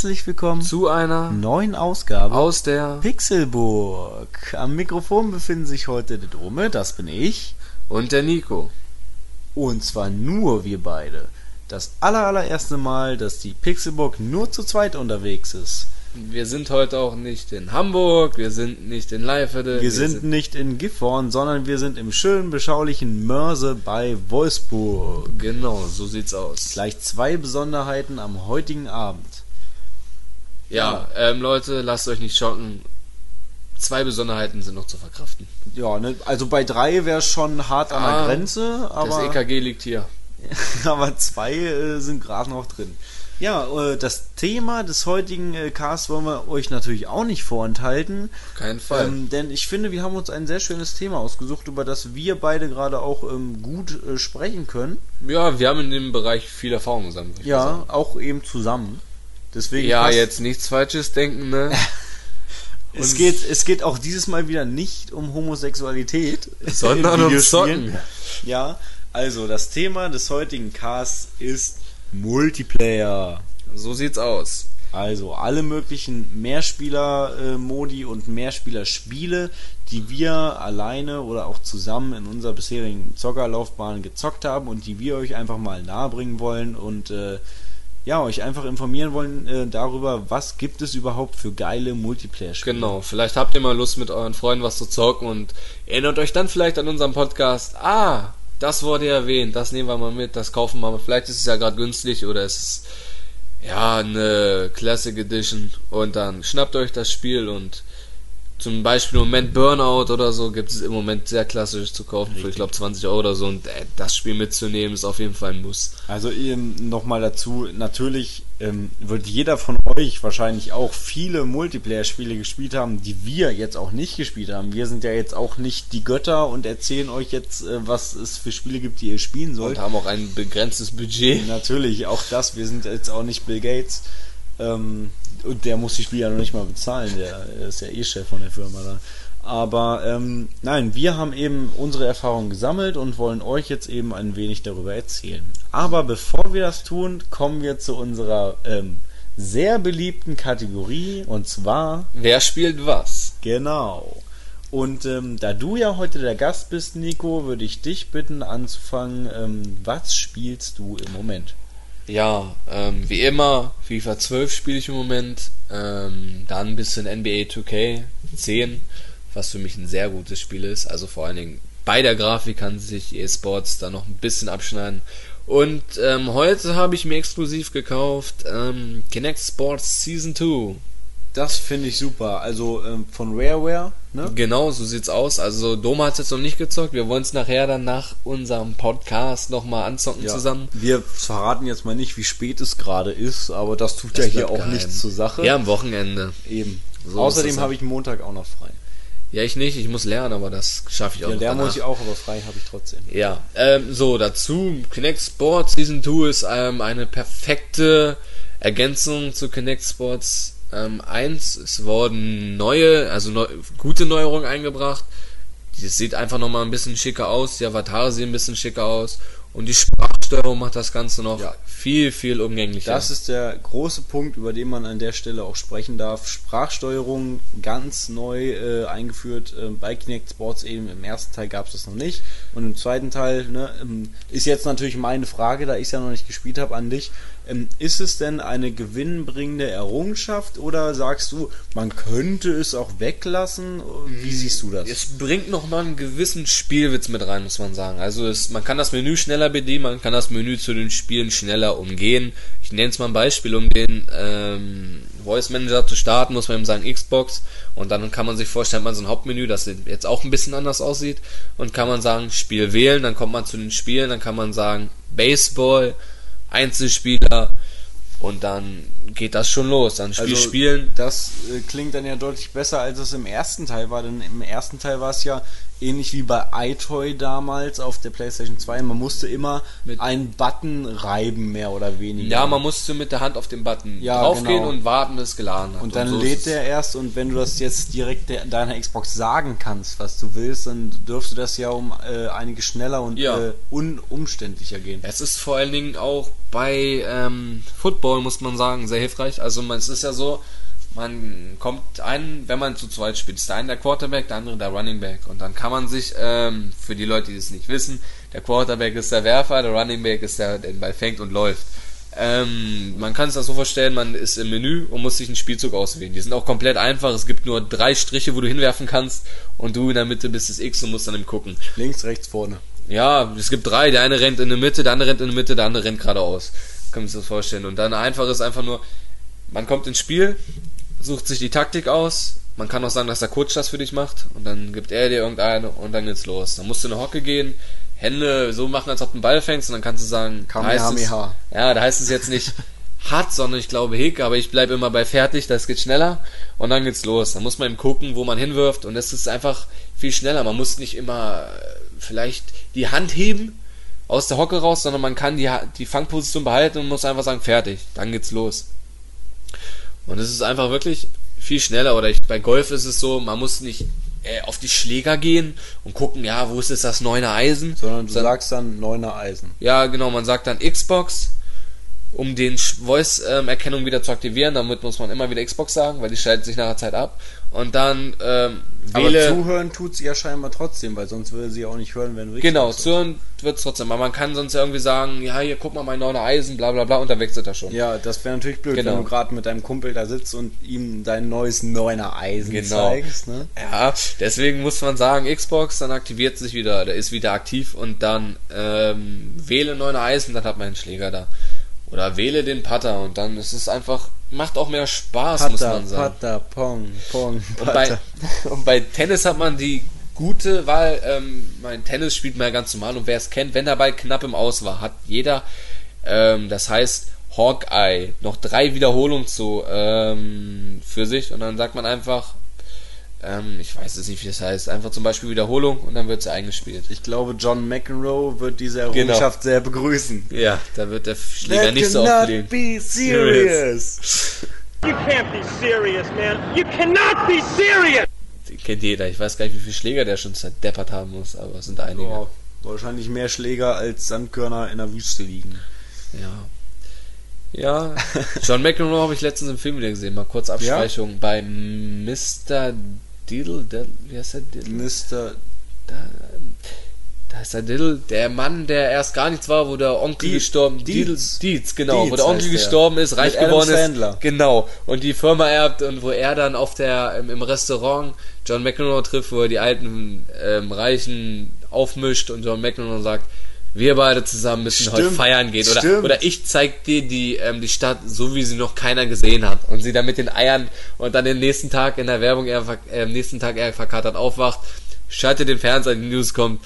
Herzlich willkommen zu einer neuen Ausgabe aus der Pixelburg. Am Mikrofon befinden sich heute der Dome, das bin ich, und der Nico. und zwar nur wir beide. Das aller, allererste Mal, dass die Pixelburg nur zu zweit unterwegs ist. Wir sind heute auch nicht in Hamburg, wir sind nicht in Leiferde. Wir, sind, nicht in Gifhorn, sondern wir sind im schönen, beschaulichen Mörse bei Wolfsburg. Genau, so sieht's aus. Gleich zwei Besonderheiten am heutigen Abend. Ja, ähm, Leute, lasst euch nicht schocken. Zwei Besonderheiten sind noch zu verkraften. Ja, ne, also bei drei wäre es schon hart an der Ah, Grenze, aber... das EKG liegt hier. aber zwei äh, sind gerade noch drin. Ja, äh, das Thema des heutigen äh, Casts wollen wir euch natürlich auch nicht vorenthalten. Auf keinen Fall. Ähm, denn ich finde, wir haben uns ein sehr schönes Thema ausgesucht, über das wir beide gerade auch ähm, gut äh, sprechen können. ja, wir haben in dem Bereich viel Erfahrung gesammelt. Ja, auch eben zusammen. Deswegen Ja, passt- jetzt nichts Falsches denken, ne? Es geht, es geht auch dieses Mal wieder nicht um Homosexualität, Sondern um. Zocken. Ja, also das Thema des heutigen Casts ist Multiplayer. So sieht's aus. Also alle möglichen Mehrspieler-Modi und Mehrspieler-Spiele, die wir alleine oder auch zusammen in unserer bisherigen Zockerlaufbahn gezockt haben und die wir euch einfach mal nahebringen wollen und äh, ja, euch einfach informieren wollen äh, darüber, was gibt es überhaupt für geile Multiplayer-Spiele. Genau, vielleicht habt ihr mal Lust mit euren Freunden was zu zocken und erinnert euch dann vielleicht an unseren Podcast. Ah, das wurde erwähnt, das nehmen wir mal mit, das kaufen wir mal. Vielleicht ist es ja gerade günstig oder es ist ja eine Classic Edition und dann schnappt euch das Spiel und zum Beispiel im Moment Burnout oder so gibt es im Moment sehr klassisch zu kaufen für ich glaube 20 Euro oder so und äh, das Spiel mitzunehmen ist auf jeden Fall ein Muss. Also ähm, nochmal dazu, natürlich ähm, wird jeder von euch wahrscheinlich auch viele Multiplayer-Spiele gespielt haben, die wir jetzt auch nicht gespielt haben. Wir sind ja jetzt auch nicht die Götter und erzählen euch jetzt, äh, was es für Spiele gibt, die ihr spielen sollt. Und haben auch ein begrenztes Budget. Natürlich, auch das, wir sind jetzt auch nicht Bill Gates. Ähm, und der muss die Spiele ja noch nicht mal bezahlen, der ist ja eh Chef von der Firma da. Aber ähm, nein, wir haben eben unsere Erfahrungen gesammelt und wollen euch jetzt eben ein wenig darüber erzählen. Aber bevor wir das tun, kommen wir zu unserer ähm, sehr beliebten Kategorie und zwar Wer spielt was? Genau. Und ähm, da du ja heute der Gast bist, Nico, würde ich dich bitten anzufangen. Ähm, was spielst du im Moment? Ja, ähm, wie immer, FIFA 12 spiele ich im Moment. Ähm, dann ein bisschen NBA 2K 10, was für mich ein sehr gutes Spiel ist. Also vor allen Dingen bei der Grafik kann sich E-Sports da noch ein bisschen abschneiden. Und ähm, heute habe ich mir exklusiv gekauft ähm, Kinect Sports Season 2. Das finde ich super. Also ähm, von Rareware, ne? Genau, so sieht's aus. Also Doma hat jetzt noch nicht gezockt. Wir wollen es nachher dann nach unserem Podcast nochmal anzocken zusammen. Wir verraten jetzt mal nicht, wie spät es gerade ist, aber das tut ja Das hier bleibt auch geheim. nichts zur Sache. Ja, am Wochenende. eben. So Außerdem habe ja. ich Montag auch noch frei. Ja, ich nicht, ich muss lernen, aber das schaffe ich auch Ja, danach. muss ich auch, aber frei habe ich trotzdem. Ja, ähm, so dazu, Kinect Sports Season 2 ist ähm, eine perfekte Ergänzung zu Kinect Sports ähm, 1. Es wurden neue, also neu, gute Neuerungen eingebracht. Es sieht einfach nochmal ein bisschen schicker aus, die Avatare sehen ein bisschen schicker aus und die Sprachsteuerung macht das Ganze noch Ja. viel, viel umgänglicher. Das ist der große Punkt, über den man an der Stelle auch sprechen darf. Sprachsteuerung ganz neu äh, eingeführt äh, bei Kinect Sports eben. Im ersten Teil gab es das noch nicht. Und im zweiten Teil ne, ähm, ist jetzt natürlich meine Frage, da ich es ja noch nicht gespielt habe, an dich. Ähm, ist es denn eine gewinnbringende Errungenschaft oder sagst du, man könnte es auch weglassen? Wie siehst du das? Es bringt nochmal einen gewissen Spielwitz mit rein, muss man sagen. Also es, man kann das Menü schneller bedienen, man kann das Menü zu den Spielen schneller umgehen. Ich nenne es mal ein Beispiel, um den ähm, Voice Manager zu starten, muss man eben sagen Xbox und dann kann man sich vorstellen, man so ein Hauptmenü, das jetzt auch ein bisschen anders aussieht und kann man sagen Spiel wählen, dann kommt man zu den Spielen, dann kann man sagen Baseball, Einzelspieler und dann geht das schon los. Dann Spiel Also, spielen. Das äh, klingt dann ja deutlich besser, als es im ersten Teil war, denn im ersten Teil war es ja ähnlich wie bei iToy damals auf der PlayStation 2. Man musste immer Mit- einen Button reiben, mehr oder weniger. Ja, man musste mit der Hand auf den Button Ja, draufgehen genau. und warten, bis es geladen hat. Und dann so ist lädt der erst und wenn du das jetzt direkt der, deiner Xbox sagen kannst, was du willst, dann dürfte das ja um äh, einiges schneller und Ja. äh, unumständlicher gehen. Es ist vor allen Dingen auch bei ähm, Football, muss man sagen, sehr hilfreich. Also man, es ist ja so, man kommt ein, wenn man zu zweit spielt, ist der eine der Quarterback, der andere der Running Back. Und dann kann man sich, ähm, für die Leute, die es nicht wissen, der Quarterback ist der Werfer, der Running Back ist der, der den Ball fängt und läuft. Ähm, man kann es das so vorstellen, man ist im Menü und muss sich einen Spielzug auswählen. Die sind auch komplett einfach. Es gibt nur drei Striche, wo du hinwerfen kannst und du in der Mitte bist das X und musst dann im gucken. Links, rechts, vorne. Ja, es gibt drei. Der eine rennt in die Mitte, der andere rennt in die Mitte, der andere rennt geradeaus. Kann man sich das vorstellen. Und dann einfach ist einfach nur, man kommt ins Spiel, sucht sich die Taktik aus. Man kann auch sagen, dass der Coach das für dich macht. Und dann gibt er dir irgendeine und dann geht's los. Dann musst du in eine Hocke gehen, Hände so machen, als ob du einen Ball fängst. Und dann kannst du sagen, da heißt es, Kamehameha. ja, da heißt es jetzt nicht hart, sondern ich glaube Hick, aber ich bleibe immer bei fertig, das geht schneller und dann geht's los. Dann muss man eben gucken, wo man hinwirft und es ist einfach viel schneller. Man muss nicht immer äh, vielleicht die Hand heben aus der Hocke raus, sondern man kann die, die Fangposition behalten und muss einfach sagen, fertig, dann geht's los. Und es ist einfach wirklich viel schneller. Oder ich, bei Golf ist es so, man muss nicht äh, auf die Schläger gehen und gucken, ja, wo ist jetzt das neune Eisen, Sondern du Sondern- sagst dann neuner Eisen. ja, genau, man sagt dann Xbox, um den Voice-Erkennung wieder zu aktivieren. Damit muss man immer wieder Xbox sagen, weil die schaltet sich nach einer Zeit ab. Und dann ähm, Aber wähle. zuhören tut sie ja scheinbar trotzdem, weil sonst würde sie auch nicht hören, wenn du Genau, zuhören wird's trotzdem. Aber man kann sonst irgendwie sagen, ja, hier guck mal mein neuner Eisen, bla bla bla, und dann wechselt er schon. Ja, das wäre natürlich blöd, Genau. wenn du gerade mit deinem Kumpel da sitzt und ihm dein neues neuner Eisen Genau. zeigst. Ne? Ja, deswegen muss man sagen, Xbox, dann aktiviert sich wieder, der ist wieder aktiv und dann ähm, wähle neuner Eisen, dann hat man einen Schläger da. Oder wähle den Putter und dann ist es einfach, macht auch mehr Spaß, muss Patter, man sagen. Patter, Pong, Pong, Und bei, und bei Tennis hat man die gute Wahl, ähm, mein Tennis spielt man ja ganz normal und wer es kennt, wenn der Ball knapp im Aus war, hat jeder, ähm, das heißt Hawkeye, noch drei Wiederholungen zu, ähm, für sich und dann sagt man einfach, ähm, ich weiß jetzt nicht, wie das heißt, einfach zum Beispiel Wiederholung und dann wird sie eingespielt. Ich glaube, John McEnroe wird diese Genau. Errungenschaft sehr begrüßen. Ja, da wird der Schläger nicht so cannot auffliegen. be serious. You can't be serious, man. You cannot be serious! Den kennt jeder. Ich weiß gar nicht, wie viele Schläger der schon zerdeppert haben muss, aber es sind einige. Ja, wahrscheinlich mehr Schläger als Sandkörner in der Wüste liegen. Ja. Ja, John McEnroe habe ich letztens im Film wieder gesehen. Mal kurz Absprechung. Bei Mr. Diddle, der, wie heißt der Diddle? Mr. Da, ähm, da ist der Diddle, der Mann, der erst gar nichts war, wo der Onkel Die- gestorben Dietz. Dietz, Dietz, genau, Dietz wo der Onkel gestorben ist, reich Mit geworden Sandler. ist. Genau. Und die Firma erbt und wo er dann auf der im, im Restaurant John McEnroe trifft, wo er die alten ähm, Reichen aufmischt und John McEnroe sagt, wir beide zusammen müssen heute Stimmt. feiern gehen. Oder, Stimmt. oder ich zeig dir die, ähm, die Stadt, so wie sie noch keiner gesehen hat. Und sie dann mit den Eiern und dann den nächsten Tag in der Werbung, er, verk- äh, am nächsten Tag er verkatert aufwacht, schaltet den Fernseher, die News kommt.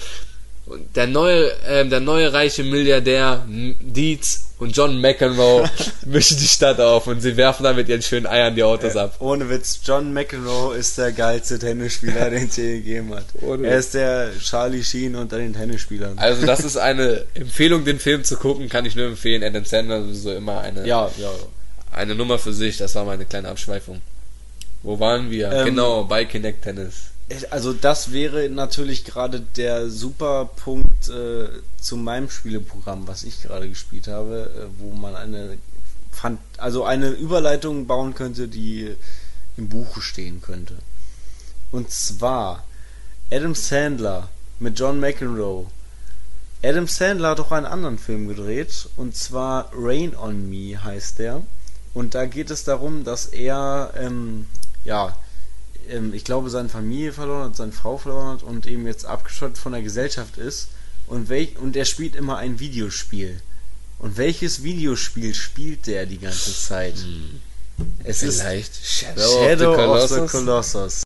Der neue, ähm, der neue reiche Milliardär Dietz und John McEnroe mischen die Stadt auf und sie werfen dann mit ihren schönen Eiern die Autos ab. Ohne Witz, John McEnroe ist der geilste Tennisspieler, den es je gegeben hat. Ohne er ist der Charlie Sheen unter den Tennisspielern. Also das ist eine Empfehlung, den Film zu gucken, kann ich nur empfehlen. Adam Sandler sowieso immer eine, ja, ja. eine Nummer für sich. Das war meine kleine Abschweifung. Wo waren wir? Ähm, genau, bei Kinect Tennis. Also das wäre natürlich gerade der super Punkt äh, zu meinem Spieleprogramm, was ich gerade gespielt habe, äh, wo man eine fand, also eine Überleitung bauen könnte, die im Buche stehen könnte. Und zwar Adam Sandler mit John McEnroe. Adam Sandler hat auch einen anderen Film gedreht und zwar Rain on Me heißt der. Und da geht es darum, dass er ähm, ja ähm, ich glaube, seine Familie verloren hat, seine Frau verloren hat und eben jetzt abgeschottet von der Gesellschaft ist. Und, welch, und er spielt immer ein Videospiel. Und welches Videospiel spielt der die ganze Zeit? Es ist Vielleicht Shadow of the Colossus.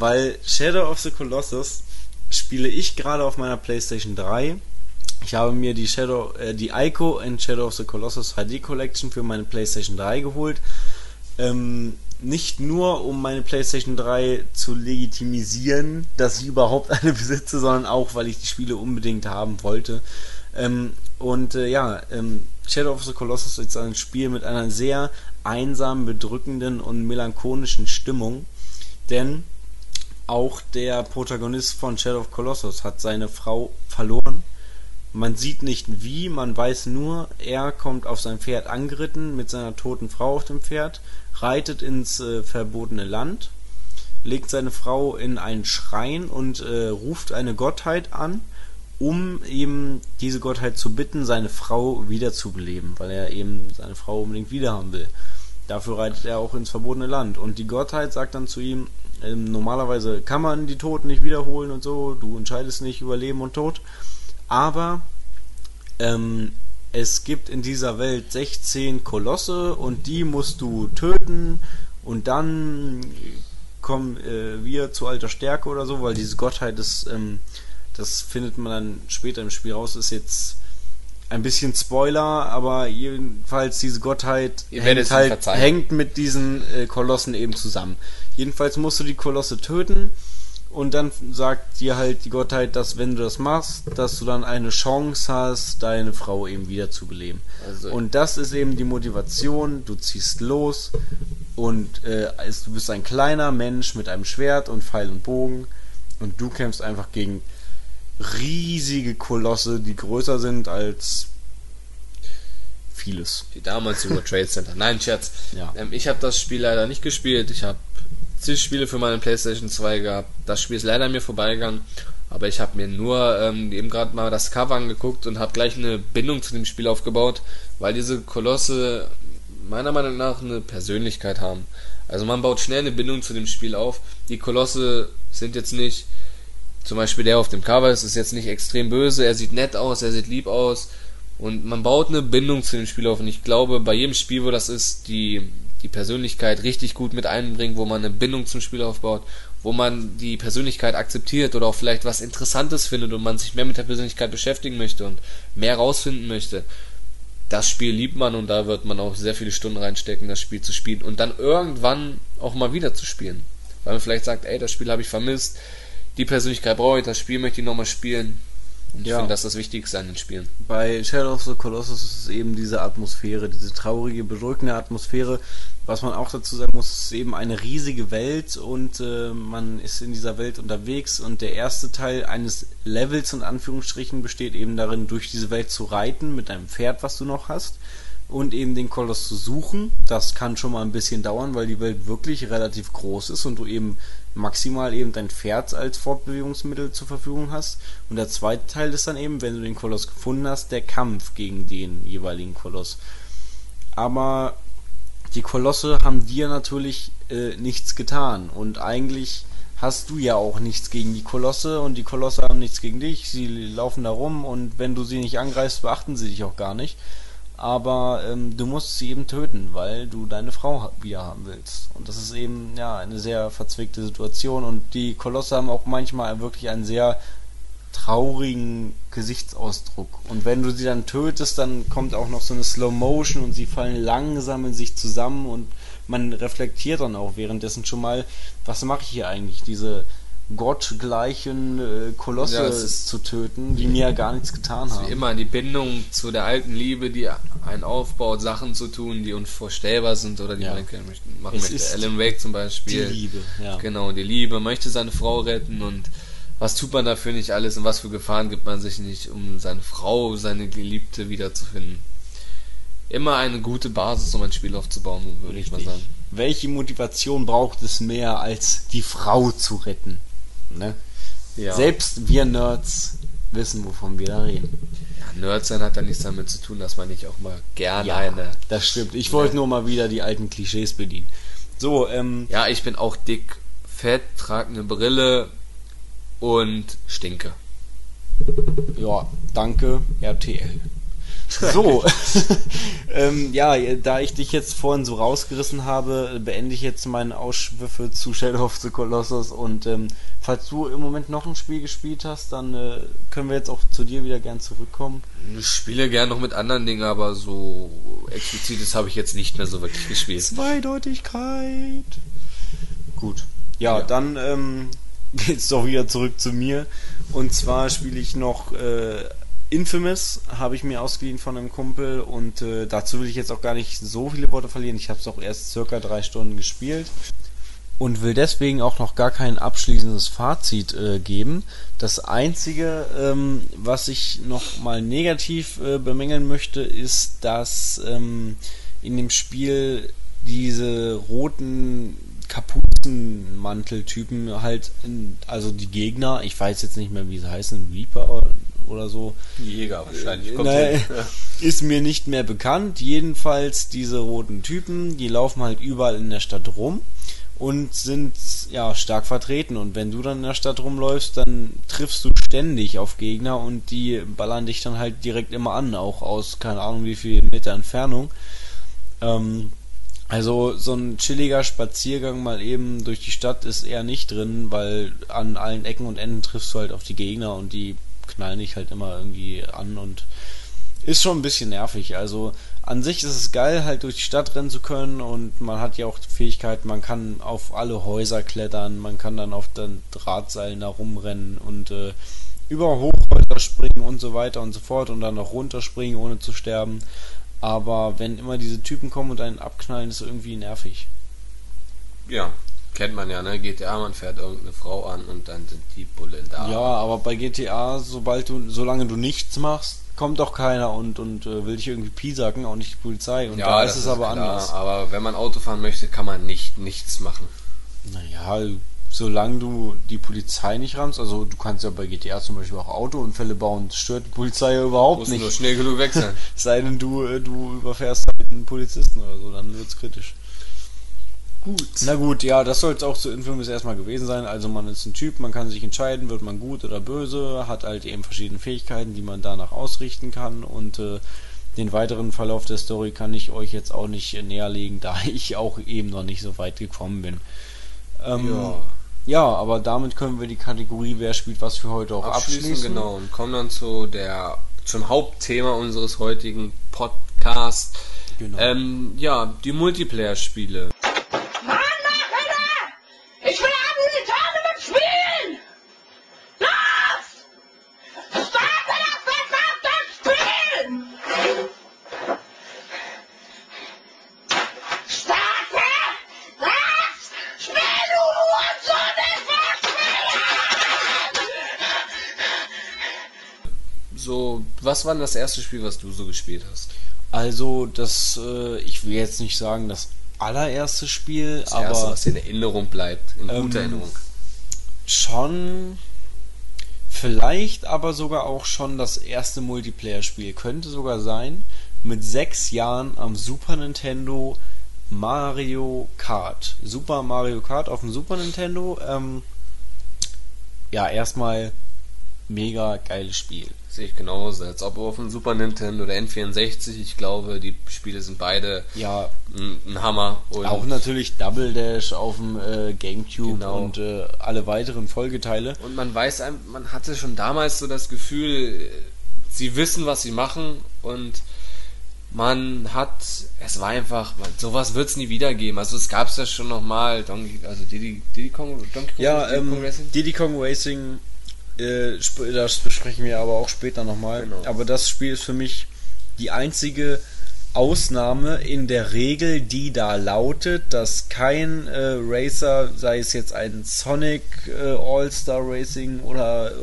Weil Shadow of the Colossus spiele ich gerade auf meiner PlayStation 3. Ich habe mir die Shadow, äh, die Ico and Shadow of the Colossus HD Collection für meine PlayStation 3 geholt. Ähm, nicht nur, um meine PlayStation 3 zu legitimisieren, dass ich überhaupt eine besitze, sondern auch, weil ich die Spiele unbedingt haben wollte. Ähm, und äh, ja, ähm, Shadow of the Colossus ist ein Spiel mit einer sehr einsamen, bedrückenden und melancholischen Stimmung, denn auch der Protagonist von Shadow of Colossus hat seine Frau verloren. Man sieht nicht wie, man weiß nur, er kommt auf sein Pferd angeritten mit seiner toten Frau auf dem Pferd, reitet ins äh, verbotene Land, legt seine Frau in einen Schrein und äh, ruft eine Gottheit an, um eben diese Gottheit zu bitten, seine Frau wiederzubeleben, weil er eben seine Frau unbedingt wiederhaben will. Dafür reitet er auch ins verbotene Land. Und die Gottheit sagt dann zu ihm, ähm, normalerweise kann man die Toten nicht wiederholen und so, du entscheidest nicht über Leben und Tod. Aber ähm, es gibt in dieser Welt 16 Kolosse und die musst du töten und dann kommen äh, wir zu alter Stärke oder so, weil diese Gottheit ist, ähm, das findet man dann später im Spiel raus, ist jetzt ein bisschen Spoiler, aber jedenfalls diese Gottheit hängt, halt, hängt mit diesen äh, Kolossen eben zusammen. Jedenfalls musst du die Kolosse töten und dann sagt dir halt die Gottheit, dass wenn du das machst, dass du dann eine Chance hast, deine Frau eben wieder zu beleben. Also und das ist eben die Motivation. Du ziehst los und äh, du bist ein kleiner Mensch mit einem Schwert und Pfeil und Bogen und du kämpfst einfach gegen riesige Kolosse, die größer sind als vieles. Wie damals über Trade Center. Nein, Scherz. Ja. Ähm, ich habe das Spiel leider nicht gespielt. Ich habe zig Spiele für meine PlayStation 2 gehabt. Das Spiel ist leider mir vorbeigegangen. Aber ich habe mir nur ähm, eben gerade mal das Cover angeguckt und habe gleich eine Bindung zu dem Spiel aufgebaut, weil diese Kolosse meiner Meinung nach eine Persönlichkeit haben. Also man baut schnell eine Bindung zu dem Spiel auf. Die Kolosse sind jetzt nicht, zum Beispiel der auf dem Cover ist, ist jetzt nicht extrem böse, er sieht nett aus, er sieht lieb aus und man baut eine Bindung zu dem Spiel auf. Und ich glaube, bei jedem Spiel, wo das ist, die die Persönlichkeit richtig gut mit einbringt, wo man eine Bindung zum Spiel aufbaut, wo man die Persönlichkeit akzeptiert oder auch vielleicht was Interessantes findet und man sich mehr mit der Persönlichkeit beschäftigen möchte und mehr rausfinden möchte. Das Spiel liebt man und da wird man auch sehr viele Stunden reinstecken, das Spiel zu spielen und dann irgendwann auch mal wieder zu spielen. Weil man vielleicht sagt, ey, das Spiel habe ich vermisst, die Persönlichkeit brauche ich, das Spiel möchte ich nochmal spielen. Und ich finde, das ist das Wichtigste an den Spielen. Bei Shadow of the Colossus ist es eben diese Atmosphäre, diese traurige, bedrückende Atmosphäre. Was man auch dazu sagen muss, ist eben eine riesige Welt und äh, man ist in dieser Welt unterwegs und der erste Teil eines Levels in Anführungsstrichen besteht eben darin, durch diese Welt zu reiten mit einem Pferd, was du noch hast und eben den Koloss zu suchen. Das kann schon mal ein bisschen dauern, weil die Welt wirklich relativ groß ist und du eben maximal eben dein Pferd als Fortbewegungsmittel zur Verfügung hast. Und der zweite Teil ist dann eben, wenn du den Koloss gefunden hast, der Kampf gegen den jeweiligen Koloss. Aber die Kolosse haben dir natürlich äh, nichts getan und eigentlich hast du ja auch nichts gegen die Kolosse und die Kolosse haben nichts gegen dich. Sie laufen da rum und wenn du sie nicht angreifst, beachten sie dich auch gar nicht aber ähm, du musst sie eben töten, weil du deine Frau wieder haben willst. Und das ist eben ja eine sehr verzwickte Situation und die Kolosse haben auch manchmal wirklich einen sehr traurigen Gesichtsausdruck. Und wenn du sie dann tötest, dann kommt auch noch so eine Slow Motion und sie fallen langsam in sich zusammen und man reflektiert dann auch währenddessen schon mal, was mache ich hier eigentlich? Diese gottgleichen äh, Kolosse ja, zu töten, die mir ja gar nichts getan haben. Wie immer die Bindung zu der alten Liebe, die einen aufbaut, Sachen zu tun, die unvorstellbar sind oder die ja. man machen es möchte. Alan Wake zum Beispiel. Die Liebe, ja. Genau, die Liebe, möchte seine Frau retten und was tut man dafür nicht alles und was für Gefahren gibt man sich nicht, um seine Frau, seine Geliebte wiederzufinden. Immer eine gute Basis, um ein Spiel aufzubauen, würde Richtig. ich mal sagen. Welche Motivation braucht es mehr, als die Frau zu retten? Ne? Ja. Selbst wir Nerds wissen, wovon wir da reden. Ja, Nerd sein hat da nichts damit zu tun, dass man nicht auch mal gerne ja, eine. Das stimmt. Ich wollte nur mal wieder die alten Klischees bedienen. So, ähm. Ja, ich bin auch dick, fett, trage eine Brille und stinke. Ja, danke, RTL. So, ähm, ja, da ich dich jetzt vorhin so rausgerissen habe, beende ich jetzt meine Ausschwiffe zu Shadow of the Colossus und ähm, falls du im Moment noch ein Spiel gespielt hast, dann äh, können wir jetzt auch zu dir wieder gern zurückkommen. Ich spiele gern noch mit anderen Dingen, aber so explizites habe ich jetzt nicht mehr so wirklich gespielt. Zweideutigkeit. Gut. Ja, Ja. dann ähm, geht's doch wieder zurück zu mir. Und zwar spiele ich noch äh, Infamous, habe ich mir ausgeliehen von einem Kumpel und äh, dazu will ich jetzt auch gar nicht so viele Worte verlieren. Ich habe es auch erst circa drei Stunden gespielt und will deswegen auch noch gar kein abschließendes Fazit äh, geben. Das einzige, ähm, was ich noch mal negativ äh, bemängeln möchte, ist, dass ähm, in dem Spiel diese roten Kapuzenmanteltypen halt, in, also die Gegner, ich weiß jetzt nicht mehr, wie sie heißen, Reaper oder so, Jäger wahrscheinlich. Kommt Nein, hin. Ist mir nicht mehr bekannt. Jedenfalls diese roten Typen, die laufen halt überall in der Stadt rum und sind ja stark vertreten. Und wenn du dann in der Stadt rumläufst, dann triffst du ständig auf Gegner und die ballern dich dann halt direkt immer an, auch aus keine Ahnung wie viel Meter Entfernung. Ähm, also so ein chilliger Spaziergang mal eben durch die Stadt ist eher nicht drin, weil an allen Ecken und Enden triffst du halt auf die Gegner und die knallen dich halt immer irgendwie an und ist schon ein bisschen nervig. Also an sich ist es geil, halt durch die Stadt rennen zu können und man hat ja auch die Fähigkeit, man kann auf alle Häuser klettern, man kann dann auf den Drahtseilen da rumrennen und äh, über Hochhäuser springen und so weiter und so fort und dann noch runterspringen, ohne zu sterben. Aber wenn immer diese Typen kommen und einen abknallen, ist irgendwie nervig. ja, kennt man ja, ne? GTA, man fährt irgendeine Frau an und dann sind die Bullen da. Ja, aber bei GTA, sobald du, solange du nichts machst, kommt doch keiner und, und äh, will dich irgendwie piesacken, auch nicht die Polizei. Und Ja, da das ist es aber klar, anders. Aber wenn man Auto fahren möchte, kann man nicht nichts machen. Naja, solange du die Polizei nicht rammst, also du kannst ja bei GTA zum Beispiel auch Autounfälle bauen, das stört die Polizei ja überhaupt Muss nicht. nur schnell genug weg sein. Es sei denn, du, äh, du überfährst halt einen Polizisten oder so, dann wird's kritisch. Gut. Na gut, ja, das soll es auch zu Infamous erstmal gewesen sein. Also man ist ein Typ, man kann sich entscheiden, wird man gut oder böse, hat halt eben verschiedene Fähigkeiten, die man danach ausrichten kann und äh, den weiteren Verlauf der Story kann ich euch jetzt auch nicht äh, näherlegen, da ich auch eben noch nicht so weit gekommen bin. Ähm, Ja. ja, aber damit können wir die Kategorie Wer spielt was für heute auch Abschließen, abschließen. genau. Und kommen dann zu der, zum Hauptthema unseres heutigen Podcasts. Genau. Ähm, ja, die Multiplayer-Spiele. Ich will abends die Tournament spielen! Los! Starte das verdammte Spiel! Starte das Spiel, du Hurensohn! Ich will spielen! So, was war denn das erste Spiel, was du so gespielt hast? Also das, äh, ich will jetzt nicht sagen das allererste Spiel, Das aber erste, was in Erinnerung bleibt, in Ähm, guter Erinnerung. schon vielleicht aber sogar auch schon das erste Multiplayer-Spiel könnte sogar sein mit sechs Jahren am Super Nintendo Mario Kart Super Mario Kart auf dem Super Nintendo ähm, ja erstmal mega geiles Spiel Sehe ich genauso. Als ob auf dem Super Nintendo oder N64, ich glaube, die Spiele sind beide ja ein, Hammer. Und auch natürlich Double Dash auf dem äh, Gamecube Genau. und äh, alle weiteren Folgeteile Und man weiß, man hatte schon damals so das Gefühl, sie wissen, was sie machen und man hat, es war einfach, man, sowas wird es nie wieder geben. Also es gab es ja schon nochmal, also Diddy, Diddy Kong, Donkey Kong, Ja, Diddy ähm, Kong Racing? Diddy Kong Racing, äh, das besprechen wir aber auch später nochmal. Genau. Aber das Spiel ist für mich die einzige Ausnahme in der Regel, die da lautet, dass kein äh, Racer, sei es jetzt ein Sonic äh, All-Star Racing oder äh,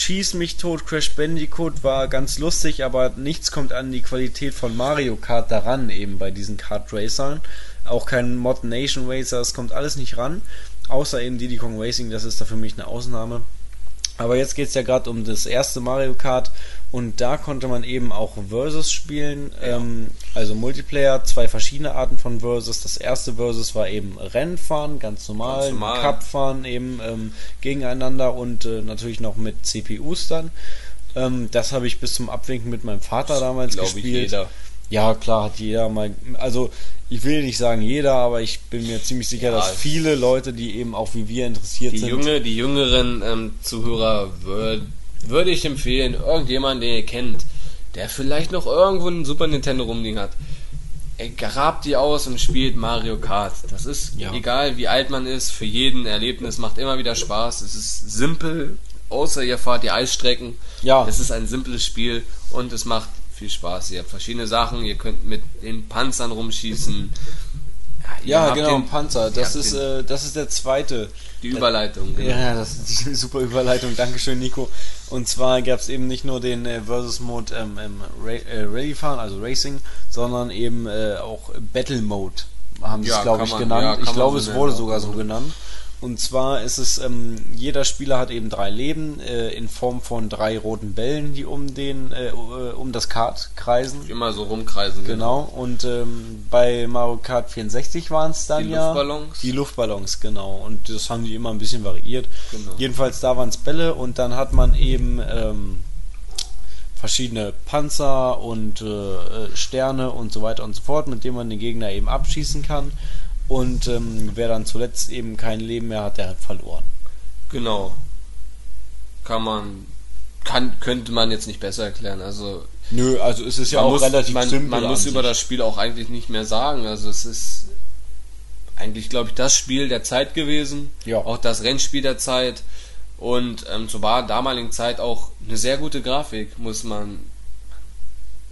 Schieß mich tot, Crash Bandicoot war ganz lustig, aber nichts kommt an die Qualität von Mario Kart daran, eben bei diesen Kart Racern. Auch kein Mod Nation Racer, es kommt alles nicht ran. Außer eben Diddy Kong Racing, das ist da für mich eine Ausnahme. Aber jetzt geht's ja gerade um das erste Mario Kart und da konnte man eben auch Versus spielen, ähm, also Multiplayer, zwei verschiedene Arten von Versus. Das erste Versus war eben Rennfahren, ganz normal, Ganz normal. Cup fahren eben ähm, gegeneinander und äh, natürlich noch mit CPUs dann. Ähm, das habe ich bis zum Abwinken mit meinem Vater damals Glaube ich gespielt. jeder. Ja, klar, hat jeder mal. Also, ich will nicht sagen jeder, aber ich bin mir ziemlich sicher, Ja, dass viele Leute, die eben auch wie wir interessiert Die, sind. junge, die jüngeren ähm, Zuhörer würd, würde ich empfehlen, irgendjemanden, den ihr kennt, der vielleicht noch irgendwo ein Super Nintendo rumliegen hat, grabt die aus und spielt Mario Kart. Das ist Ja. egal, wie alt man ist, für jeden Erlebnis, macht immer wieder Spaß. Es ist simpel, außer ihr fahrt die Eisstrecken. Ja. Es ist ein simples Spiel und es macht viel Spaß. Ihr habt verschiedene Sachen, ihr könnt mit den Panzern rumschießen. Ja, habt genau, den- Panzer. Das ist, den- äh, das ist der zweite. die Überleitung. genau. Ja, das ist die super Überleitung. Dankeschön, Nico. Und zwar gab es eben nicht nur den äh, Versus-Mode ähm, im Ra äh, Rallye-Fahren, also Racing, sondern eben äh, auch Battle-Mode haben sie Ja, es, glaube ich, man- genannt. ja, ich glaube, so es wurde sogar ja. so genannt. Und zwar ist es, ähm, jeder Spieler hat eben drei Leben äh, in Form von drei roten Bällen, die um den, äh, äh, um das Kart kreisen. Immer so rumkreisen. Genau, und ähm, bei Mario Kart 64 waren es dann Die ja Luftballons? die Luftballons, genau. Und das haben die immer ein bisschen variiert. Genau. Jedenfalls da waren es Bälle und dann hat man eben ähm, verschiedene Panzer und äh, äh, Sterne und so weiter und so fort, mit denen man den Gegner eben abschießen kann. Und ähm, wer dann zuletzt eben kein Leben mehr hat, der hat verloren. Genau. Kann man, kann, könnte man jetzt nicht besser erklären. Also, Nö, also es ist ja auch muss, relativ man, simpel. man an muss sich. über das Spiel auch eigentlich nicht mehr sagen. Also, es ist eigentlich, glaube ich, das Spiel der Zeit gewesen. Ja. Auch das Rennspiel der Zeit. Und ähm, zur war damaligen Zeit auch eine sehr gute Grafik, muss man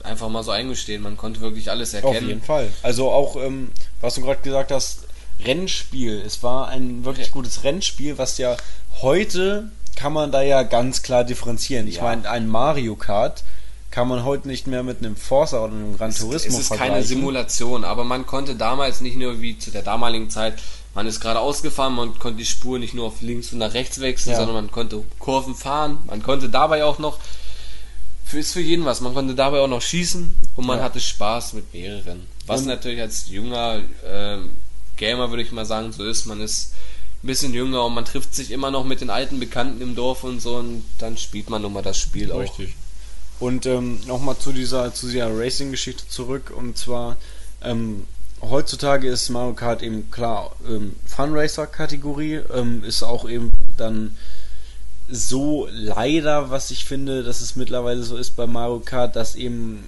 einfach mal so eingestehen. Man konnte wirklich alles Auf erkennen. jeden Fall. Also auch, ähm, was du gerade gesagt hast, Rennspiel. Es war ein wirklich gutes Rennspiel, was ja heute kann man da ja ganz klar differenzieren. Ich Ja. meine, ein Mario Kart kann man heute nicht mehr mit einem Forza oder einem Gran Turismo es ist keine. Simulation, aber man konnte damals nicht nur wie zu der damaligen Zeit, man ist gerade ausgefahren, man konnte die Spur nicht nur auf links und nach rechts wechseln, Ja. sondern man konnte Kurven fahren, man konnte dabei auch noch, für, ist für jeden was, man konnte dabei auch noch schießen und man Ja. hatte Spaß mit mehreren. Was Und- natürlich als junger ähm, Gamer, würde ich mal sagen, so ist, man ist ein bisschen jünger und man trifft sich immer noch mit den alten Bekannten im Dorf und so und dann spielt man nun mal das Spiel auch. Richtig. Und ähm, nochmal zu dieser, zu dieser Racing-Geschichte zurück. Und zwar, ähm, heutzutage ist Mario Kart eben klar ähm, Funracer-Kategorie, ähm, ist auch eben dann so leider, was ich finde, dass es mittlerweile so ist bei Mario Kart, dass eben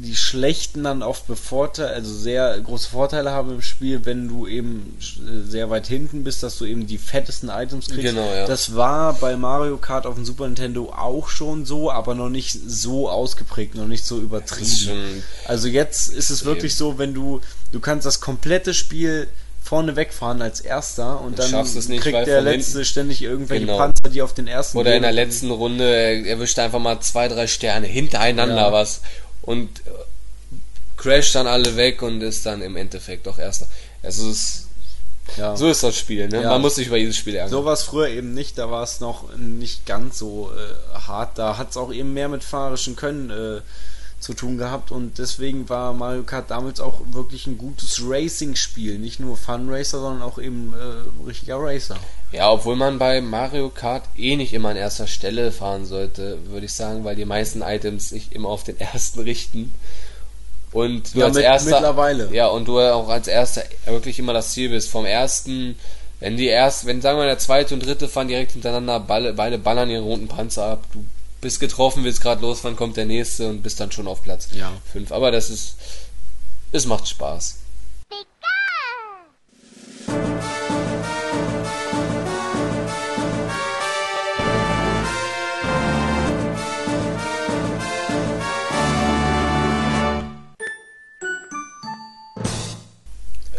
die Schlechten dann oft bevorteilt, also sehr große Vorteile haben im Spiel, wenn du eben äh, sehr weit hinten bist, dass du eben die fettesten Items kriegst. Genau, ja. Das war bei Mario Kart auf dem Super Nintendo auch schon so, aber noch nicht so ausgeprägt, noch nicht so übertrieben. Also jetzt ist es wirklich so, wenn du, du kannst das komplette Spiel vorne wegfahren als erster und dann nicht, kriegt der Letzte ständig irgendwelche Genau. Panzer, die auf den ersten Oder in der letzten Runde er erwischt er einfach mal zwei, drei Sterne hintereinander Ja. was und äh, crasht dann alle weg und ist dann im Endeffekt auch Erster. Also es ist, ja. so ist das Spiel, ne? Ja. Man muss sich über jedes Spiel ärgern. So war es früher eben nicht, da war es noch nicht ganz so äh, hart. Da hat es auch eben mehr mit fahrerischen Können äh, zu tun gehabt und deswegen war Mario Kart damals auch wirklich ein gutes Racing-Spiel. Nicht nur Fun Racer, sondern auch eben äh, richtiger Racer. Ja, obwohl man bei Mario Kart eh nicht immer an erster Stelle fahren sollte, würde ich sagen, weil die meisten Items sich immer auf den ersten richten. Und du Ja, als mit- erster. mittlerweile. Ja, und du auch als erster wirklich immer das Ziel bist. Vom ersten, wenn die erst, wenn sagen wir der zweite und dritte fahren direkt hintereinander, beide ballern ihren roten Panzer ab, du bist getroffen, willst gerade losfahren, kommt der nächste und bist dann schon auf Platz Ja. 5. Aber das ist, es macht Spaß.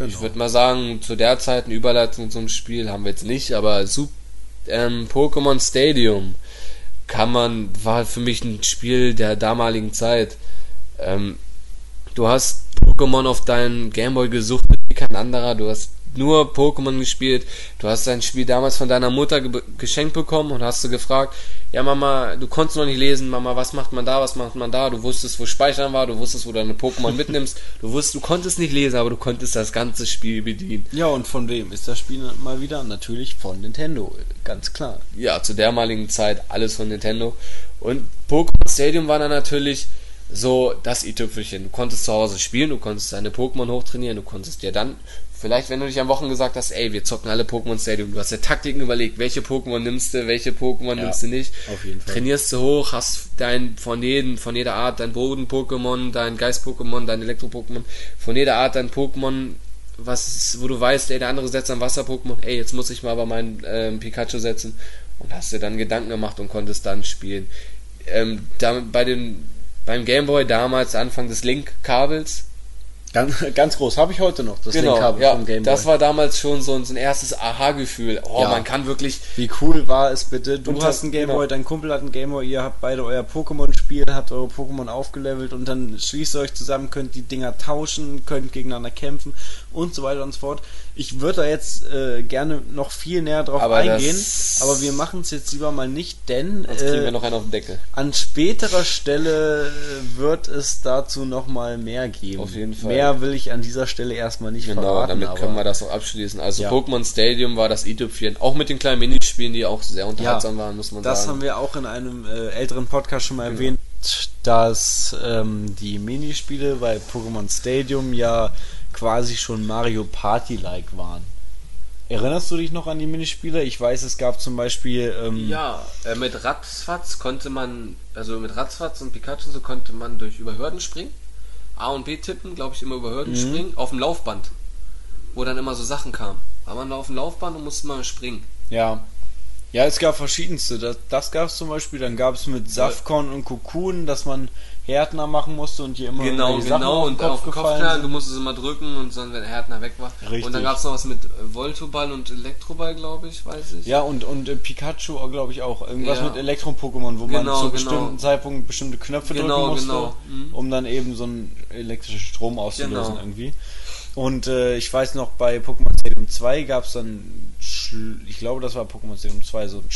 Ich würde mal sagen, zu der Zeit eine Überleitung zum Spiel haben wir jetzt nicht, aber Sup ähm, Pokémon Stadium kann man, war für mich ein Spiel der damaligen Zeit. Ähm, du hast Pokémon auf deinen Gameboy gesucht wie kein anderer, du hast nur Pokémon gespielt, du hast dein Spiel damals von deiner Mutter ge geschenkt bekommen und hast du gefragt, ja Mama, du konntest noch nicht lesen, Mama, was macht man da, was macht man da, du wusstest, wo Speichern war, du wusstest, wo du deine Pokémon mitnimmst, du wusstest, du konntest nicht lesen, aber du konntest das ganze Spiel bedienen. Ja, und von wem ist das Spiel mal wieder? Natürlich von Nintendo, ganz klar. ja, zu dermaligen Zeit alles von Nintendo. Und Pokémon Stadium war dann natürlich so das i-Tüpfelchen. Du konntest zu Hause spielen, du konntest deine Pokémon hochtrainieren, du konntest dir dann, vielleicht wenn du dich am Wochen gesagt hast, ey, wir zocken alle Pokémon Stadium, du hast dir Taktiken überlegt, welche Pokémon nimmst du, welche Pokémon Ja, nimmst du nicht. auf jeden Fall. Trainierst du hoch, hast dein, von jedem, von jeder Art dein Boden-Pokémon, dein Geist-Pokémon, dein Elektro-Pokémon, von jeder Art dein Pokémon, was, wo du weißt, ey, der andere setzt ein Wasser-Pokémon, ey, jetzt muss ich mal aber mein ähm, Pikachu setzen. Und hast dir dann Gedanken gemacht und konntest dann spielen. Ähm, da, bei den, beim Gameboy damals, Anfang des Link-Kabels, Ganz, ganz groß, habe ich heute noch, das genau, Linkkabel ja, vom Game das war damals schon so ein, so ein erstes Aha-Gefühl. Oh, Ja. man kann wirklich, Wie cool war es bitte? Du hast einen Gameboy, genau. dein Kumpel hat einen Gameboy, ihr habt beide euer Pokémon-Spiel, habt eure Pokémon aufgelevelt und dann schließt ihr euch zusammen, könnt die Dinger tauschen, könnt gegeneinander kämpfen und so weiter und so fort. Ich würde da jetzt äh, gerne noch viel näher drauf Aber eingehen, das- aber wir machen es jetzt lieber mal nicht, denn sonst kriegen wir äh, noch einen auf den Deckel. an späterer Stelle äh, wird es dazu noch mal mehr geben. Auf jeden Fall. Mehr will ich an dieser Stelle erstmal nicht Genau, verraten. damit aber können wir das auch abschließen. Also Ja. Pokémon Stadium war das i-Tüpfchen, auch mit den kleinen Minispielen, die auch sehr unterhaltsam waren, muss man Das sagen. haben wir auch in einem äh, älteren Podcast schon mal erwähnt, dass ähm, die Minispiele bei Pokémon Stadium ja quasi schon Mario Party-like waren. Erinnerst du dich noch an die Minispiele? Ich weiß, es gab zum Beispiel. Ähm, Ja, äh, mit Ratzfatz konnte man, also mit Ratzfatz und Pikachu so konnte man durch über Hürden springen. A und B tippen, glaube ich, immer über Hürden springen, auf dem Laufband. Wo dann immer so Sachen kamen. War man auf dem Laufband und musste mal springen. Ja. Ja, es gab verschiedenste. Das, das gab es zum Beispiel. Dann gab es mit Safkon und Cocoon, dass man Härtner machen musste und hier immer Genau, Sachen genau. auf den Und Kopf auf den Kopf gefallen knallen, du musstest immer drücken und dann, wenn Härtner weg war. Richtig. Und dann gab es noch was mit äh, Voltoball und Elektroball, glaube ich, weiß ich. Ja, und, und äh, Pikachu, glaube ich, auch. Irgendwas Ja. mit Elektro-Pokémon, wo man Genau, zu genau. bestimmten Zeitpunkten bestimmte Knöpfe Genau, drücken musste, genau. Mhm. um dann eben so einen elektrischen Strom auszulösen Genau. irgendwie. Und äh, ich weiß noch, bei Pokémon Stadium 2 gab es dann, ich glaube, das war Pokémon Stadium 2, so ein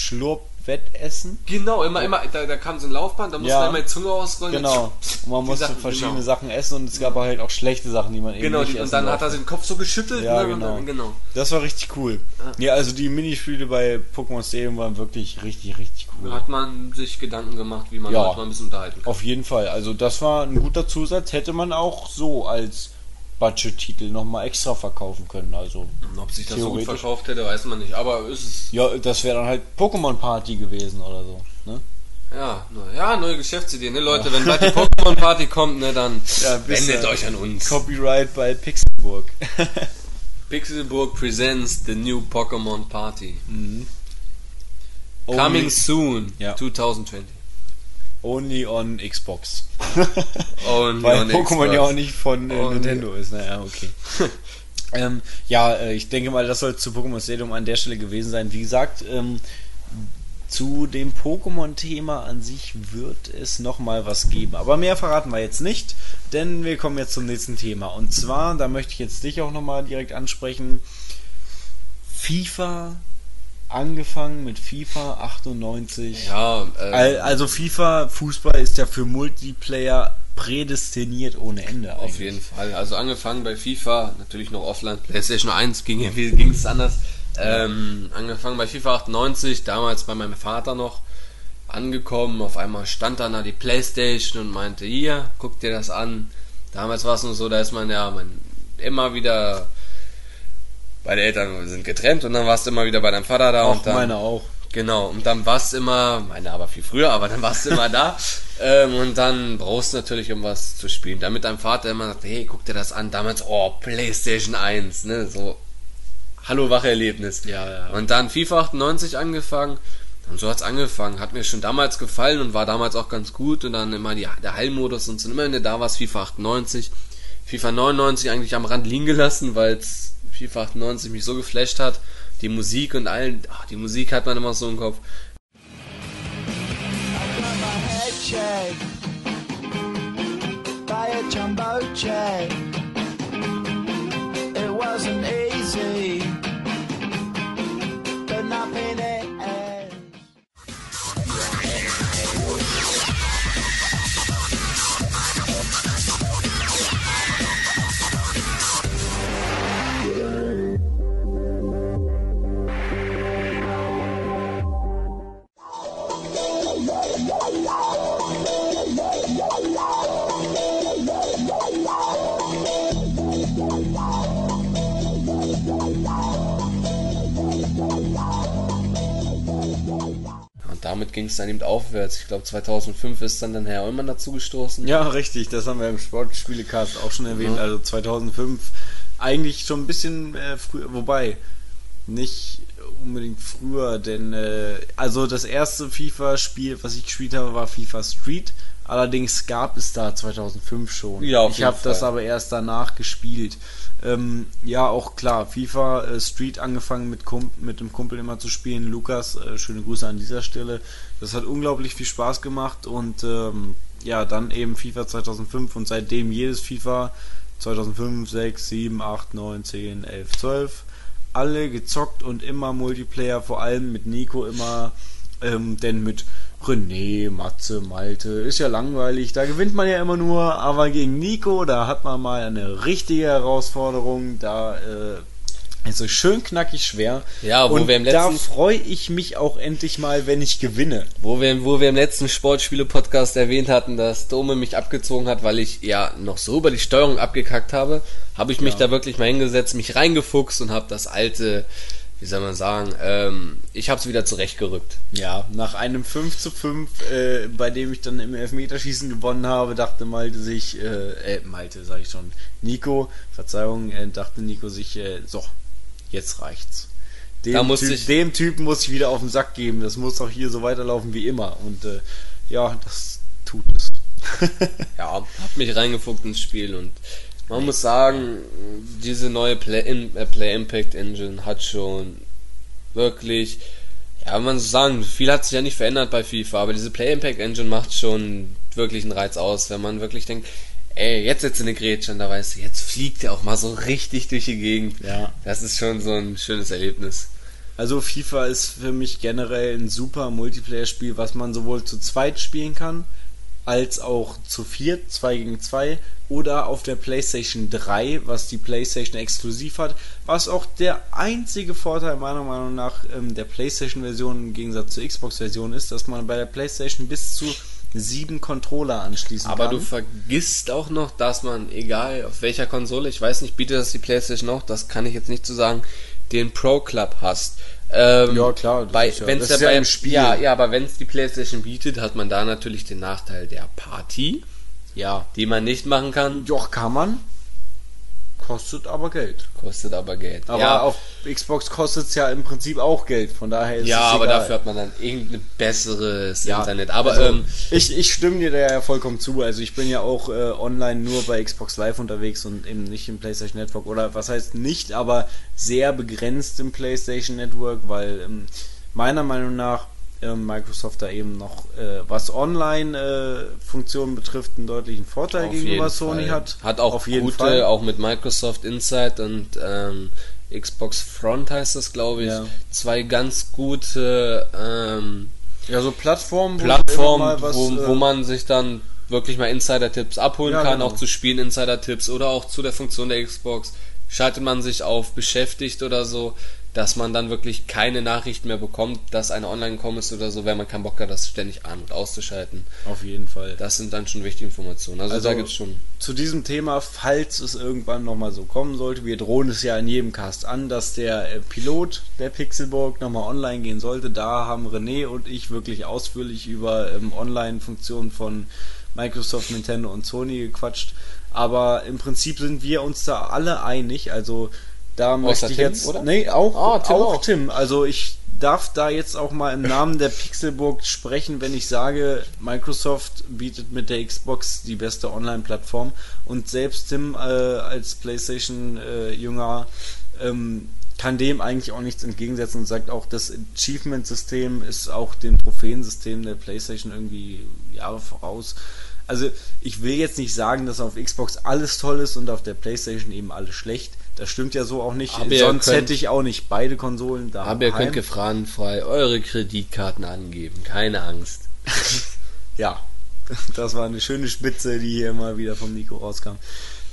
Schlurp-Wettessen. Genau, immer, immer, da, da kam so ein Laufband, da musste Ja. man immer die Zunge ausrollen. Genau. Und man musste Sachen, verschiedene genau. Sachen essen und es gab halt auch schlechte Sachen, die man eben Genau, nicht die, und essen dann hat er den Kopf so geschüttelt. Ja, ne, und genau. Dann, genau. Das war richtig cool. Ja, also die Minispiele bei Pokémon Stadium waren wirklich richtig, richtig cool. Da hat man sich Gedanken gemacht, wie man Ja. Leute mal ein bisschen unterhalten kann. Auf jeden Fall. Also das war ein guter Zusatz. Hätte man auch so als Budget-Titel nochmal extra verkaufen können. Also Ob sich das so gut verkauft hätte, weiß man nicht. Aber ist es, ja, das wäre dann halt Pokémon Party gewesen oder so. Ne? ja, ne, ja, neue Geschäftsidee, ne, Leute. Wenn bald die Pokémon-Party kommt, ne, dann Ja, wendet euch an uns. Copyright bei Pixelburg. Pixelburg presents the new Pokémon Party. only, Coming soon, Ja. 2020. only on Xbox. Und Weil on Pokémon Xbox. ja auch nicht von äh, Nintendo ist. Naja, okay. ähm, ja, äh, ich denke mal, das soll zu Pokémon Stadium an der Stelle gewesen sein. Wie gesagt, ähm, zu dem Pokémon-Thema an sich wird es nochmal was geben. Aber mehr verraten wir jetzt nicht, denn wir kommen jetzt zum nächsten Thema. Und zwar, da möchte ich jetzt dich auch nochmal direkt ansprechen. FIFA, angefangen mit FIFA 98. Ja, äh, Al- Also FIFA Fußball ist ja für Multiplayer prädestiniert ohne Ende. Auf jeden Fall. Also angefangen bei FIFA, natürlich noch offline, PlayStation 1 ging es anders? Ähm, angefangen bei FIFA 98, damals bei meinem Vater noch angekommen. Auf einmal stand dann da die PlayStation und meinte, hier, guck dir das an. Damals war es nur so, da ist man ja man, immer wieder bei den Eltern sind getrennt und dann warst du immer wieder bei deinem Vater da Auch und dann meine auch. Genau, und dann warst du immer, meine aber viel früher, aber dann warst du immer da. Ähm, und dann brauchst du natürlich, um was zu spielen. Damit dein Vater immer sagt, hey, guck dir das an. Damals, oh, Playstation 1, ne, so, hallo Wacherlebnis. Ja, ja. Und dann FIFA 98 angefangen. Und so hat's angefangen. Hat mir schon damals gefallen und war damals auch ganz gut. Und dann immer die, der Heilmodus und so. Und immer wenn du da warst, FIFA 98. FIFA 99 eigentlich am Rand liegen gelassen, weil FIFA 98 mich so geflasht hat. Die Musik und allen, ach, die Musik hat man immer so im Kopf. It wasn't easy, but nothing else. Damit ging es dann eben aufwärts. Ich glaube 2005 ist dann dann Herr Eulmann dazu gestoßen. Ja, richtig, das haben wir im Sportspielecast auch schon erwähnt. Also 2005 eigentlich schon ein bisschen äh, früher, wobei nicht unbedingt früher, denn äh, also das erste FIFA-Spiel, was ich gespielt habe, war FIFA Street. Allerdings gab es da 2005 schon. Ja, auf ich habe das aber erst danach gespielt. Ähm, ja, auch klar, FIFA äh, Street angefangen mit, mit dem Kumpel immer zu spielen. Lukas, äh, schöne Grüße an dieser Stelle. Das hat unglaublich viel Spaß gemacht und ähm, ja, dann eben FIFA 2005 und seitdem jedes FIFA 2005, 6, 7, 8, 9, 10, 11, 12 alle gezockt und immer Multiplayer, vor allem mit Nico immer, ähm, denn mit René, Matze, Malte, ist ja langweilig, da gewinnt man ja immer nur, aber gegen Nico, da hat man mal eine richtige Herausforderung, da äh, ist es schön knackig schwer. Ja, wo und wir im da letzten- freue ich mich auch endlich mal, wenn ich gewinne. Wo wir, wo wir im letzten Sportspiele-Podcast erwähnt hatten, dass Dome mich abgezogen hat, weil ich ja noch so über die Steuerung abgekackt habe, habe ich mich da wirklich mal hingesetzt, mich reingefuchst und habe das alte, wie soll man sagen, ähm, ich habe es wieder zurechtgerückt. Ja, nach einem 5 zu 5, äh, bei dem ich dann im Elfmeterschießen gewonnen habe, dachte Malte sich, äh, äh Malte sag ich schon, Nico, Verzeihung, äh, dachte Nico sich, äh, so, jetzt reicht's. Dem, typ, ich- dem Typen muss ich wieder auf den Sack geben, das muss doch hier so weiterlaufen wie immer. Und äh, ja, das tut es. Ja, hab mich reingefuckt ins Spiel und man muss sagen, diese neue Play, äh, Play Impact Engine hat schon wirklich, ja, man muss sagen, viel hat sich ja nicht verändert bei FIFA, aber diese Play Impact Engine macht schon wirklich einen Reiz aus, wenn man wirklich denkt, ey, jetzt setzt eine Grätsche und da weißt du, jetzt fliegt er auch mal so richtig durch die Gegend. Ja. Das ist schon so ein schönes Erlebnis. Also FIFA ist für mich generell ein super Multiplayer-Spiel, was man sowohl zu zweit spielen kann, als auch zu viert, 2 gegen 2, oder auf der PlayStation 3, was die PlayStation exklusiv hat, was auch der einzige Vorteil meiner Meinung nach ähm, der PlayStation-Version im Gegensatz zur Xbox-Version ist, dass man bei der PlayStation bis zu sieben Controller anschließen Aber kann. du vergisst auch noch, dass man, egal auf welcher Konsole, ich weiß nicht, bietet das die PlayStation noch, das kann ich jetzt nicht zu sagen, den Pro Club hast. Ähm, Ja, klar, Bei, ist ja- wenn's das ja ist ja bei, im Spiel. Ja, ja, aber wenn es die PlayStation bietet, hat man da natürlich den Nachteil der Party, ja. die man nicht machen kann, Doch, kann man. Kostet aber Geld. kostet aber Geld. Aber ja, auf Xbox kostet es ja im Prinzip auch Geld, von daher ist ja es aber egal. dafür hat man dann irgendein besseres Ja, Internet. Aber also, ähm, ich, ich stimme dir da ja vollkommen zu. Also ich bin ja auch äh, online nur bei Xbox Live unterwegs und eben nicht im PlayStation Network. Oder was heißt nicht, aber sehr begrenzt im PlayStation Network, weil ähm, meiner Meinung nach Microsoft da eben noch, äh, was Online-Funktionen betrifft, einen deutlichen Vorteil auf gegenüber Sony Fall. hat. Hat auch auf jeden gute, Fall. auch mit Microsoft Insight und ähm, Xbox Front heißt das, glaube ich. Ja. Zwei ganz gute ähm, Ja, so Plattformen, wo Plattformen, was, wo, äh, wo man sich dann wirklich mal Insider-Tipps abholen Ja, kann, genau. auch zu Spielen Insider-Tipps oder auch zu der Funktion der Xbox. Schaltet man sich auf beschäftigt oder so, dass man dann wirklich keine Nachricht mehr bekommt, dass eine online gekommen ist oder so, wenn man keinen Bock hat, das ständig an- und auszuschalten. auf jeden Fall. Das sind dann schon wichtige Informationen. Also, Also- da gibt's schon. zu diesem Thema, falls es irgendwann nochmal so kommen sollte, wir drohen es ja in jedem Cast an, dass der äh, Pilot der Pixelburg nochmal online gehen sollte. Da haben René und ich wirklich ausführlich über ähm, Online-Funktionen von Microsoft, Nintendo und Sony gequatscht. Aber im Prinzip sind wir uns da alle einig. Also da möchte ich Tim, jetzt. oder? Nee, auch, Ah, Tim auch auch. Tim. Also ich darf da jetzt auch mal im Namen der Pixelburg sprechen, wenn ich sage, Microsoft bietet mit der Xbox die beste Online-Plattform und selbst Tim äh, als PlayStation-Jünger ähm, kann dem eigentlich auch nichts entgegensetzen und sagt auch, das Achievement-System ist auch dem Trophäensystem der PlayStation irgendwie Jahre voraus. Also ich will jetzt nicht sagen, dass auf Xbox alles toll ist und auf der PlayStation eben alles schlecht. Das stimmt ja so auch nicht. Aber Sonst könnt- hätte ich auch nicht beide Konsolen da. Aber ihr könnt gefahrenfrei eure Kreditkarten angeben. Keine Angst. Ja, das war eine schöne Spitze, die hier mal wieder vom Nico rauskam.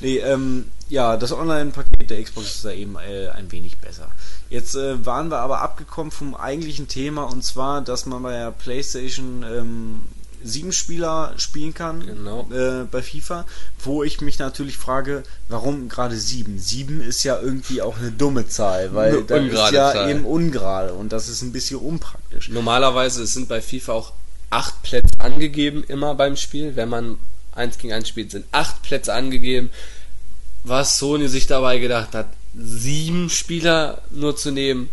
Nee, ähm, ja, das Online-Paket der Xbox ist da eben äh, ein wenig besser. Jetzt äh, waren wir aber abgekommen vom eigentlichen Thema und zwar, dass man bei der PlayStation ähm, sieben Spieler spielen kann Genau. äh, bei FIFA, wo ich mich natürlich frage, warum gerade sieben? Sieben ist ja irgendwie auch eine dumme Zahl, weil Eine ist ja Zahl. eben ungerade und das ist ein bisschen unpraktisch. Normalerweise sind bei FIFA auch acht Plätze angegeben, immer beim Spiel. Wenn man eins gegen eins spielt, sind acht Plätze angegeben. Was Sony sich dabei gedacht hat, sieben Spieler nur zu nehmen,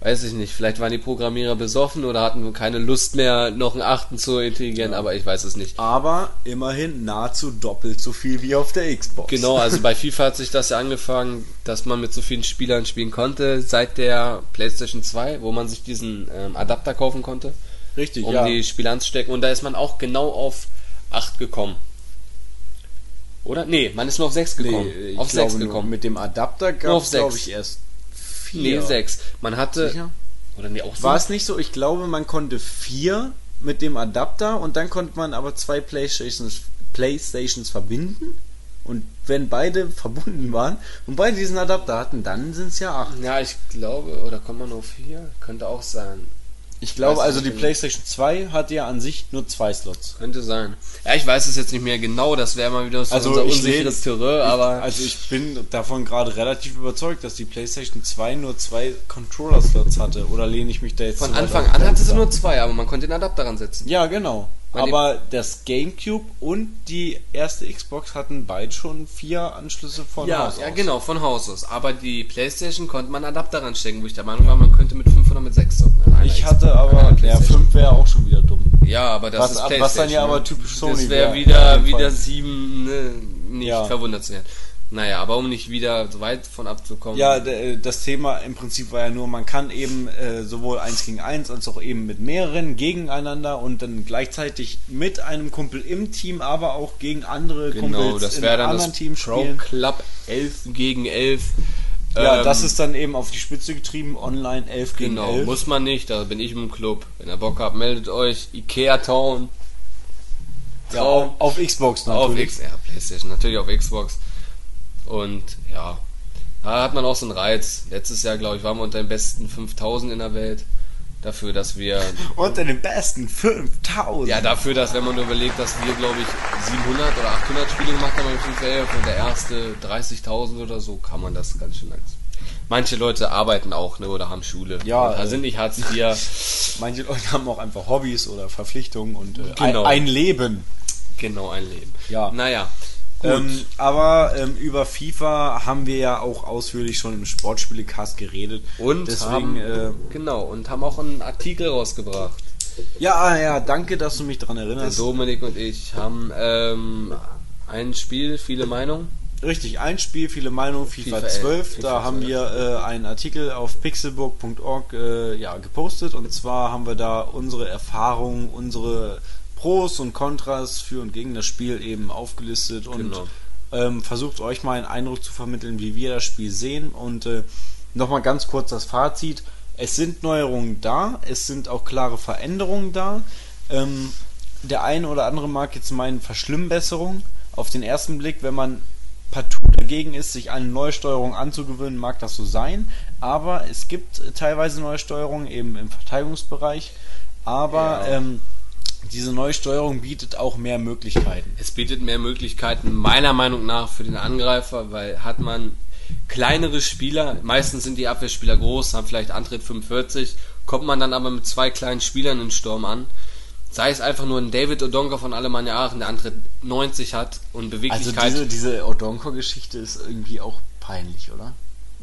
weiß ich nicht. Vielleicht waren die Programmierer besoffen oder hatten keine Lust mehr, noch einen achten zu integrieren, aber ich weiß es nicht. Aber immerhin nahezu doppelt so viel wie auf der Xbox. Genau, also bei FIFA hat sich das ja angefangen, dass man mit so vielen Spielern spielen konnte, seit der PlayStation 2, wo man sich diesen ähm, Adapter kaufen konnte, Richtig, um ja. die Spiele anzustecken. Und da ist man auch genau auf 8 gekommen. Oder? Nee, man ist nur auf 6 gekommen. Nee, auf 6 glaube, nur gekommen. Mit dem Adapter gab es, glaube ich, erst nee, vier. 6. Man hatte. Sicher? Oder nee, auch War es nicht so? Ich glaube, man konnte vier mit dem Adapter und dann konnte man aber zwei Playstations, Playstations verbinden. Und wenn beide verbunden waren und beide diesen Adapter hatten, dann sind es ja acht. Ja, ich glaube, oder kommt man nur auf 4? Könnte auch sein. Ich glaube, also die genau. PlayStation 2 hat ja an sich nur zwei Slots. Könnte sein. Ja, ich weiß es jetzt nicht mehr genau, das wäre mal wieder so Also unser ich unsicheres Terrain, aber. Also ich bin davon gerade relativ überzeugt, dass die PlayStation 2 nur zwei Controller-Slots hatte. Oder lehne ich mich da jetzt Von Anfang an hatte sie nur zwei, aber man konnte den Adapter ransetzen. Ja, genau. Weil Aber das GameCube und die erste Xbox hatten beide schon vier Anschlüsse von Ja, Haus ja aus. genau, von Haus aus. Aber die Playstation konnte man Adapter ranstecken, wo ich der Meinung war, man könnte mit 5 oder mit 6 zocken. an einer Ich hatte aber, ja, PlayStation. 5 wäre auch schon wieder dumm. Ja, aber das Was- ist was PlayStation. dann ja ne? aber typisch Sony Das wäre wieder, wieder Fall. 7, ne, nicht Ja. verwundert zu werden. Naja, aber um nicht wieder so weit von abzukommen. Ja, äh, das Thema im Prinzip war ja nur, man kann eben äh, sowohl eins gegen eins als auch eben mit mehreren gegeneinander und dann gleichzeitig mit einem Kumpel im Team, aber auch gegen andere genau, Kumpels das in dann anderen das Teams Pro spielen. Club 11 gegen 11. Ja, Ähm, das ist dann eben auf die Spitze getrieben, online 11 gegen Genau, 11. muss man nicht, da bin ich im Club. Wenn ihr Bock habt, meldet euch. Ikea Town. ja, auf, auf Xbox Auf natürlich. X, ja, Playstation, natürlich auf Xbox. Und ja, da hat man auch so einen Reiz. Letztes Jahr, glaube ich, waren wir unter den besten 5000 in der Welt. Dafür, dass wir, Unter den besten 5000. ja, dafür, dass, wenn man nur überlegt, dass wir, glaube ich, 700 oder 800 Spiele gemacht haben im 511 und der erste 30.000 oder so, kann man das ganz schön als. Manche Leute arbeiten auch, ne, oder haben Schule. Ja, Da äh, sind nicht Hartz IV. Manche Leute haben auch einfach Hobbys oder Verpflichtungen und äh, Genau. ein, ein Leben. genau, ein Leben. Ja. Naja. Ähm, aber ähm, über FIFA haben wir ja auch ausführlich schon im Sportspielecast geredet. Und deswegen, haben, äh, genau, und haben auch einen Artikel rausgebracht. ja, ah, ja, danke, dass du mich daran Der erinnerst. Dominik und ich haben ähm, ein Spiel, viele Meinungen. Richtig, ein Spiel, viele Meinungen, FIFA, FIFA 12. FIFA da haben 12. wir äh, einen Artikel auf pixelburg.org äh, ja, gepostet und zwar haben wir da unsere Erfahrungen, unsere Pros und Kontras für und gegen das Spiel eben aufgelistet und Genau. ähm, versucht euch mal einen Eindruck zu vermitteln, wie wir das Spiel sehen und äh, nochmal ganz kurz das Fazit. Es sind Neuerungen da, es sind auch klare Veränderungen da. Ähm, der eine oder andere mag jetzt meinen Verschlimmbesserung. Auf den ersten Blick, wenn man partout dagegen ist, sich eine neue Steuerung anzugewöhnen, mag das so sein. Aber es gibt teilweise neue Steuerungen eben im Verteidigungsbereich. Aber Ja. ähm, diese neue Steuerung bietet auch mehr Möglichkeiten. Es bietet mehr Möglichkeiten, meiner Meinung nach, für den Angreifer, weil hat man kleinere Spieler, meistens sind die Abwehrspieler groß, haben vielleicht Antritt 45, kommt man dann aber mit zwei kleinen Spielern in den Sturm an, sei es einfach nur ein David Odonka von Alemannia Aachen, der Antritt 90 hat und Also Beweglichkeit. diese, diese Odonko-Geschichte ist irgendwie auch peinlich, oder?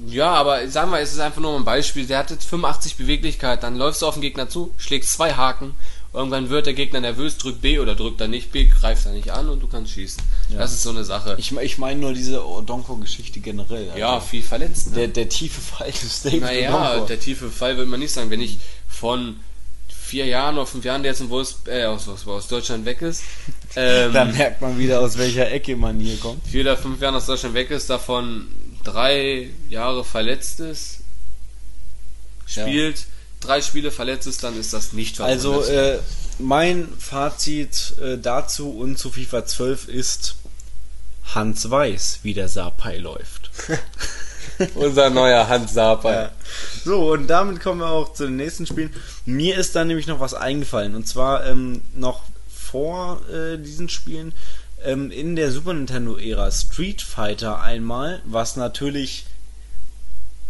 Ja, aber sagen wir, es ist einfach nur ein Beispiel. Der hat jetzt 85 Beweglichkeit, dann läufst du auf den Gegner zu, schlägst zwei Haken, irgendwann wird der Gegner nervös, drückt B oder drückt er nicht B, greift er nicht an und du kannst schießen. Ja. Das ist so eine Sache. Ich, ich meine nur diese Odonko-Geschichte generell. Also ja, viel verletzt. Ne? der, der tiefe Fall des David Naja, Odonko. der tiefe Fall würde man nicht sagen. Wenn ich von vier Jahren oder fünf Jahren, der jetzt in Wolfs äh, aus, aus, aus Deutschland weg ist, ähm, da merkt man wieder, aus welcher Ecke man hier kommt. vier oder fünf Jahren aus Deutschland weg ist, davon drei Jahre verletzt ist, spielt, drei Spiele verletzt ist, dann ist das nicht Also, verwunderlich. äh, mein Fazit äh, dazu und zu FIFA 12 ist, Hans weiß, wie der Sapai läuft. unser neuer Hans Sapai. Ja. So, und damit kommen wir auch zu den nächsten Spielen. Mir ist da nämlich noch was eingefallen. Und zwar ähm, noch vor äh, diesen Spielen ähm, in der Super Nintendo-Ära Street Fighter einmal, was natürlich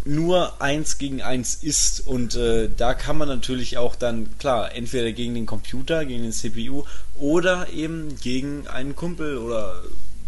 nur eins gegen eins ist. Und äh, da kann man natürlich auch dann klar entweder gegen den Computer, gegen den CPU oder eben gegen einen Kumpel oder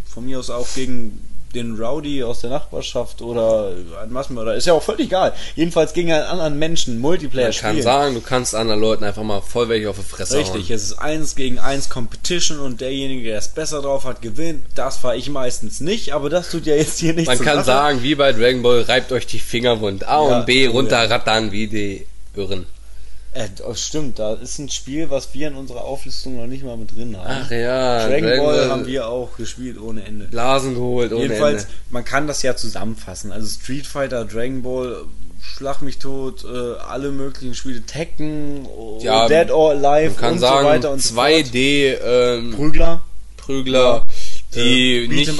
von mir aus auch gegen den Rowdy aus der Nachbarschaft oder einen Massenmörder, ist ja auch völlig egal. Jedenfalls gegen einen anderen Menschen Multiplayer Man kann sagen, du kannst anderen Leuten einfach mal voll welche auf die Fresse Richtig, hauen. es ist eins gegen eins Competition und derjenige, der es besser drauf hat, gewinnt. Das fahre ich meistens nicht, aber das tut ja jetzt hier nichts Man kann Sache. sagen, wie bei Dragon Ball, reibt euch die Finger wund. A Ja, und B ja. runterrattern wie die Irren. Äh, das stimmt, da ist ein Spiel, was wir in unserer Auflistung noch nicht mal mit drin haben. Ach ja, Dragon, Ball, haben wir auch gespielt ohne Ende. Blasen geholt ohne Jedenfalls, Ende. man kann das ja zusammenfassen. Also Street Fighter, Dragon Ball, Schlag mich tot, äh, alle möglichen Spiele, Tekken, oh, Ja, Dead or Alive Man kann und sagen, so weiter und so fort. 2D ähm, Prügler, Prügler, die äh, nicht,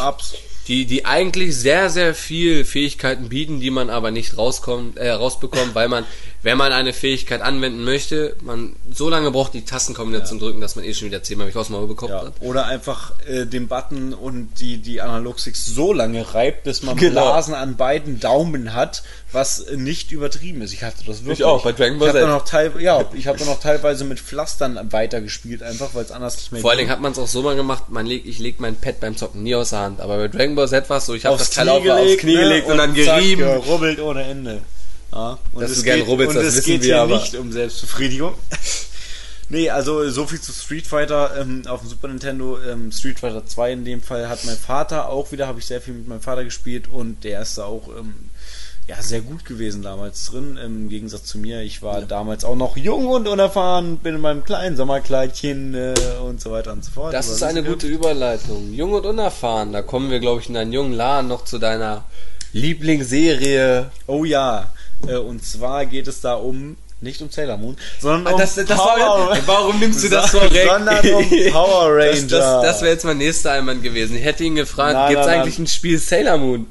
die, die eigentlich sehr, sehr viel Fähigkeiten bieten, die man aber nicht rauskommt, äh, rausbekommt, weil man, wenn man eine Fähigkeit anwenden möchte, man so lange braucht, die Tastenkombination drücken, dass man eh schon wieder zehnmal mich aus dem Maul bekommen Ja, hat. oder einfach äh, den Button und die, die Analogsticks so lange reibt, bis man Genau. Blasen an beiden Daumen hat, was nicht übertrieben ist. Ich hatte das wirklich. auch, bei Dragon Ball ich habe dann Z. noch teil, ja, ich habe dann noch teilweise mit Pflastern weitergespielt, einfach weil es anders nicht mehr Vor allen. Dingen hat man es auch so mal gemacht, man leg, ich leg mein Pad beim Zocken nie aus der Hand, aber bei Dragon Ball Z war es so, ich habe das Teil auf, aufs Knie ne, gelegt und, dann zack, gerieben. gerubbelt ohne Ende. Ja, und Dass es du gern geht, rubbelst, und das es geht hier aber. nicht um Selbstbefriedigung. Nee, also so viel zu Street Fighter ähm, auf dem Super Nintendo. Ähm, Street Fighter 2 in dem Fall hat mein Vater auch wieder, habe ich sehr viel mit meinem Vater gespielt und der ist da auch ähm, ja, sehr gut gewesen damals drin, im Gegensatz zu mir. Ich war damals auch noch jung und unerfahren, bin in meinem kleinen Sommerkleidchen äh, und so weiter und so fort. Das Aber ist eine wir- gute Überleitung. Jung und unerfahren, da kommen wir, glaube ich, in einen jungen Laden noch zu deiner Lieblingsserie. Oh ja, und zwar geht es da um, nicht um Sailor Moon, sondern um Ah, Das, das Power war, warum nimmst du das vorweg? Sondern um Power Ranger. Das, das, das wäre jetzt mein nächster Einwand gewesen. Ich hätte ihn gefragt, gibt's nein, eigentlich ein Spiel Sailor Moon?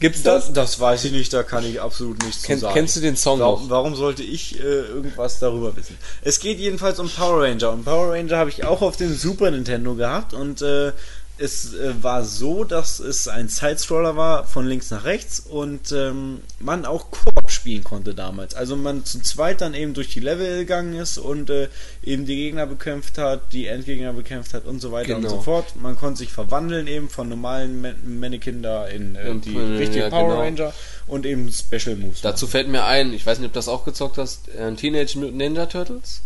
Gibt's das? Das, das weiß ich nicht, da kann ich absolut nichts Kenn- zu sagen. kennst du den Song warum, noch? Warum sollte ich äh, irgendwas darüber wissen? Es geht jedenfalls um Power Ranger und Power Ranger habe ich auch auf dem Super Nintendo gehabt und äh, es äh, war so, dass es ein Sidescroller war von links nach rechts und ähm, man auch Koop spielen konnte damals. Also man zu zweit dann eben durch die Level gegangen ist und äh, eben die Gegner bekämpft hat, die Endgegner bekämpft hat und so weiter und Genau. so fort. Man konnte sich verwandeln eben von normalen Man Mannequin da in äh, Ja, die ja, richtige Power genau. Ranger und eben Special Moves. Dazu fällt mir ein, ich weiß nicht, ob du das auch gezockt hast, äh, Teenage Mutant Ninja Turtles.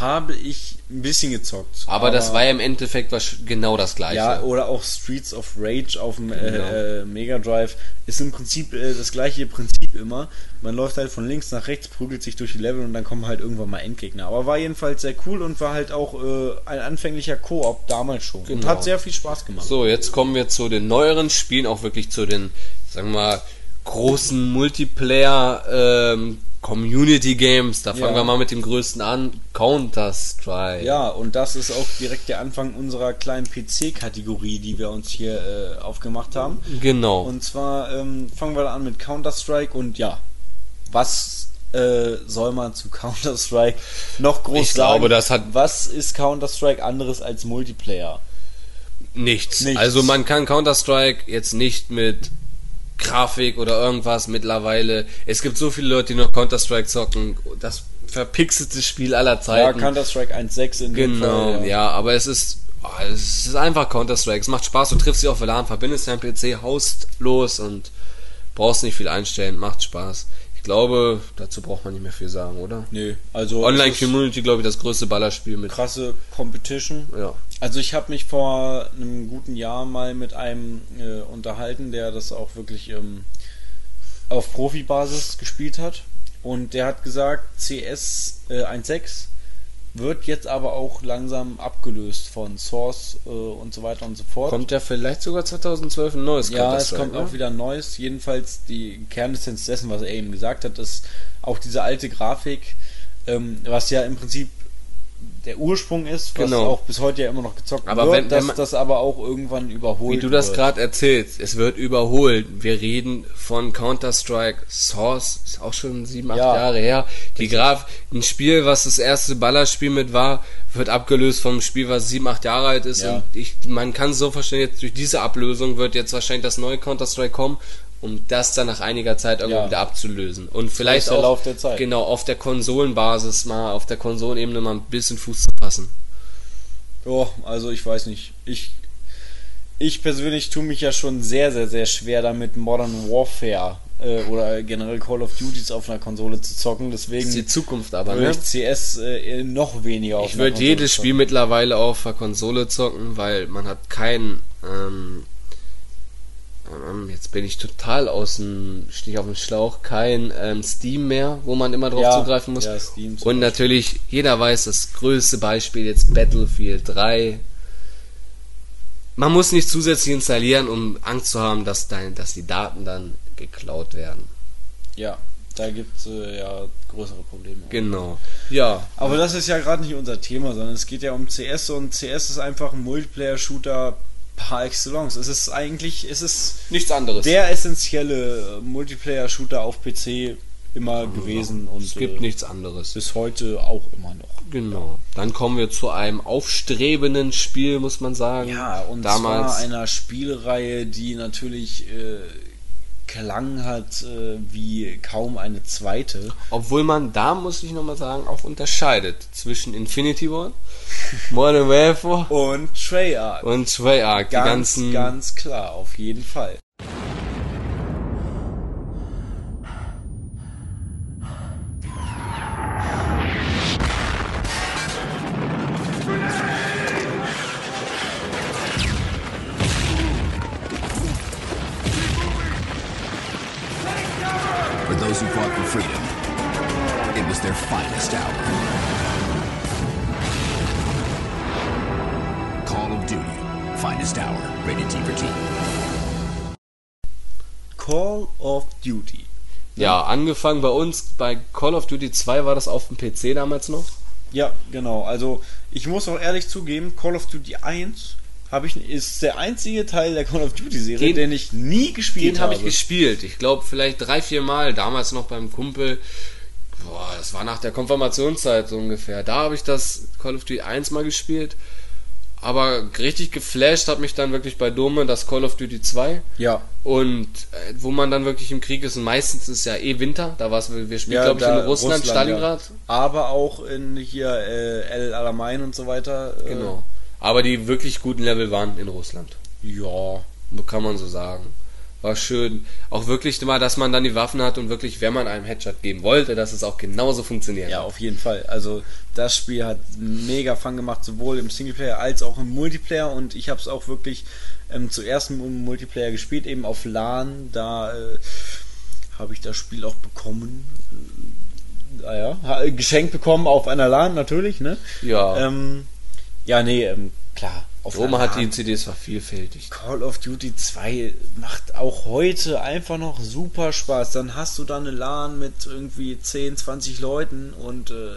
Habe ich ein bisschen gezockt. Aber, das war ja im Endeffekt was, genau das gleiche. ja oder auch Streets of Rage auf dem Genau. äh, äh, Mega Drive ist im Prinzip äh, das gleiche Prinzip immer. Man läuft halt von links nach rechts, prügelt sich durch die Level und dann kommen halt irgendwann mal Endgegner. Aber war jedenfalls sehr cool und war halt auch äh, ein anfänglicher Koop damals schon. Und Genau. hat sehr viel Spaß gemacht. So, jetzt kommen wir zu den neueren Spielen, auch wirklich zu den, sagen wir mal, großen Multiplayer ähm, Community Games. Da fangen Ja. wir mal mit dem größten an, Counter Strike. Ja, und das ist auch direkt der Anfang unserer kleinen PC-Kategorie, die wir uns hier äh, aufgemacht haben. Genau. Und zwar ähm, fangen wir an mit Counter-Strike und ja, was äh, soll man zu Counter-Strike noch groß Ich sagen? glaube, das hat- Was ist Counter-Strike anderes als Multiplayer? Nichts. Nichts. Also man kann Counter Strike jetzt nicht mit Grafik oder irgendwas mittlerweile. Es gibt so viele Leute, die noch Counter Strike zocken. Das verpixelte Spiel aller Ja, Zeiten. Counter-Strike 1.6 in dem Genau, Fall. ja. aber es ist, oh, es ist einfach Counter-Strike. Es macht Spaß, du triffst dich auf LAN, verbindest deinen PC, haust los und brauchst nicht viel einstellen, macht Spaß. Ich glaube, dazu braucht man nicht mehr viel sagen, oder? Nö, also es ist Online-Community, glaube ich, das größte Ballerspiel mit. krasse Competition. Ja. Also ich habe mich vor einem guten Jahr mal mit einem äh, unterhalten, der das auch wirklich ähm, auf Profibasis gespielt hat. Und der hat gesagt, CS äh, 1.6 wird jetzt aber auch langsam abgelöst von Source äh, und so weiter und so fort. Kommt ja vielleicht sogar 2012 ein neues ja, es kommt ne? auch wieder ein neues. Jedenfalls die Kernessenz dessen, was er eben gesagt hat, ist auch diese alte Grafik, ähm, was ja im Prinzip der Ursprung ist, was Genau. auch bis heute ja immer noch gezockt Aber wird, wenn- wenn dass man- das aber auch irgendwann überholt Wie du das wird. gerade erzählst, es wird überholt. Wir reden von Counter-Strike Source, ist auch schon sieben, acht Ja. Jahre her. Die Graf, ein Spiel, was das erste Ballerspiel mit war, wird abgelöst vom Spiel, was sieben, acht Jahre alt ist. Ja. Und ich, man kann so verstehen, jetzt durch diese Ablösung wird jetzt wahrscheinlich das neue Counter-Strike kommen, um das dann nach einiger Zeit irgendwo Ja. wieder abzulösen. Und vielleicht auch, Lauf der Zeit. genau, auf der Konsolenbasis mal, auf der Konsolenebene mal ein bisschen Fuß zu fassen. Ja, also ich weiß nicht. Ich, ich persönlich tue mich ja schon sehr, sehr, sehr schwer damit, Modern Warfare äh, oder generell Call of Duties auf einer Konsole zu zocken. Das ist Deswegen die Zukunft aber, ne? ich CS äh, noch weniger auf Ich würde jedes zocken. Spiel mittlerweile auf der Konsole zocken, weil man hat kein, ähm, ähm, jetzt bin ich total aus dem Stich auf dem Schlauch, kein ähm, Steam mehr, wo man immer drauf Ja, zugreifen muss. ja, Steam Und natürlich, jeder weiß, das größte Beispiel jetzt Battlefield 3. Man muss nicht zusätzlich installieren, um Angst zu haben, dass, dein, dass die Daten dann geklaut werden. Ja, da gibt es äh, ja größere Probleme. Genau. Ja, Aber das ist ja gerade nicht unser Thema, sondern es geht ja um CS und CS ist einfach ein Multiplayer-Shooter par excellence. Es ist eigentlich, es ist nichts anderes. der essentielle äh, Multiplayer-Shooter auf PC immer gewesen und es gibt äh, nichts anderes. bis heute auch immer noch. Genau. Dann kommen wir zu einem aufstrebenden Spiel, muss man sagen. Ja, und damals zwar einer Spielreihe, die natürlich äh, Klang hat äh, wie kaum eine zweite. obwohl man da muss ich nochmal sagen, auch unterscheidet zwischen Infinity War, Modern Warfare Und Treyarch. und Treyarch, die ganz, ganzen ganz klar, auf jeden Fall. Finest hour. Call of Duty, finest hour, rated T for T. Call of Duty. Ja, angefangen bei uns bei Call of Duty 2 war das auf dem PC damals noch. Ja, genau. Also ich muss auch ehrlich zugeben, Call of Duty 1 habe ich ist der einzige Teil der Call of Duty Serie, Den- den, ich nie gespielt Den habe habe. ich gespielt. Ich glaube vielleicht drei, vier Mal. Damals noch beim Kumpel. Boah, das war nach der Konfirmationszeit so ungefähr. Da habe ich das Call of Duty 1 mal gespielt. Aber richtig geflasht hat mich dann wirklich bei Dome das Call of Duty 2. ja. Und äh, wo man dann wirklich im Krieg ist, und meistens ist ja eh Winter, da war es, wir spielen, Ja, glaube ich, in Russland, Stalingrad. Ja. Aber auch in hier äh, El Alamein und so weiter. Äh, Genau. Aber die wirklich guten Level waren in Russland. Ja. Kann man so sagen. War schön. Auch wirklich mal, dass man dann die Waffen hat und wirklich, wenn man einem Headshot geben wollte, dass es auch genauso funktioniert. Ja, auf jeden Fall. Also das Spiel hat mega Fun gemacht, sowohl im Singleplayer als auch im Multiplayer. Und ich habe es auch wirklich ähm, zuerst im Multiplayer gespielt, eben auf LAN. Da äh, habe ich das Spiel auch bekommen. Äh, ah ja, ha- geschenkt bekommen auf einer LAN natürlich, ne? Ja. Ähm, ja, nee, ähm, klar. Auf einer hat die. CDs vervielfältigt. Call of Duty 2 macht auch heute einfach noch super Spaß. Dann hast du da eine LAN mit irgendwie 10, 20 Leuten und äh,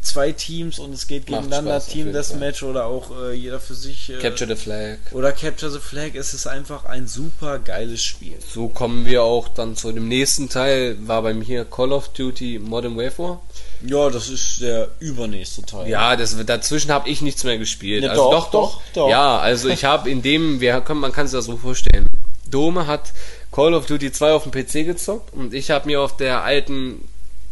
zwei Teams und es geht gegeneinander, Spaß, Team jeden Deathmatch oder auch äh, jeder für sich. Äh, Capture the Flag. oder Capture the Flag. Es ist einfach ein super geiles Spiel. So kommen wir auch dann zu dem nächsten Teil, war bei mir Call of Duty Modern Warfare. Ja, das ist der übernächste Teil. Ja, das, dazwischen habe ich nichts mehr gespielt. Ja, also doch, doch, doch. Ja, also ich habe in dem, wir können, man kann sich das so vorstellen. Dome hat Call of Duty 2 auf dem PC gezockt und ich habe mir auf der alten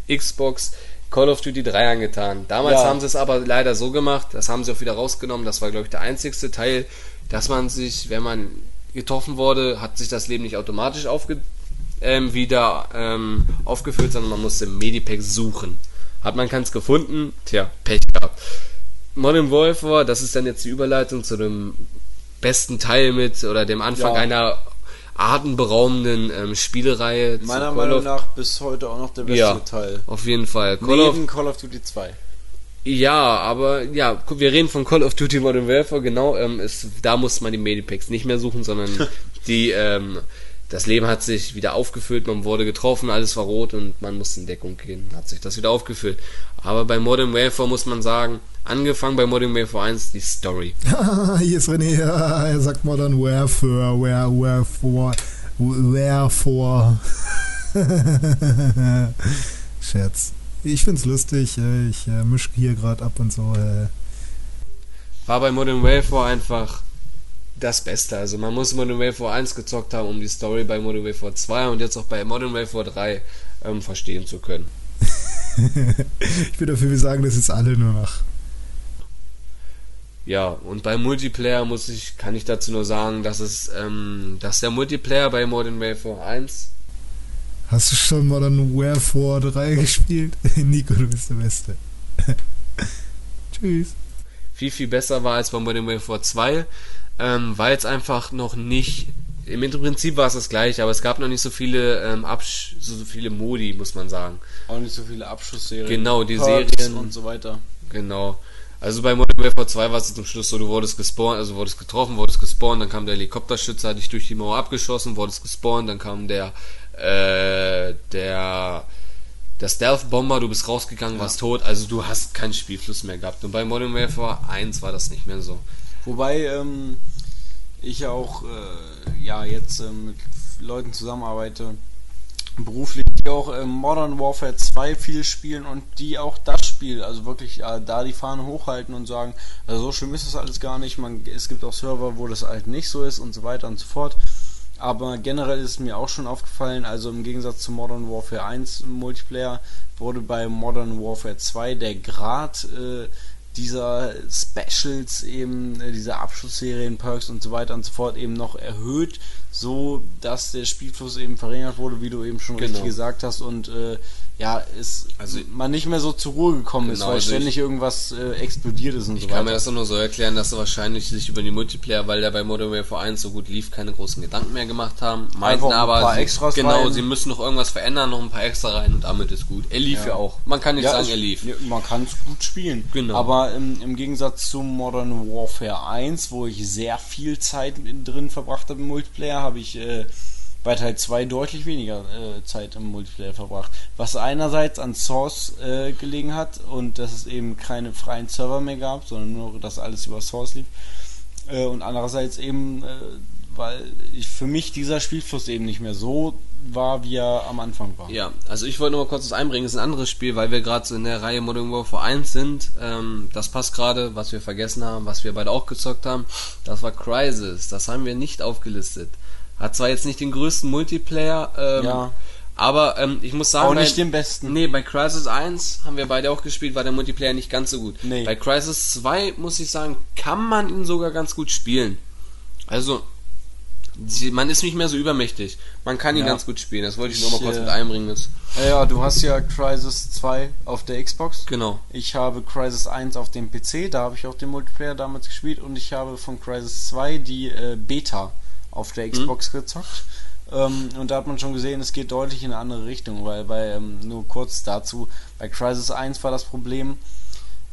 Xbox Call of Duty 3 angetan. Damals Ja. haben sie es aber leider so gemacht, das haben sie auch wieder rausgenommen, das war glaube ich der einzigste Teil, dass man sich, wenn man getroffen wurde, hat sich das Leben nicht automatisch aufge, ähm, wieder ähm, aufgefüllt, sondern man musste Medipack suchen. Hat man keins gefunden, tja, Pech gehabt. Modern Warfare, das ist dann jetzt die Überleitung zu dem besten Teil mit oder dem Anfang Ja. einer atemberaubenden ähm, Spielereihe. Meiner Meinung of- nach bis heute auch noch der beste ja, Teil. auf jeden Fall. Call of, Neben Call of Duty 2. ja, aber ja, wir reden von Call of Duty Modern Warfare, genau, ähm, ist, da muss man die Medipacks nicht mehr suchen, sondern die, ähm, das Leben hat sich wieder aufgefüllt, man wurde getroffen, alles war rot und man musste in Deckung gehen, hat sich das wieder aufgefüllt. Aber bei Modern Warfare muss man sagen, angefangen bei Modern Warfare 1 die Story. Hier ist René, er sagt Modern Warfare, where, wherefore, wherefore. Scherz. Ich find's lustig, äh, ich äh, misch hier gerade ab und so. Äh. War bei Modern Warfare einfach das Beste. Also man muss Modern Warfare 1 gezockt haben, um die Story bei Modern Warfare 2 und jetzt auch bei Modern Warfare 3 ähm, verstehen zu können. ich bin dafür, sagen das jetzt alle nur noch. Ja, und bei Multiplayer muss ich, kann ich dazu nur sagen, dass es, ähm, dass der Multiplayer bei Modern Warfare 1 Hast du schon Modern Warfare 3 gespielt? Nico, du bist der Beste. Tschüss. viel, viel besser war als bei Modern Warfare 2, ähm, weil es einfach noch nicht, im Prinzip war es das gleiche, aber es gab noch nicht so viele, ähm, Absch so viele Modi, muss man sagen. Auch nicht so viele Abschussserien. Genau, die Perks Serien. und so weiter. Genau. Also bei Modern Warfare 2 war es zum Schluss so, du wurdest gespawnt, also wurdest getroffen, wurdest gespawnt, dann kam der Helikopterschütze, hat dich durch die Mauer abgeschossen, wurdest gespawnt, dann kam der, äh, der, der Stealth-Bomber, du bist rausgegangen, warst tot, also du hast keinen Spielfluss mehr gehabt. Und bei Modern Warfare 1 war das nicht mehr so. Wobei ähm, ich auch äh, ja jetzt ähm, mit Leuten zusammenarbeite, beruflich, die auch ähm, Modern Warfare 2 viel spielen und die auch das Spiel, also wirklich äh, da die Fahne hochhalten und sagen, also so schlimm ist das alles gar nicht. Man, es gibt auch Server, wo das halt nicht so ist und so weiter und so fort. Aber generell ist mir auch schon aufgefallen, also im Gegensatz zu Modern Warfare 1 im Multiplayer wurde bei Modern Warfare 2 der Grad äh, dieser Specials eben, äh, dieser Abschlussserien, Perks und so weiter und so fort eben noch erhöht, so dass der Spielfluss eben verringert wurde, wie du eben schon Genau. richtig gesagt hast und äh, ja, es Also- man nicht mehr so zur Ruhe gekommen ist, Genau, weil also ständig irgendwas äh, explodiert ist und Ich so kann weiter. mir das nur so erklären, dass sie wahrscheinlich sich über die Multiplayer, weil der bei Modern Warfare 1 so gut lief, keine großen Gedanken mehr gemacht haben. Meinten ein aber, sie, genau, rein. sie müssen noch irgendwas verändern, noch ein paar extra rein und damit ist gut. Er lief ja, Ja. auch. Man kann nicht sagen, es- er lief. ja, Man kann es gut spielen. Genau. Aber im, im Gegensatz zu Modern Warfare 1, wo ich sehr viel Zeit in, drin verbracht habe im Multiplayer, habe ich äh, bei Teil 2 deutlich weniger äh, Zeit im Multiplayer verbracht. Was einerseits an Source äh, gelegen hat und dass es eben keine freien Server mehr gab, sondern nur, dass alles über Source lief. Äh, und andererseits eben, äh, weil ich, für mich dieser Spielfluss eben nicht mehr so war, wie er am Anfang war. Ja, also ich wollte nur mal kurz das einbringen, es ist ein anderes Spiel, weil wir gerade so in der Reihe Modern Warfare 1 sind. Ähm, das passt gerade, was wir vergessen haben, was wir beide auch gezockt haben. Das war Crysis, das haben wir nicht aufgelistet. Hat zwar jetzt nicht den größten Multiplayer, ähm, Ja. aber ähm, ich muss sagen, Auch nicht bei- den besten. Nee, bei Crysis 1 haben wir beide auch gespielt, war der Multiplayer nicht ganz so gut. Nee. Bei Crysis 2 muss ich sagen, kann man ihn sogar ganz gut spielen. Also, man ist nicht mehr so übermächtig. Man kann ihn Ja. ganz gut spielen. Das wollte ich nur mal Ich, kurz äh, mit einbringen. Jetzt. Ja, ja, du hast ja Crysis 2 auf der Xbox. Genau. Ich habe Crysis 1 auf dem PC, da habe ich auch den Multiplayer damals gespielt und ich habe von Crysis 2 die äh, Beta auf der Xbox gezockt. Ähm, und da hat man schon gesehen, es geht deutlich in eine andere Richtung, weil bei, ähm, nur kurz dazu, bei Crysis 1 war das Problem,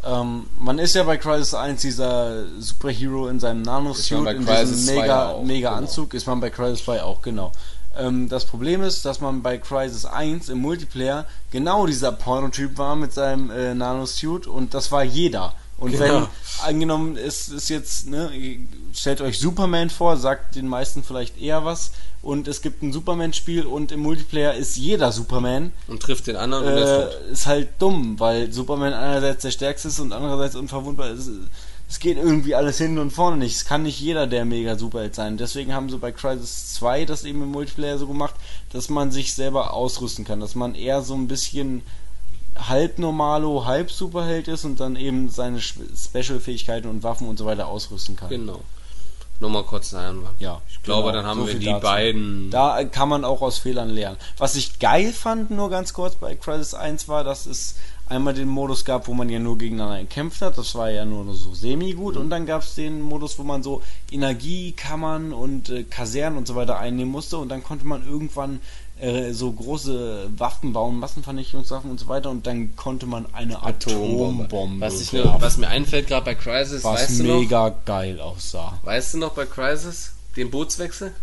ähm, man ist ja bei Crysis 1 dieser Superhero in seinem Nano-Suit, in Crysis diesem 2 mega, auch, mega genau. Anzug, ist man bei Crysis 2 auch, genau. Ähm, das Problem ist, dass man bei Crysis 1 im Multiplayer genau dieser Pornotyp war mit seinem äh, Nano-Suit und das war jeder. Und Genau. wenn, angenommen, es ist jetzt, ne, stellt euch Superman vor, sagt den meisten vielleicht eher was, und es gibt ein Superman-Spiel und im Multiplayer ist jeder Superman, Und trifft den anderen und der ist äh, ist halt dumm, weil Superman einerseits der stärkste ist und andererseits unverwundbar ist. Es geht irgendwie alles hinten und vorne nicht. Es kann nicht jeder der mega Superheld sein. Deswegen haben sie bei Crisis 2 das eben im Multiplayer so gemacht, dass man sich selber ausrüsten kann, dass man eher so ein bisschen halb normalo, halb Superheld ist und dann eben seine Special-Fähigkeiten und Waffen und so weiter ausrüsten kann. Genau. Nur mal kurz Einwand. Ja, Ich glaube, genau, dann haben so wir die dazu. beiden. Da kann man auch aus Fehlern lernen. Was ich geil fand, nur ganz kurz bei Crisis 1 war, dass es einmal den Modus gab, wo man ja nur gegeneinander gekämpft hat. Das war ja nur so semi-gut. Und dann gab es den Modus, wo man so Energiekammern und äh, Kasernen und so weiter einnehmen musste. Und dann konnte man irgendwann äh, so große Waffen bauen, Massenvernichtungswaffen und so weiter. Und dann konnte man eine Atombombe, Was, ich nur, was mir einfällt gerade bei Crisis, was weißt du noch? mega geil aussah. Weißt du noch bei Crisis den Bootswechsel?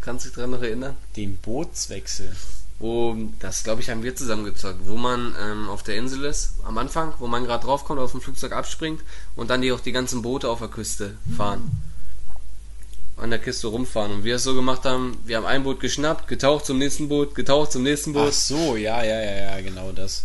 Kannst du dich dran noch erinnern? Den Bootswechsel. Wo, das glaube ich, haben wir zusammen gezockt, wo man ähm, auf der Insel ist, am Anfang, wo man gerade draufkommt, auf dem Flugzeug abspringt und dann die auch die ganzen Boote auf der Küste fahren. An der Kiste rumfahren. Und wir es so gemacht haben, wir haben ein Boot geschnappt, getaucht zum nächsten Boot, getaucht zum nächsten Boot. Ach so, ja, ja, ja, ja, genau das.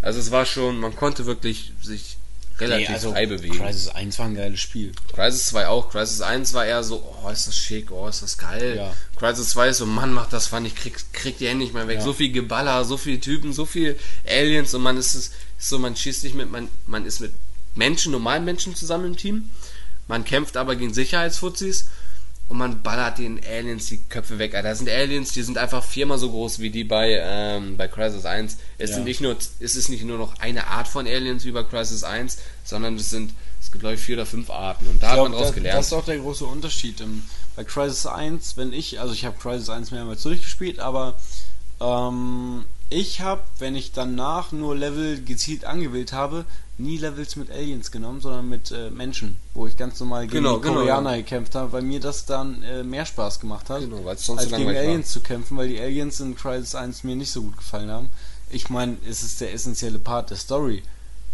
Also es war schon, man konnte wirklich sich relativ Nee, also frei bewegen. Crisis 1 war ein geiles Spiel. Crisis 2 auch. Crisis 1 war eher so, oh, ist das schick, oh, ist das geil. Ja. Crisis 2 ist so, Mann, macht das fun, ich krieg, krieg die Hände nicht mehr weg. Ja. So viel Geballer, so viele Typen, so viel Aliens und man ist, es- ist so, man schießt nicht mit, man, man ist mit Menschen, normalen Menschen zusammen im Team. Man kämpft aber gegen Sicherheitsfuzis und man ballert den Aliens die Köpfe weg. Alter, Das sind Aliens, die sind einfach viermal so groß wie die bei, ähm, bei Crisis 1. Es, Ja. sind nicht nur, es ist nicht nur noch eine Art von Aliens wie bei Crisis 1, sondern es sind, es gibt glaube ich vier oder fünf Arten. Und da Ich hat man glaub, draus gelernt. das ist auch der große Unterschied. Ähm, Bei Crisis 1, wenn ich, also ich habe Crisis 1 mehrmals durchgespielt, aber ähm, ich habe, wenn ich danach nur Level gezielt angewählt habe, nie Levels mit Aliens genommen, sondern mit äh, Menschen, wo ich ganz normal gegen Genau, genau, Koreaner gekämpft habe, weil mir das dann äh, mehr Spaß gemacht hat, Genau, als so gegen langweilig war. Aliens zu kämpfen, weil die Aliens in Crisis 1 mir nicht so gut gefallen haben. Ich meine, es ist der essentielle Part der Story.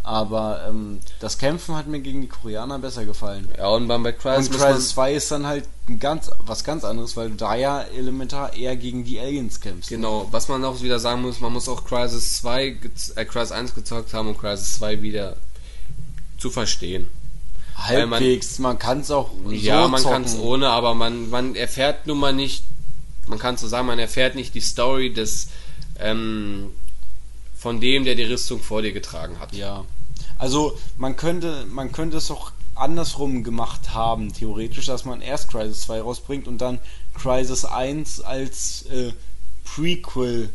Aber ähm, das Kämpfen hat mir gegen die Koreaner besser gefallen. Ja, und beim bei Crisis Und Crisis man, 2 ist dann halt ein ganz, was ganz anderes, weil du da ja elementar eher gegen die Aliens kämpfst. genau, was man auch wieder sagen muss, man muss auch Crisis 2, gez- äh, Crisis 1 gezockt haben, um Crisis 2 wieder zu verstehen. weil man- Halbwegs, man, kann es auch ja, so man kann es ohne, aber man, man erfährt nun mal nicht, man kann so sagen, man erfährt nicht die Story des, ähm, von dem, der die Rüstung vor dir getragen hat. Ja. Also man könnte, man könnte es auch andersrum gemacht haben, theoretisch, dass man erst Crisis 2 rausbringt und dann Crisis 1 als äh, Prequel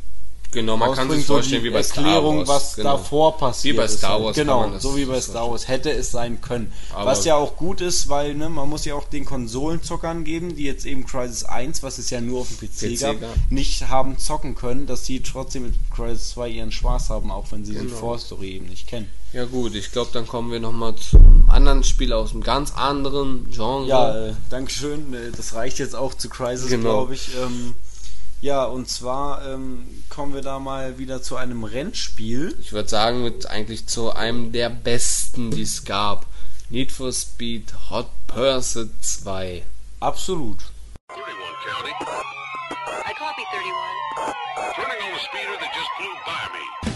Genau, man kann sich so vorstellen, die wie bei Erklärung, Star Wars. was genau. davor passiert Wie bei ist Star. Wars kann Genau, so wie bei Star Wars hätte es sein können. Aber- was ja auch gut ist, weil ne, man muss ja auch den Konsolenzockern geben, die jetzt eben Crisis 1, was es ja nur auf dem PC, PC gab, gab. nicht haben zocken können, dass sie trotzdem mit Crisis 2 ihren Spaß haben, auch wenn sie die Genau. Vorstory eben nicht kennen. Ja gut, ich glaube, dann kommen wir nochmal zum anderen Spiel aus einem ganz anderen Genre. Ja, äh, Dankeschön. Äh, Das reicht jetzt auch zu Crisis, Genau. glaube ich. Ähm, ja, und zwar ähm, kommen wir da mal wieder zu einem Rennspiel. Ich würde sagen, mit eigentlich zu einem der besten, die es gab. Need for Speed Hot Pursuit 2. Absolut. 31 County. I copy 31. Turning on the speeder that just flew by me.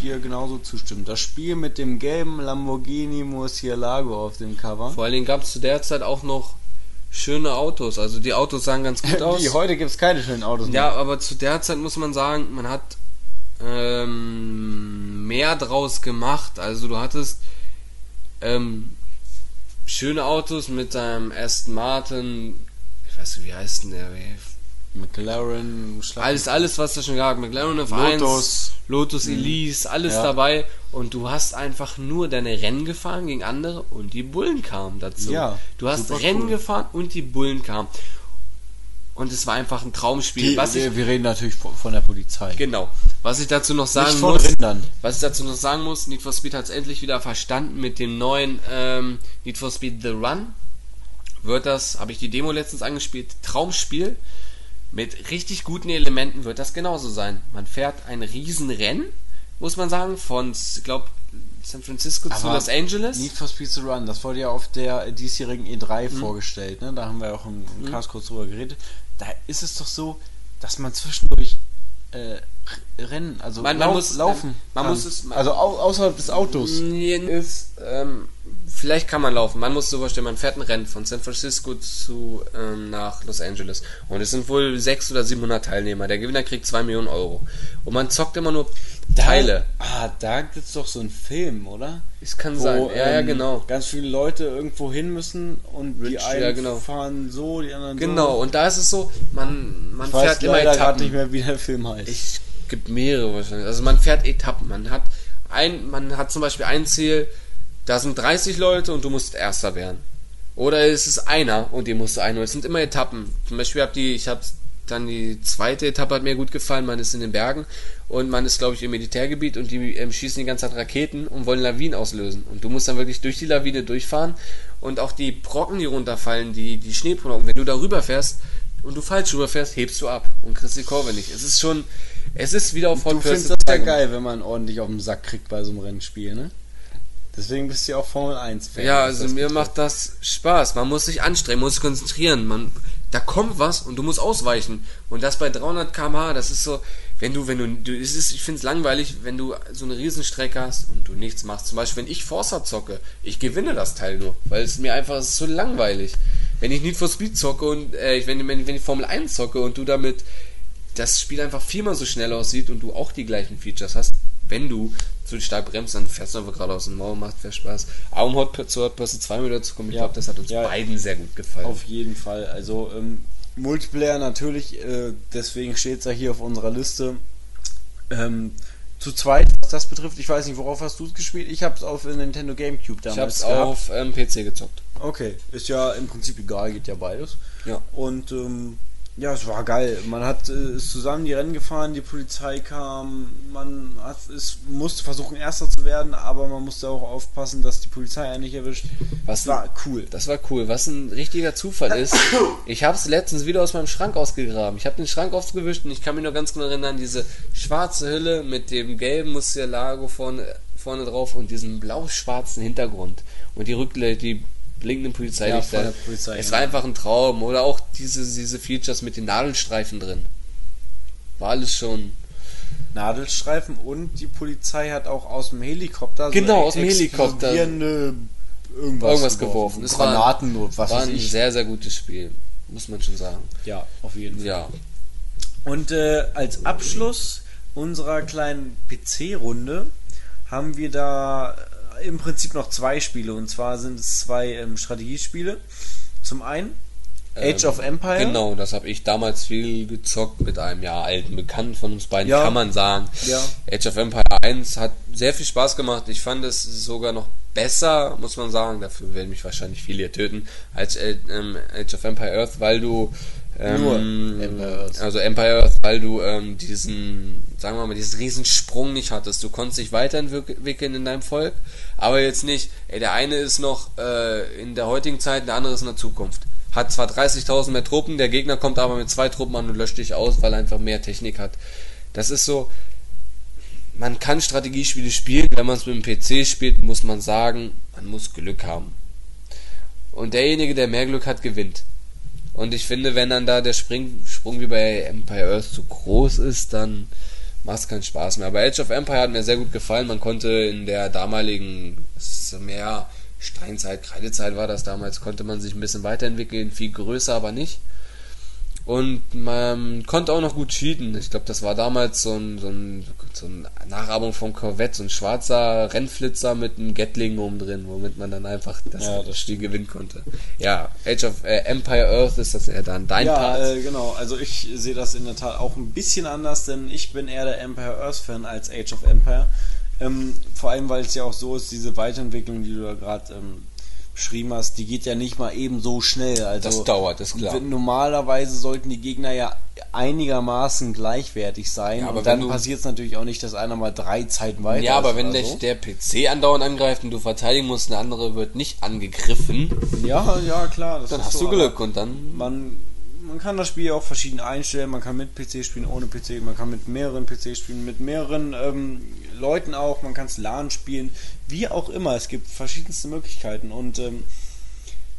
Dir genauso zustimmen. Das Spiel mit dem gelben Lamborghini Murcielago auf dem Cover. Vor allen Dingen gab es zu der Zeit auch noch schöne Autos. Also die Autos sahen ganz gut aus. Die, heute gibt es keine schönen Autos Ja, mehr. aber zu der Zeit muss man sagen, man hat ähm, mehr draus gemacht. Also du hattest ähm, schöne Autos mit deinem Aston Martin, ich weiß nicht, wie heißt denn der? McLaren, Schlag Alles, alles, was da schon gab. McLaren F1, Lotus. Lotus Elise, alles Ja. dabei. Und du hast einfach nur deine Rennen gefahren gegen andere und die Bullen kamen dazu. Ja, du hast Rennen cool. gefahren und die Bullen kamen. Und es war einfach ein Traumspiel. Die, was ich, wir, wir reden natürlich von, von der Polizei. genau. Was ich dazu noch sagen Nicht von muss, Rindern. was ich dazu noch sagen muss, Need for Speed hat es endlich wieder verstanden mit dem neuen ähm, Need for Speed The Run. Wird das, habe ich die Demo letztens angespielt, Traumspiel. Mit richtig guten Elementen wird das genauso sein. Man fährt ein Riesenrennen, muss man sagen, von, ich glaube, San Francisco zu Aber Los Angeles. Need for Speed to Run, das wurde ja auf der diesjährigen E3 Mhm. vorgestellt, ne? Da haben wir auch im, im Cast kurz drüber geredet. Da ist es doch so, dass man zwischendurch äh, Rennen, also Man- man lauf- muss- laufen. man kann. muss es- also au außerhalb des Autos. Nee, ist, ähm, vielleicht kann man laufen. Man muss so vorstellen, man fährt ein Rennen von San Francisco zu ähm, nach Los Angeles. Und es sind wohl 600 oder 700 Teilnehmer. Der Gewinner kriegt 2 Millionen Euro. Und man zockt immer nur Teile. Ah, da gibt's doch so einen Film, oder? Es kann sein. Ja, ja, ähm, genau. Ganz viele Leute irgendwo hin müssen und die Rich, einen ja, genau. fahren so, die anderen so. Genau, und da ist es so, man, man Ich weiß fährt immer leider gerade Etappen. nicht mehr, wie der Film heißt. Ich gibt mehrere wahrscheinlich. Also man fährt Etappen. Man hat ein, man hat zum Beispiel ein Ziel, da sind 30 Leute und du musst Erster werden. Oder es ist einer und den musst du einholen. Es sind immer Etappen. Zum Beispiel hab die, ich habe dann die zweite Etappe hat mir gut gefallen. Man ist in den Bergen und man ist, glaube ich, im Militärgebiet und die ähm, schießen die ganze Zeit Raketen und wollen Lawinen auslösen. Und du musst dann wirklich durch die Lawine durchfahren und auch die Brocken, die runterfallen, die, die Schneebrocken, wenn du darüber fährst und du falsch rüberfährst, hebst du ab und kriegst die Kurve nicht. Es ist schon, es ist wieder auf du Hot findest Pursuit das ja geil, wenn man ordentlich auf den Sack kriegt bei so einem Rennspiel, ne? Deswegen bist du ja auch Formel 1 Fan. Ja, was also mir macht das Spaß. Man muss sich anstrengen, muss sich konzentrieren. Man, da kommt was und du musst ausweichen. Und das bei 300 km/h, das ist so, wenn du, wenn du, du es ist, ich finde es langweilig, wenn du so eine Riesenstrecke hast und du nichts machst. Zum Beispiel, wenn ich Forza zocke, ich gewinne das Teil nur, weil es mir einfach, es ist so langweilig. Wenn ich Need for Speed zocke und, äh, ich- wenn, wenn, wenn ich Formel 1 zocke und du damit das Spiel einfach viermal so schnell aussieht und du auch die gleichen Features hast, wenn du zu stark bremst, dann fährst du einfach gerade aus dem Mauer, macht viel Spaß. Aber um Hot zu Hot Pursuit 2 wieder zu kommen, ich Ja. glaube, das hat uns Ja. beiden sehr gut gefallen. Auf jeden Fall. Also ähm, Multiplayer natürlich, äh, deswegen steht es ja hier auf unserer Liste. Ähm, zu zweit, was das betrifft, ich weiß nicht, worauf hast du es gespielt? Ich habe es auf Nintendo GameCube damals ich habe es auf ähm, PC gezockt. Okay, ist ja im Prinzip egal, geht ja beides. Ja. Und ähm, ja, es war geil. Man hat äh, ist zusammen die Rennen gefahren, die Polizei kam, man hat, es musste versuchen, Erster zu werden, aber man musste auch aufpassen, dass die Polizei einen nicht erwischt. Was war cool. Das war cool. Was ein richtiger Zufall ist, ich habe es letztens wieder aus meinem Schrank ausgegraben. Ich habe den Schrank aufgewischt und ich kann mich noch ganz genau erinnern, diese schwarze Hülle mit dem gelben Murcielago vorne, vorne drauf und diesem blau-schwarzen Hintergrund. Und die Rückle die blinkenden Polizeilichter. Ja, Polizei, es ja. war einfach ein Traum. Oder auch diese, diese Features mit den Nadelstreifen drin. War alles schon. Nadelstreifen und die Polizei hat auch aus dem Helikopter Genau, so aus dem Helikopter. irgendwas, Irgendwas geworfen. Es war- Granaten oder was war ein ich. sehr, sehr gutes Spiel. Muss man schon sagen. Ja, auf jeden Fall. Ja. Und äh, als Abschluss unserer kleinen PC-Runde haben wir da im Prinzip noch zwei Spiele. Und zwar sind es zwei ähm, Strategiespiele. Zum einen Age Ähm, of Empire. Genau, das habe ich damals viel gezockt mit einem ja alten Bekannten von uns beiden, Ja. kann man sagen. Ja. Age of Empire 1 hat sehr viel Spaß gemacht. Ich fand es sogar noch besser, muss man sagen. Dafür werden mich wahrscheinlich viele hier töten, als äh, ähm, Age of Empire Earth, weil du ähm, Nur Empire Earth. also Empire Earth, weil du ähm, diesen, sagen wir mal, diesen riesen Sprung nicht hattest. Du konntest dich weiterentwickeln in deinem Volk, aber jetzt nicht, ey, der eine ist noch äh, in der heutigen Zeit, der andere ist in der Zukunft. Hat zwar 30.000 mehr Truppen, der Gegner kommt aber mit zwei Truppen an und löscht dich aus, weil er einfach mehr Technik hat. Das ist so, man kann Strategiespiele spielen, wenn man es mit dem PC spielt, muss man sagen, man muss Glück haben. Und derjenige, der mehr Glück hat, gewinnt. Und ich finde, wenn dann da der Spring, Sprung wie bei Empire Earth zu groß ist, dann macht keinen Spaß mehr. Aber Age of Empire hat mir sehr gut gefallen. Man konnte in der damaligen, mehr Steinzeit, Kreidezeit war das damals, konnte man sich ein bisschen weiterentwickeln, viel größer, aber nicht. Und man konnte auch noch gut cheaten. Ich glaube, das war damals so ein, so ein, so eine Nachahmung vom Corvette, so ein schwarzer Rennflitzer mit einem Gatling oben drin, womit man dann einfach das, Ja, das Spiel gewinnen konnte. Ja, Age of äh, Empire Earth ist das ja dann dein ja, Part. äh, genau. Also ich sehe das in der Tat auch ein bisschen anders, denn ich bin eher der Empire Earth Fan als Age of Empire. Ähm, vor allem, weil es ja auch so ist, diese Weiterentwicklung, die du da gerade ähm, beschrieben hast, die geht ja nicht mal eben so schnell. Also Das dauert, ist klar. Normalerweise sollten die Gegner ja einigermaßen gleichwertig sein. Ja, aber und dann passiert es natürlich auch nicht, dass einer mal drei Zeiten weiter ja, aber wenn dich so. der PC andauernd angreift und du verteidigen musst, eine andere wird nicht angegriffen, Ja, ja, klar. das dann hast so, du Glück und dann man, man kann das Spiel ja auch verschieden einstellen. Man kann mit PC spielen, ohne PC. Man kann mit mehreren PC spielen, mit mehreren ähm, Leuten auch. Man kann es LAN spielen, wie auch immer. Es gibt verschiedenste Möglichkeiten. Und ähm,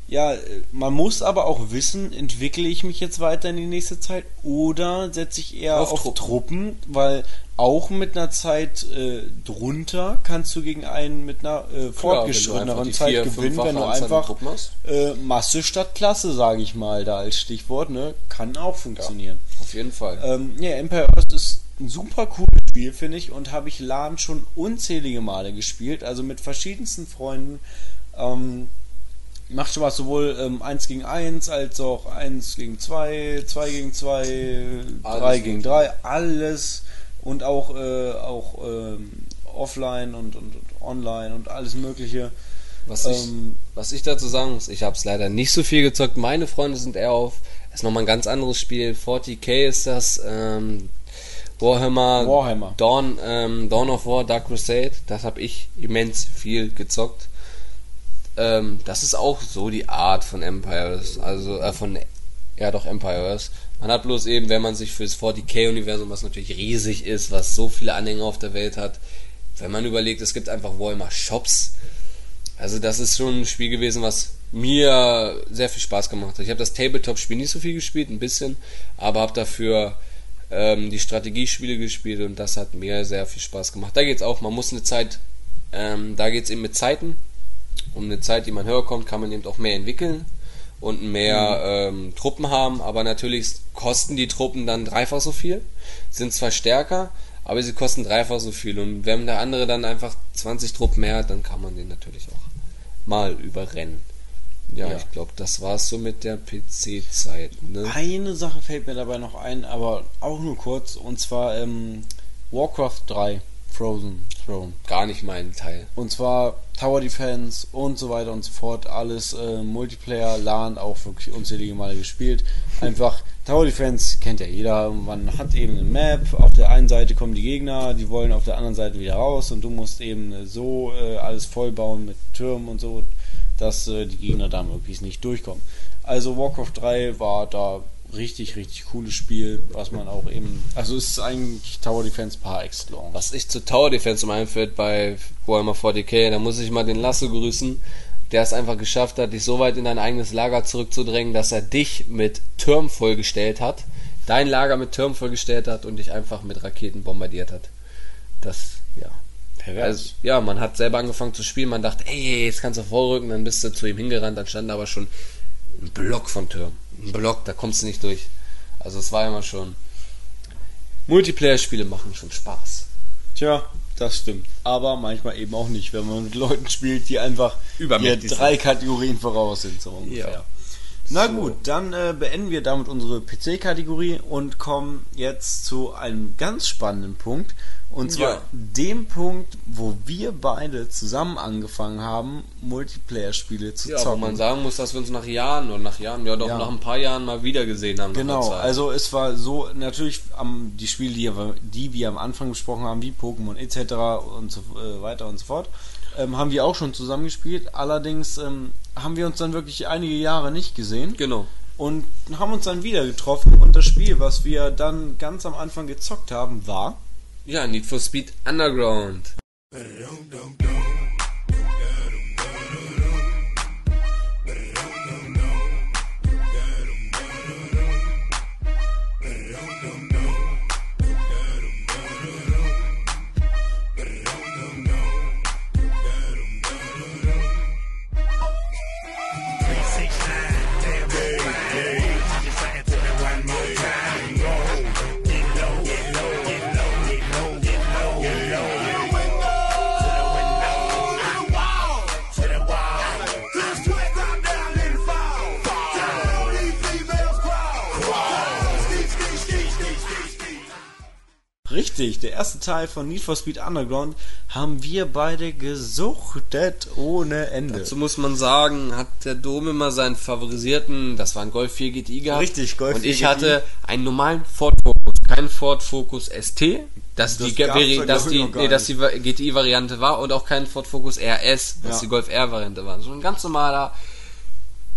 ja, man muss aber auch wissen, entwickle ich mich jetzt weiter in die nächste Zeit oder setze ich eher Auf auf, Truppen. Truppen. weil auch mit einer Zeit äh, drunter kannst du gegen einen mit einer äh, fortgeschritteneren die Zeit vier, gewinnen, wenn du einfach äh, Masse statt Klasse, sage ich mal, da als Stichwort, ne? Kann auch funktionieren. auf jeden Fall. Ähm, ja, Empire Earth ist ein super cooles Spiel, finde ich, und habe ich LAN schon unzählige Male gespielt, also mit verschiedensten Freunden. Ähm, macht Spaß sowohl ähm, 1 gegen 1 als auch 1 gegen 2, 2 gegen 2, 3 Alles gegen 3, alles und auch, äh, auch ähm, offline und, und, und online und alles mögliche. Was ich, Ähm, was ich dazu sagen muss, ich habe es leider nicht so viel gezockt. Meine Freunde sind eher auf, ist nochmal ein ganz anderes Spiel. 40k ist das, ähm, Warhammer, Warhammer. Dawn, ähm, Dawn of War, Dark Crusade. Das habe ich immens viel gezockt. Ähm, das ist auch so die Art von Empires, also äh, von, ja doch Empires. Man hat bloß eben, wenn man sich fürs 40k-Universum, was natürlich riesig ist, was so viele Anhänger auf der Welt hat, wenn man überlegt, es gibt einfach Warhammer Shops, also das ist schon ein Spiel gewesen, was mir sehr viel Spaß gemacht hat. Ich habe das Tabletop-Spiel nicht so viel gespielt, ein bisschen, aber habe dafür ähm, die Strategiespiele gespielt und das hat mir sehr viel Spaß gemacht. Da geht's auch, man muss eine Zeit, ähm, da geht's eben mit Zeiten. Um eine Zeit, die man höher kommt, kann man eben auch mehr entwickeln und mehr ähm, Truppen haben, aber natürlich kosten die Truppen dann dreifach so viel, sind zwar stärker, aber sie kosten dreifach so viel und wenn der andere dann einfach 20 Truppen mehr hat, dann kann man den natürlich auch mal überrennen. Ja, Ja. ich glaube, das war's so mit der PC-Zeit. Ne? Eine Sache fällt mir dabei noch ein, aber auch nur kurz, und zwar ähm, Warcraft 3, Frozen Throne. Gar nicht mein Teil. Und zwar Tower Defense und so weiter und so fort. Alles äh, Multiplayer, LAN, auch wirklich unzählige Male gespielt. Einfach Tower Defense kennt ja jeder. Man hat eben eine Map. Auf der einen Seite kommen die Gegner, die wollen auf der anderen Seite wieder raus und du musst eben so äh, alles vollbauen mit Türmen und so, dass äh, die Gegner da möglichst nicht durchkommen. Also Warcraft 3 war da richtig, richtig cooles Spiel, was man auch eben. Also es ist eigentlich Tower Defense par excellence. Was ich zu Tower Defense um einfällt bei Warhammer 40k, da muss ich mal den Lasso grüßen, der es einfach geschafft hat, dich so weit in dein eigenes Lager zurückzudrängen, dass er dich mit Türmen vollgestellt hat, dein Lager mit Türmen vollgestellt hat und dich einfach mit Raketen bombardiert hat. Das, ja. Also, ja, man hat selber angefangen zu spielen, man dachte, ey, jetzt kannst du vorrücken, dann bist du zu ihm hingerannt, dann stand da aber schon ein Block von Türmen. Ein Block, da kommst du nicht durch. Also es war immer schon. Multiplayer-Spiele machen schon Spaß. Tja, das stimmt. Aber manchmal eben auch nicht, wenn man mit Leuten spielt, die einfach Übermächtig dir drei Kategorien voraus sind, so ungefähr. Ja. Na gut, dann äh, beenden wir damit unsere PC-Kategorie und kommen jetzt zu einem ganz spannenden Punkt. Und zwar Ja. dem Punkt, wo wir beide zusammen angefangen haben, Multiplayer-Spiele zu Ja, wo zocken. man sagen muss, dass wir uns nach Jahren oder nach Jahren, ja doch Ja. nach ein paar Jahren mal wieder gesehen haben. Genau, Zeit. also es war so, natürlich am, die Spiele, die, wir- die wir am Anfang besprochen haben, wie Pokémon etc. und so äh, weiter und so fort, ähm, haben wir auch schon zusammengespielt. Allerdings ähm, haben wir uns dann wirklich einige Jahre nicht gesehen Genau. und haben uns dann wieder getroffen und das Spiel, was wir dann ganz am Anfang gezockt haben, war Ja, Need for Speed Underground. Richtig, der erste Teil von Need for Speed Underground haben wir beide gesuchtet ohne Ende. Dazu muss man sagen, hat der Dom immer seinen favorisierten, das war ein Golf 4 GTI gehabt. Richtig, Golf Und 4 ich GTI. hatte einen normalen Ford Focus, keinen Ford Focus ST, dass Das die, Vari- dass die, nee, dass die GTI-Variante war und auch keinen Ford Focus RS, was Ja. die Golf R-Variante war. So ein ganz normaler,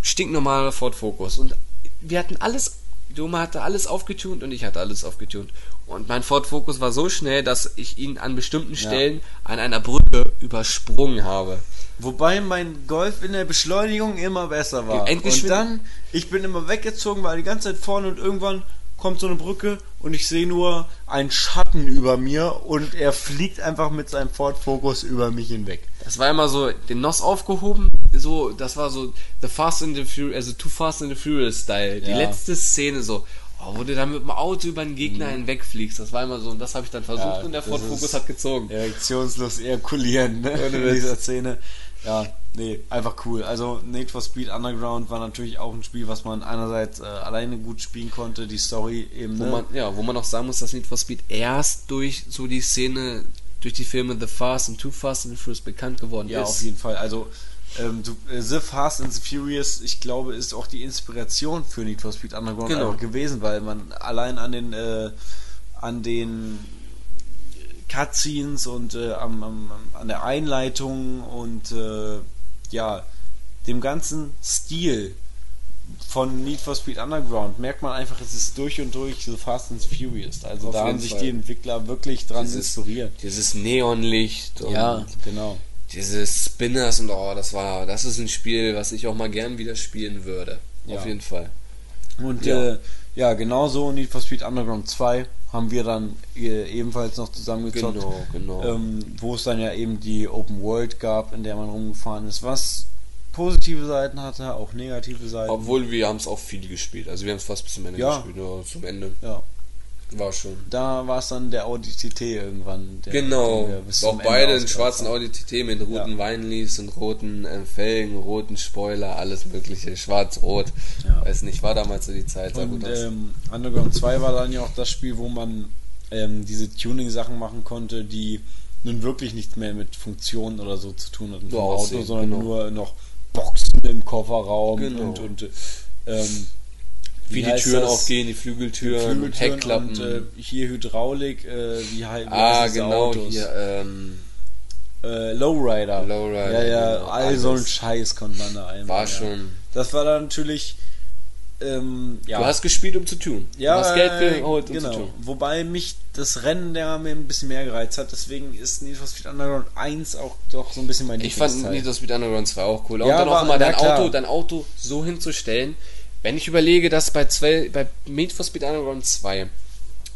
stinknormaler Ford Focus. Und wir hatten alles, Doma hatte alles aufgetunt und ich hatte alles aufgetunt. Und mein Ford Focus war so schnell, dass ich ihn an bestimmten Stellen an einer Brücke übersprungen habe. Wobei mein Golf in der Beschleunigung immer besser war. Und dann, ich bin immer weggezogen, war die ganze Zeit vorne und irgendwann kommt so eine Brücke und ich sehe nur einen Schatten über mir und er fliegt einfach mit seinem Ford Focus über mich hinweg. Das war immer so, den NOS aufgehoben, so, das war so The Fast and the Furious, also Too Fast and the Furious Style. Die Ja. letzte Szene so, Oh, wo du dann mit dem Auto über einen Gegner hinwegfliegst. Das war immer so, und das habe ich dann versucht Mhm. Ja, und der Ford Focus hat gezogen. Erektionslos ejakulieren, ne? In dieser Szene. Ja, nee, einfach cool. Also Need for Speed Underground war natürlich auch ein Spiel, was man einerseits äh, alleine gut spielen konnte, die Story eben, Wo ne? man, ja, wo man auch sagen muss, dass Need for Speed erst durch so die Szene, durch die Filme The Fast and Too Fast and the Furious bekannt geworden Ja, ist. auf jeden Fall. Also ähm, du, äh, The Fast and the Furious, ich glaube, ist auch die Inspiration für Need for Speed Underground Genau. gewesen, weil man allein an den äh, an den Cutscenes und äh, am, am, an der Einleitung und äh, ja dem ganzen Stil von Need for Speed Underground merkt man einfach, es ist durch und durch The Fast and the Furious. Also Auf da haben sich Fall. die Entwickler wirklich dran Dieses- inspiriert. Dieses Neonlicht und Ja, genau. Diese Spinners und oh, das war, das ist ein Spiel, was ich auch mal gern wieder spielen würde. Ja. Auf jeden Fall. Und Ja. äh, ja genauso Need for Speed Underground 2 haben wir dann äh, ebenfalls noch zusammengezockt. Genau, genau. Ähm, wo es dann ja eben die Open World gab, in der man rumgefahren ist, was positive Seiten hatte, auch negative Seiten. Obwohl wir haben es auch viel gespielt. Also wir haben es fast bis zum Ende Ja. gespielt. Ja, zum Ende. ja, War schon. da war es dann der Audi TT irgendwann. Der, Genau. den Auch beide ausgereizt schwarzen. Audi TT mit roten Ja. Weinleaves und roten äh, Felgen, roten Spoiler, alles mögliche. Schwarz-Rot. Ja. Weiß nicht, war damals so die Zeit. Und ähm, Underground 2 war dann ja auch das Spiel, wo man ähm, diese Tuning-Sachen machen konnte, die nun wirklich nichts mehr mit Funktionen oder so zu tun hatten vom Auto, sondern genau. nur noch Boxen im Kofferraum Genau. und, und ähm, Wie die heißt Türen das? aufgehen, die Flügeltüren, Flügeltüren Heckklappen. und äh, hier Hydraulik, äh, wie, wie ah, genau, Autos? hier, ähm, Äh, Lowrider. Lowrider, Ja, ja, genau, all so ein. Scheiß konnte man da einbauen. war ja. schon. Das war dann natürlich ähm, ja. Du hast gespielt, um zu tun. Ja, du hast Geld äh, geholt, um genau. zu tun. Wobei mich das Rennen der mir ein bisschen mehr gereizt hat, deswegen ist Need for Speed Underground 1 auch doch so ein bisschen mein Ich fand. Need for Speed Underground 2 auch cool. Und Ja, dann auch war- immer dein klar. Auto, dein Auto so hinzustellen. Wenn ich überlege, dass bei, zwei, bei Need for Speed Underground 2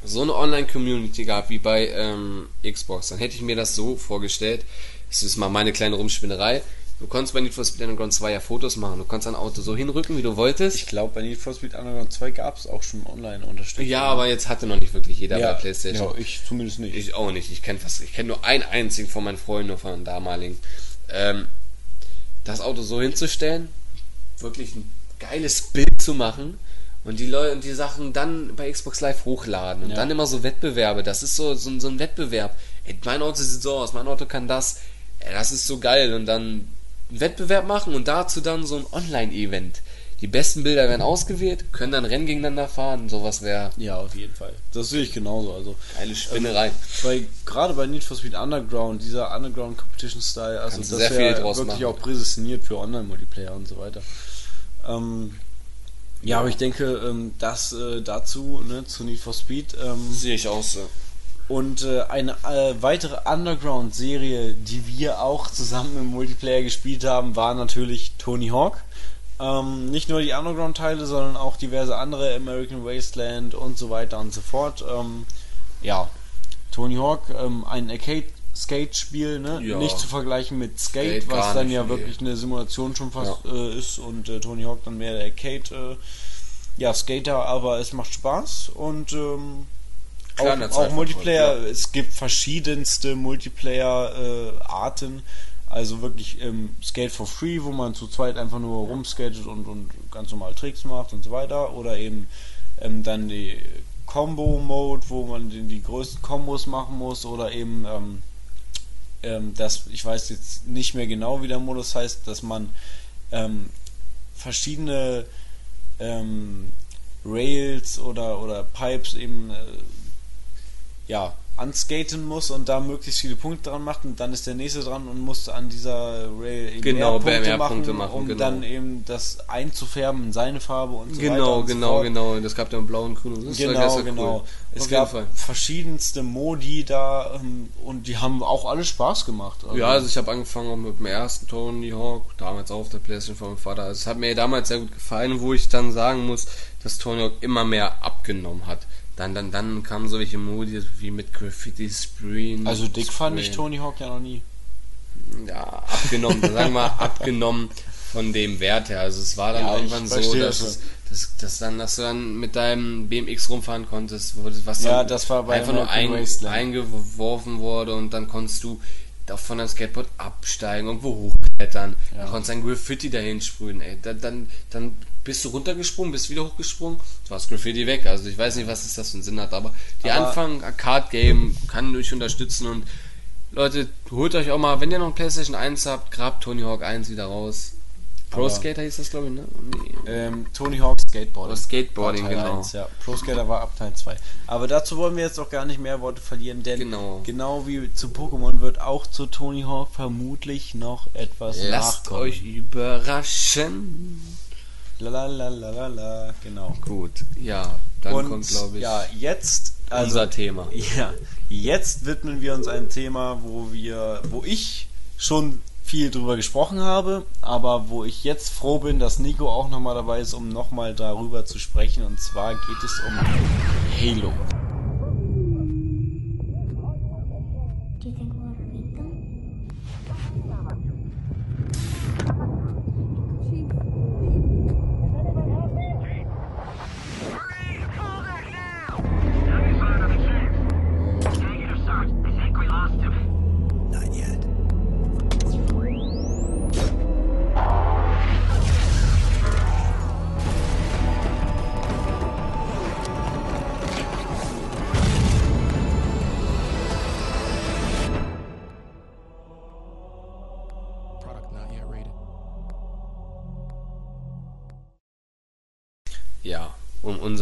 so eine Online-Community gab wie bei ähm, Xbox, dann hätte ich mir das so vorgestellt. Das ist mal meine kleine Rumspinnerei. Du konntest bei Need for Speed Underground 2 ja Fotos machen. Du konntest dein Auto so hinrücken, wie du wolltest. Ich glaube, bei Need for Speed Underground 2 gab es auch schon Online-Unterstützung. ja, aber jetzt hatte noch nicht wirklich jeder ja, bei PlayStation. Ja, ich zumindest nicht. Ich auch nicht. Ich kenne fast, ich kenne nur einen einzigen von meinen Freunden, von damaligen. Ähm, das Auto so hinzustellen, wirklich ein geiles Bild zu machen und die Leute und die Sachen dann bei Xbox Live hochladen und Ja. dann immer so Wettbewerbe. Das ist so, so, ein- so ein Wettbewerb. Ey, mein Auto sieht so aus, mein Auto kann das. Ey, das ist so geil. Und dann einen Wettbewerb machen und dazu dann so ein Online-Event. Die besten Bilder werden ausgewählt, können dann Rennen gegeneinander fahren. Sowas wäre ja, auf jeden Fall. Das sehe ich genauso. Also geile Spinnerei. bei, gerade bei Need for Speed Underground, dieser Underground Competition Style, also Kannst das wäre wirklich machen. auch prädestiniert für Online-Multiplayer und so weiter. Ähm, ja, aber ich denke, ähm, das äh, dazu, ne, zu Need for Speed. Ähm, Sehe ich auch so. Und äh, eine äh, weitere Underground-Serie, die wir auch zusammen im Multiplayer gespielt haben, war natürlich Tony Hawk. Ähm, nicht nur die Underground-Teile, sondern auch diverse andere, American Wasteland und so weiter und so fort. Ähm, ja, Tony Hawk, ähm, ein Arcade-Skate-Spiel, ne? Ja. nicht zu vergleichen mit Skate, Skate was dann nicht, ja nee. wirklich eine Simulation schon fast äh, ist und äh, Tony Hawk dann mehr der Arcade, äh, ja, Skater, aber es macht Spaß und ähm, Kleiner auch, auch Multiplayer, ja. es gibt verschiedenste Multiplayer-Arten. also wirklich ähm, Skate for Free, wo man zu zweit einfach nur rumskatet und, und ganz normal Tricks macht und so weiter. Oder eben ähm, dann die Combo-Mode, wo man die, die größten Kombos machen muss. Oder eben ähm, ähm, das, ich weiß jetzt nicht mehr genau, wie der Modus heißt, dass man ähm, verschiedene ähm, Rails oder, oder Pipes eben äh, ja, anskaten muss und da möglichst viele Punkte dran macht und dann ist der nächste dran und muss an dieser Rail eben Genau, mehr, Punkte, mehr machen, Punkte machen, um genau. dann eben das einzufärben in seine Farbe und so weiter. Genau, und genau, so fort. genau. Das gab ja einen blauen, grünen. Das war- das Genau, genau. Cool. Es Auf gab verschiedenste Modi da ähm, und die haben auch alle Spaß gemacht. Ja, also ich habe angefangen auch mit dem ersten Tony Hawk, damals auf der Playstation von meinem Vater. Also es hat mir damals sehr gut gefallen, wo ich dann sagen muss, dass Tony Hawk immer mehr abgenommen hat. Dann, dann, dann kamen solche Modi wie mit Graffiti Spreen. also dick fand ich Sprayen. Tony Hawk ja noch nie. Ja, abgenommen, sagen wir mal, abgenommen von dem Wert her. Also es war dann Ja, irgendwann so, dass Das, das dann, dass du dann mit deinem BMX rumfahren konntest, was Ja, dann das war einfach nur ein, eingeworfen wurde und dann konntest du von deinem Skateboard absteigen, irgendwo hochklettern, dann konntest du ein Graffiti dahin sprühen, ey. Dann, dann, dann bist du runtergesprungen, bist wieder hochgesprungen, du warst Graffiti weg. Also ich weiß nicht, was das das für einen Sinn hat, aber die Aber- Anfang Arcade-Game kann euch unterstützen und Leute, holt euch auch mal, wenn ihr noch ein PlayStation 1 habt, grabt Tony Hawk 1 wieder raus. Pro Skater hieß das, glaube ich, ne? Nee. Ähm, Tony Hawk Skateboarding. Oder Skateboarding, War Teil genau. 1, ja. Pro Skater war ab Teil 2. Aber dazu wollen wir jetzt auch gar nicht mehr Worte verlieren, denn Genau. genau wie zu Pokémon wird auch zu Tony Hawk vermutlich noch etwas Lasst nachkommen. euch überraschen. Lalalala, genau. Gut, ja, dann Und kommt, glaube ich, ja, jetzt also, unser Thema. Ja, jetzt widmen wir uns einem Thema, wo wir, wo ich schon viel drüber gesprochen habe, aber wo ich jetzt froh bin, dass Nico auch nochmal dabei ist, um nochmal darüber zu sprechen. Und zwar geht es um Halo.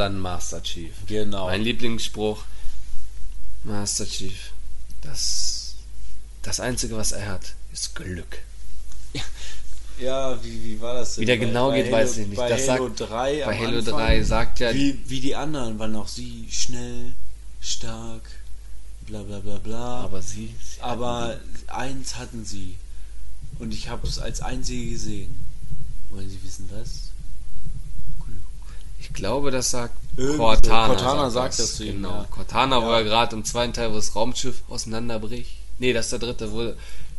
Unseren Master Chief. Genau. Mein Lieblingsspruch, Master Chief, das, das Einzige, was er hat, ist Glück. Ja, wie, wie war das denn? Wie der genau geht, weiß ich nicht. Bei Das Halo sagt- 3 bei Halo Anfang, 3 sagt ja- Wie, wie die anderen waren auch sie schnell, stark, bla bla bla bla. Aber sie, sie Aber eins hatten sie. Und ich habe es als einzige gesehen. Wollen Sie wissen was? Ich glaube, das sagt Irgendwie so. Cortana. Cortana sagt das zu ihm, Genau. ja. Cortana, wo Ja. er gerade im zweiten Teil, wo das Raumschiff auseinanderbricht. Nee, das ist der dritte, wo.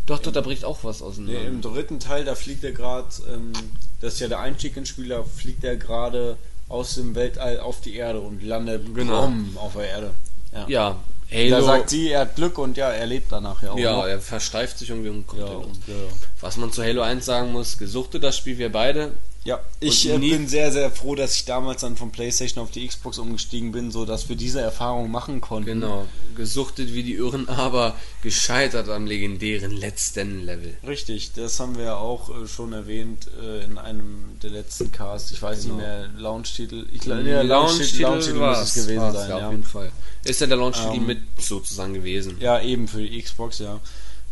Doch, doch, da bricht auch was auseinander. Nee, Im dritten Teil, da fliegt er gerade, ähm, das ist ja der Einstieg ins Spiel, da fliegt er gerade aus dem Weltall auf die Erde und landet Genau. auf der Erde. Ja. ja, Halo. Da sagt sie, er hat Glück und ja, er lebt danach ja auch. ja, noch. er versteift sich irgendwie und kommt ja, und, ja. Was man zu Halo 1 sagen muss, gesuchtet das Spiel wir beide. Ja, ich äh, bin sehr, sehr froh, dass ich damals dann von PlayStation auf die Xbox umgestiegen bin, so dass wir diese Erfahrung machen konnten. Genau. Gesuchtet wie die Irren, aber gescheitert am legendären letzten Level. Richtig, das haben wir ja auch äh, schon erwähnt äh, in einem der letzten Casts. Ich weiß Genau. nicht mehr, Launch-Titel. Ich glaube, Ja, Launch-Titel Launch muss es gewesen sein. Ja. auf jeden Fall. Ist ja der Launch-Titel Ähm, mit sozusagen gewesen. ja, eben für die Xbox, ja.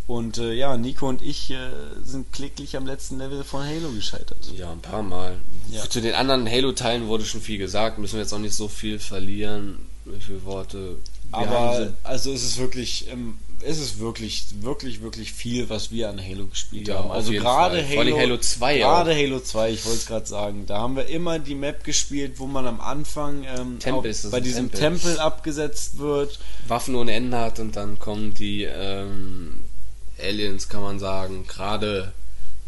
Und äh, ja, Nico und ich äh, sind kläglich am letzten Level von Halo gescheitert. Ja, ein paar Mal. Ja. Zu den anderen Halo-Teilen wurde schon viel gesagt, müssen wir jetzt auch nicht so viel verlieren. Wie viele Worte? Wir Aber also es ist wirklich, ähm, es ist wirklich, wirklich, wirklich viel, was wir an Halo gespielt Ja, haben. Also gerade Fall. Halo, Vor allem Halo 2 gerade Halo 2, ich wollte es gerade sagen, da haben wir immer die Map gespielt, wo man am Anfang ähm, Tempel auf, bei diesem Tempel. Tempel. abgesetzt wird. Waffen ohne Ende hat und dann kommen die ähm, Aliens, kann man sagen, gerade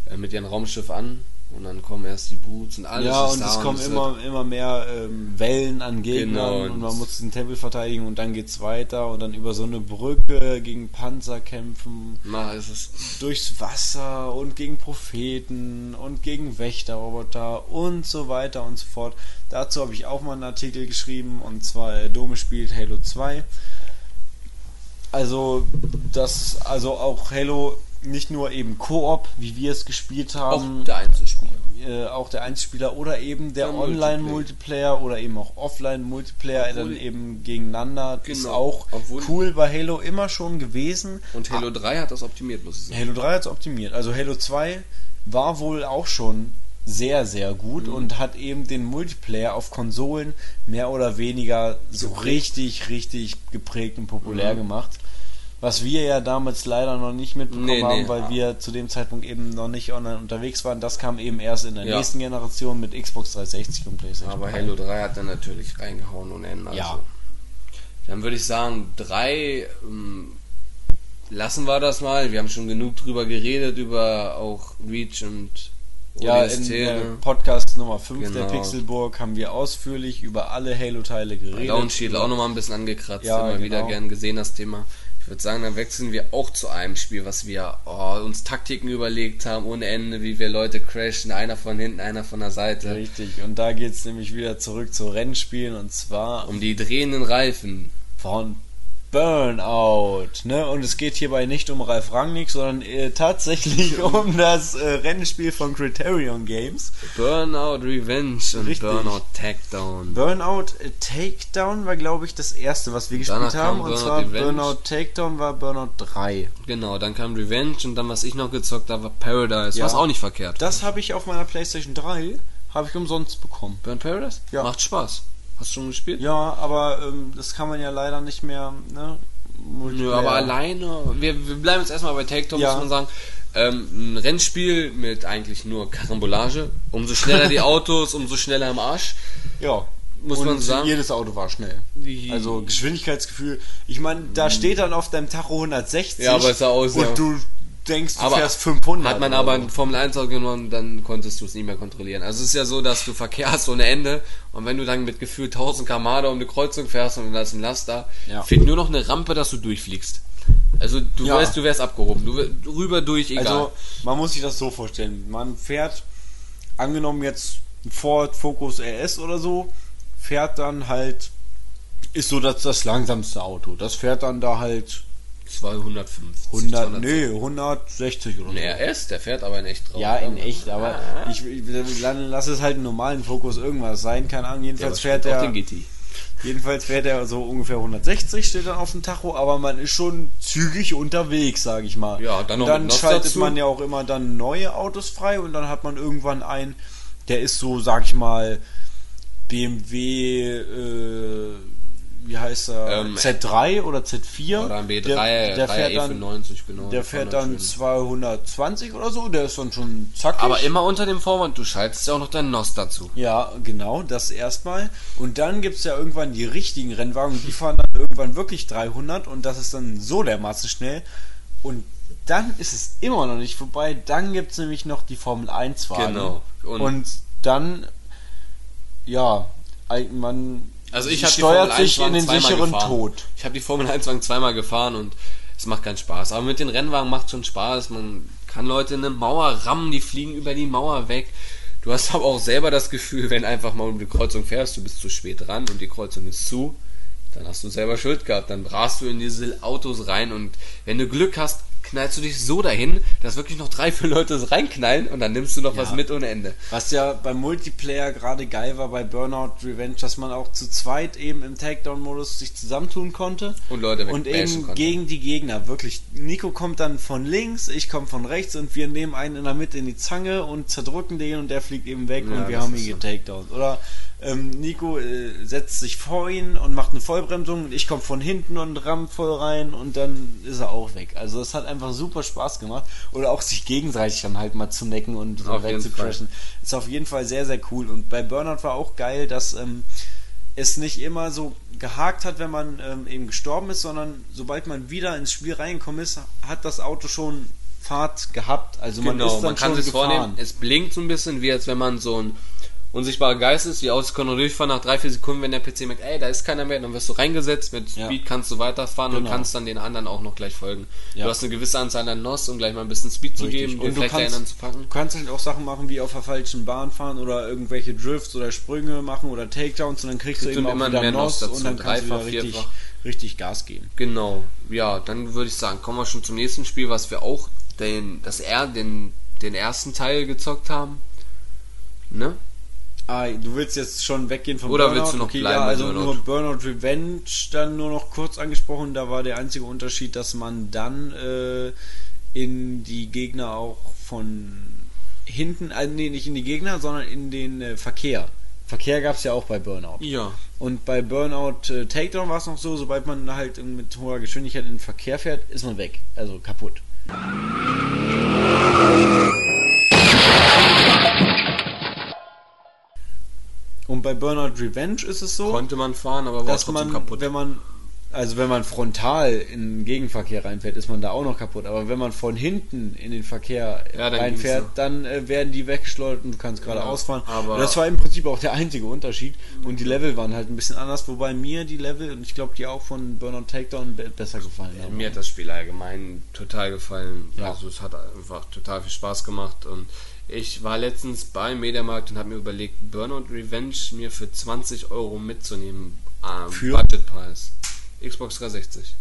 äh, mit ihrem Raumschiff an und dann kommen erst die Boots und alles ja, und es kommen wird- immer, immer mehr ähm, Wellen an Gegnern Genau, und und- man muss den Tempel verteidigen und dann geht's weiter und dann über so eine Brücke gegen Panzer kämpfen. Na, es ist durchs Wasser und gegen Propheten und gegen Wächterroboter und so weiter und so fort. Dazu habe ich auch mal einen Artikel geschrieben und zwar äh, Dome spielt Halo 2. Also das also auch Halo nicht nur eben Koop, wie wir es gespielt haben, auch der Einzelspieler. äh, auch der Einspieler oder eben der Der Online-Multiplayer oder eben auch Offline-Multiplayer dann eben gegeneinander ist Genau, auch obwohl- cool bei Halo immer schon gewesen. Und Halo 3 hat das optimiert, muss ich sagen. Halo 3 hat es optimiert. Also Halo 2 war wohl auch schon sehr, sehr gut Mhm. und hat eben den Multiplayer auf Konsolen mehr oder weniger so richtig, richtig geprägt und populär Mhm. gemacht. Was wir ja damals leider noch nicht mitbekommen Nee, nee. haben, weil wir zu dem Zeitpunkt eben noch nicht online unterwegs waren. Das kam eben erst in der Ja. nächsten Generation mit Xbox 360 und PlayStation. Aber 3. Halo 3 hat dann natürlich reingehauen ohne Ende. Also. Ja. Dann würde ich sagen, 3 ähm, lassen wir das mal. Wir haben schon genug drüber geredet, über auch Reach und Ja, ODST, in äh? Podcast Nummer 5 der Genau. Pixelburg haben wir ausführlich über alle Halo-Teile geredet. Launch Shield auch nochmal ein bisschen angekratzt, Ja, immer genau. wieder gern gesehen, das Thema. Ich würde sagen, dann wechseln wir auch zu einem Spiel, was wir oh, uns Taktiken überlegt haben, ohne Ende, wie wir Leute crashen, einer von hinten, einer von der Seite. Richtig, und da geht's nämlich wieder zurück zu Rennspielen und zwar Um die drehenden Reifen. von Burnout. Ne? Und es geht hierbei nicht um Ralf Rangnick, sondern äh, tatsächlich um das äh, Rennspiel von Criterion Games. Burnout Revenge und Richtig. Burnout Takedown. Burnout äh, Takedown war, glaube ich, das erste, was wir Danach gespielt haben. kam Und Burnout zwar Revenge. Burnout Takedown war Burnout 3. Genau, dann kam Revenge und dann, was ich noch gezockt habe, war Paradise. Ja. Was auch nicht verkehrt. Das habe ich auf meiner Playstation 3 habe ich umsonst bekommen. Burn Paradise? Ja. Macht Spaß. Hast du schon gespielt? Ja, aber ähm, das kann man ja leider nicht mehr, ne? Nö, aber alleine, wir, wir bleiben jetzt erstmal bei Takedown, Ja. muss man sagen. Ähm, ein Rennspiel mit eigentlich nur Karambolage. Umso schneller die Autos, umso schneller im Arsch. Ja. Muss Und man sagen. Jedes Auto war schnell. Also Geschwindigkeitsgefühl. Ich meine, da steht dann auf deinem Tacho 160. Ja, aber es sah aus, Und ja. du denkst, du Aber fährst 500. Hat man aber so. in Formel 1 Auto genommen, dann konntest du es nicht mehr kontrollieren. Also es ist ja so, dass du Verkehr hast ohne Ende und wenn du dann mit Gefühl 1000 km um eine Kreuzung fährst und da ist ein Laster, Ja. fehlt nur noch eine Rampe, dass du durchfliegst. Also du Ja. weißt, du wärst abgehoben. Du rüber durch, egal. Also, man muss sich das so vorstellen. Man fährt, angenommen jetzt ein Ford Focus RS oder so, fährt dann halt, ist so das, das langsamste Auto. Das fährt dann da halt 250. 100, nee, 160 oder so. Nee, RS, der fährt aber in echt drauf. Ja, in echt, aber ich, ich dann lass es halt einen normalen Fokus irgendwas sein, keine Ahnung. Jedenfalls Ja, fährt er, den GT. jedenfalls fährt er so ungefähr 160, steht dann auf dem Tacho, aber man ist schon zügig unterwegs, sage ich mal. Ja, dann noch und dann schaltet dazu. man ja auch immer dann neue Autos frei und dann hat man irgendwann einen, der ist so, sag ich mal, BMW, äh, wie heißt er? Ähm, Z3 oder Z4? Oder ein B3, der, der 3 fährt dann, E95, genau. der fährt dann schön. 220 oder so, der ist dann schon zackig. Aber immer unter dem Vorwand, du schaltest ja auch noch deinen NOS dazu. Ja, genau, das erstmal. Und dann gibt's ja irgendwann die richtigen Rennwagen, die fahren dann irgendwann wirklich 300 und das ist dann so dermaßen schnell. Und dann ist es immer noch nicht vorbei. Dann gibt's nämlich noch die Formel 1 Wagen. Genau. Und, Und- dann, ja, man Also ich habe die steuert Formel 1 sich in den sicheren gefahren. Tod. Ich habe die Formel 1 Wagen zweimal gefahren und es macht keinen Spaß. Aber mit den Rennwagen macht schon Spaß. Man kann Leute in eine Mauer rammen, die fliegen über die Mauer weg. Du hast aber auch selber das Gefühl, wenn einfach mal um die Kreuzung fährst, du bist zu spät dran und die Kreuzung ist zu, dann hast du selber Schuld gehabt. Dann rast du in diese Autos rein und wenn du Glück hast, knallst du dich so dahin, dass wirklich noch drei, vier Leute reinknallen und dann nimmst du noch Ja. was mit ohne Ende. Was ja beim Multiplayer gerade geil war bei Burnout Revenge, dass man auch zu zweit eben im Takedown-Modus sich zusammentun konnte. Und Leute Und eben konnte. gegen die Gegner. Wirklich. Nico kommt dann von links, ich komme von rechts und wir nehmen einen in der Mitte in die Zange und zerdrücken den und der fliegt eben weg Ja, und wir haben ihn so. getakedownt. Oder ähm, Nico äh, setzt sich vor ihn und macht eine Vollbremsung und ich komme von hinten und ramm voll rein und dann ist er auch weg. Also es hat einfach super Spaß gemacht. Oder auch sich gegenseitig dann halt mal zu necken und so Auf weg jeden zu Fall. crashen. Ist auf jeden Fall sehr, sehr cool. Und bei Burnout war auch geil, dass ähm, es nicht immer so gehakt hat, wenn man ähm, eben gestorben ist, sondern sobald man wieder ins Spiel reingekommen ist, hat das Auto schon Fahrt gehabt. Also man genau, ist dann man kann schon sich vornehmen, es blinkt so ein bisschen, wie als wenn man so ein unsichtbarer Geist ist, die Autos können nur durchfahren nach drei, vier Sekunden, wenn der PC merkt, ey, da ist keiner mehr, dann wirst du reingesetzt, mit Ja. Speed kannst du weiterfahren und Genau. kannst dann den anderen auch noch gleich folgen. Ja. Du hast eine gewisse Anzahl an NOS, um gleich mal ein bisschen Speed zu Richtig. geben, Und du vielleicht kannst, einen zu packen. du kannst halt auch Sachen machen, wie auf der falschen Bahn fahren oder irgendwelche Drifts oder Sprünge machen oder Takedowns und dann kriegst du Kriegst eben du auch immer wieder mehr Nos Nos und dazu, dann kannst du dreifach, richtig, vierfach. richtig Gas geben. Genau, ja, dann würde ich sagen, kommen wir schon zum nächsten Spiel, was wir auch den, das er, den, den ersten Teil gezockt haben. Ne? Ah, du willst jetzt schon weggehen vom Oder Burnout? willst du noch okay, bleiben ja, also Burnout? nur Burnout Revenge dann nur noch kurz angesprochen. Da war der einzige Unterschied, dass man dann äh, in die Gegner auch von hinten, äh, nee, nicht in die Gegner, sondern in den äh, Verkehr. Verkehr gab es ja auch bei Burnout. Ja. Und bei Burnout äh, Takedown war es noch so, sobald man halt mit hoher Geschwindigkeit in den Verkehr fährt, ist man weg. Also kaputt. Und bei Burnout Revenge ist es so, Konnte man fahren, aber war trotzdem man, kaputt. wenn man also wenn man frontal in den Gegenverkehr reinfährt, ist man da auch noch kaputt. Aber wenn man von hinten in den Verkehr Ja, dann reinfährt, noch. dann äh, werden die weggeschleudert und du kannst gerade Ja, ausfahren. aber- das war im Prinzip auch der einzige Unterschied. Und die Level waren halt ein bisschen anders, wobei mir die Level, und ich glaube die auch von Burnout Takedown be- besser gefallen haben. Mir hat das Spiel allgemein total gefallen. Ja. Also es hat einfach total viel Spaß gemacht und ich war letztens beim Mediamarkt und habe mir überlegt, Burnout Revenge mir für 20 Euro mitzunehmen am Für? Budgetpreis. Xbox 360.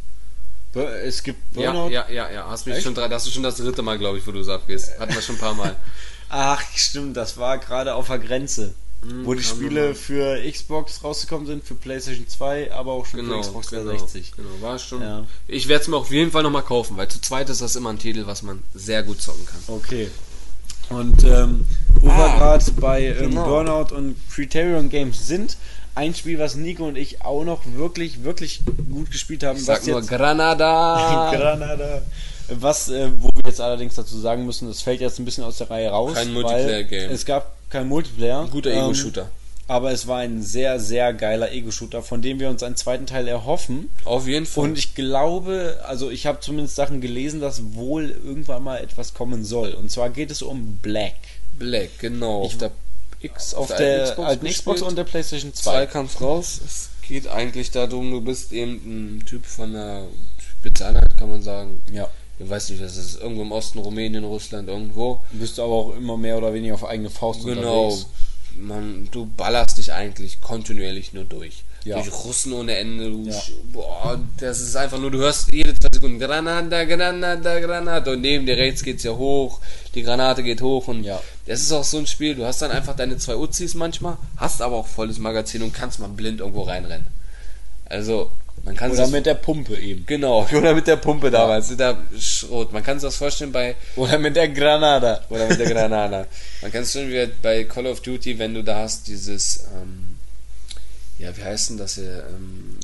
Bur- Es gibt Ja, Burnout. ja, ja, ja. Hast mich Echt? schon das ist schon das dritte Mal, glaube ich, wo du es abgehst. Hatten wir schon ein paar Mal. Ach, stimmt, das war gerade auf der Grenze. Hm, wo die Spiele für Xbox rausgekommen sind, für PlayStation 2, aber auch schon Genau, für Xbox genau, 360. genau, war schon. Ja. Ich werde es mir auf jeden Fall nochmal kaufen, weil zu zweit ist das immer ein Titel, was man sehr gut zocken kann. Okay. Und ähm, wo wir Ah, gerade bei ähm, genau. Burnout und Criterion Games sind, ein Spiel, was Nico und ich auch noch wirklich, wirklich gut gespielt haben. Ich sag was nur jetzt, Granada. Granada. Was, äh, wo wir jetzt allerdings dazu sagen müssen, das fällt jetzt ein bisschen aus der Reihe raus. Kein Multiplayer-Game. Es gab kein Multiplayer. Guter Ähm, Ego-Shooter. Aber es war ein sehr, sehr geiler Ego-Shooter, von dem wir uns einen zweiten Teil erhoffen. Auf jeden Fall. Und ich glaube, also ich habe zumindest Sachen gelesen, dass wohl irgendwann mal etwas kommen soll. Und zwar geht es um Black. Black, genau. Ich- auf der X, Auf, der der alten Xbox und der PlayStation 2. 2 kam's raus. Es geht eigentlich darum, du bist eben ein Typ von einer Spezialeinheit, kann man sagen. Ja. Ich weiß nicht, es ist. Irgendwo im Osten, Rumänien, Russland, irgendwo. Du bist aber auch immer mehr oder weniger auf eigene Faust Genau. unterwegs. Man, du ballerst dich eigentlich kontinuierlich nur durch. Ja. Durch Russen ohne Ende. Du, Ja. Boah, das ist einfach nur, du hörst jede zwei Sekunden Granada, Granada, Granada und neben dir rechts geht's ja hoch, die Granate geht hoch und Ja. das ist auch so ein Spiel, du hast dann einfach deine zwei Uzis manchmal, hast aber auch volles Magazin und kannst mal blind irgendwo reinrennen. Also, man kann Oder mit der Pumpe eben. Genau, oder mit der Pumpe damals, mit der Schrot. Man kann sich das vorstellen bei Oder mit der Granada. oder mit der Granada. Man kann es schon wieder bei Call of Duty, wenn du da hast, dieses, ähm, ja, wie heißt denn das hier, ähm,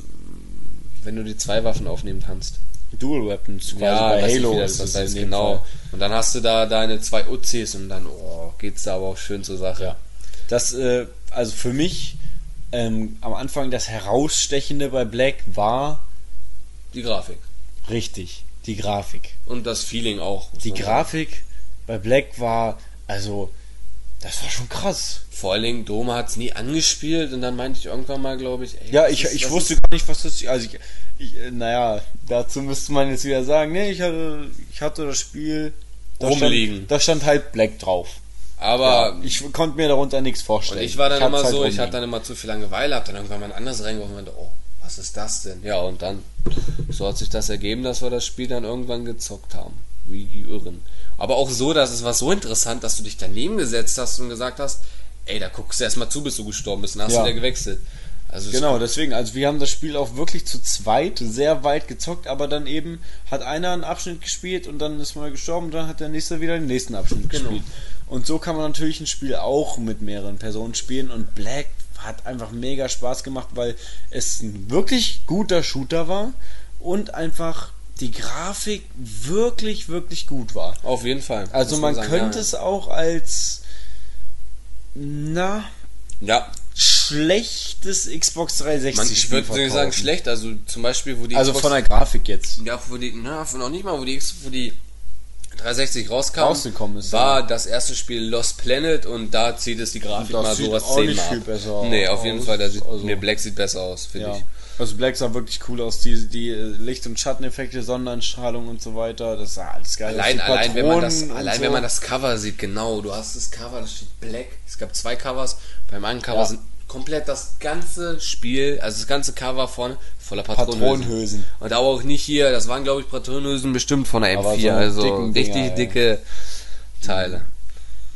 wenn du die zwei Waffen aufnehmen kannst. Dual Weapons, quasi ja, bei Halo wie das, ist das es heißt, genau. Fall. Und dann hast du da deine zwei Uzis und dann, oh, geht's da aber auch schön zur Sache. Ja. Das, äh, also für mich ähm, am Anfang das Herausstechende bei Black war Die Grafik. richtig, die Grafik. Und das Feeling auch. Die man sagen. Grafik bei Black war, also, das war schon krass. Vor allen Dingen, Doma hat's nie angespielt und dann meinte ich irgendwann mal, glaube ich, ey, Ja, ich, ist- ich wusste ist- gar nicht, was das Also ich, ich äh, naja, dazu müsste man jetzt wieder sagen, nee, ich hatte, ich hatte das Spiel da Rumliegen. Stand, da stand halt Black drauf. Aber Ja, ich konnte mir darunter nichts Und vorstellen. ich war dann hab's immer halt so, ich rumliegen. hatte dann immer zu viel Langeweile, hab dann irgendwann mal ein anderes reingeworfen und meinte, oh, was ist das denn? Ja, und dann, so hat sich das ergeben, dass wir das Spiel dann irgendwann gezockt haben. Wie die Irren. Aber auch so, dass es war so interessant, dass du dich daneben gesetzt hast und gesagt hast, ey, da guckst du erst mal zu, bis du gestorben bist, und hast Ja. du wieder gewechselt. Also Genau, deswegen, also wir haben das Spiel auch wirklich zu zweit sehr weit gezockt, aber dann eben hat einer einen Abschnitt gespielt und dann ist mal gestorben und dann hat der nächste wieder den nächsten Abschnitt Genau. gespielt. Und so kann man natürlich ein Spiel auch mit mehreren Personen spielen und Black hat einfach mega Spaß gemacht, weil es ein wirklich guter Shooter war und einfach die Grafik wirklich, wirklich gut war. Auf jeden Fall. Also muss man sagen, könnte ja. es auch als na Ja, schlechtes Xbox 360 man, ich würde sagen schlecht, also zum Beispiel, wo die Also Xbox- von der Grafik jetzt. Ja, wo die, na, noch nicht mal, wo die, wo die 360 rauskam, Rausgekommen ist, war ja. das erste Spiel Lost Planet und da zieht es die Grafik mal sowas zehnmal ab. besser Nee, auf jeden aus. Fall, da sieht, Also- nee, Black sieht besser aus, finde Ja. ich. Also Black sah wirklich cool aus, die, die äh, Licht- und Schatteneffekte, Sonneneinstrahlung und so weiter, das sah alles geil aus. Allein, Die allein, wenn man das, allein so. wenn man das Cover sieht, genau, du hast das Cover, das steht Black. Es gab zwei Covers. Beim einen Cover Ja. sind komplett das ganze Spiel, also das ganze Cover vorne voller Patronenhülsen. Patronenhülsen. Und aber auch nicht hier, das waren glaube ich Patronenhülsen bestimmt von der Aber M4, so also richtig Dinger, ja. dicke Teile.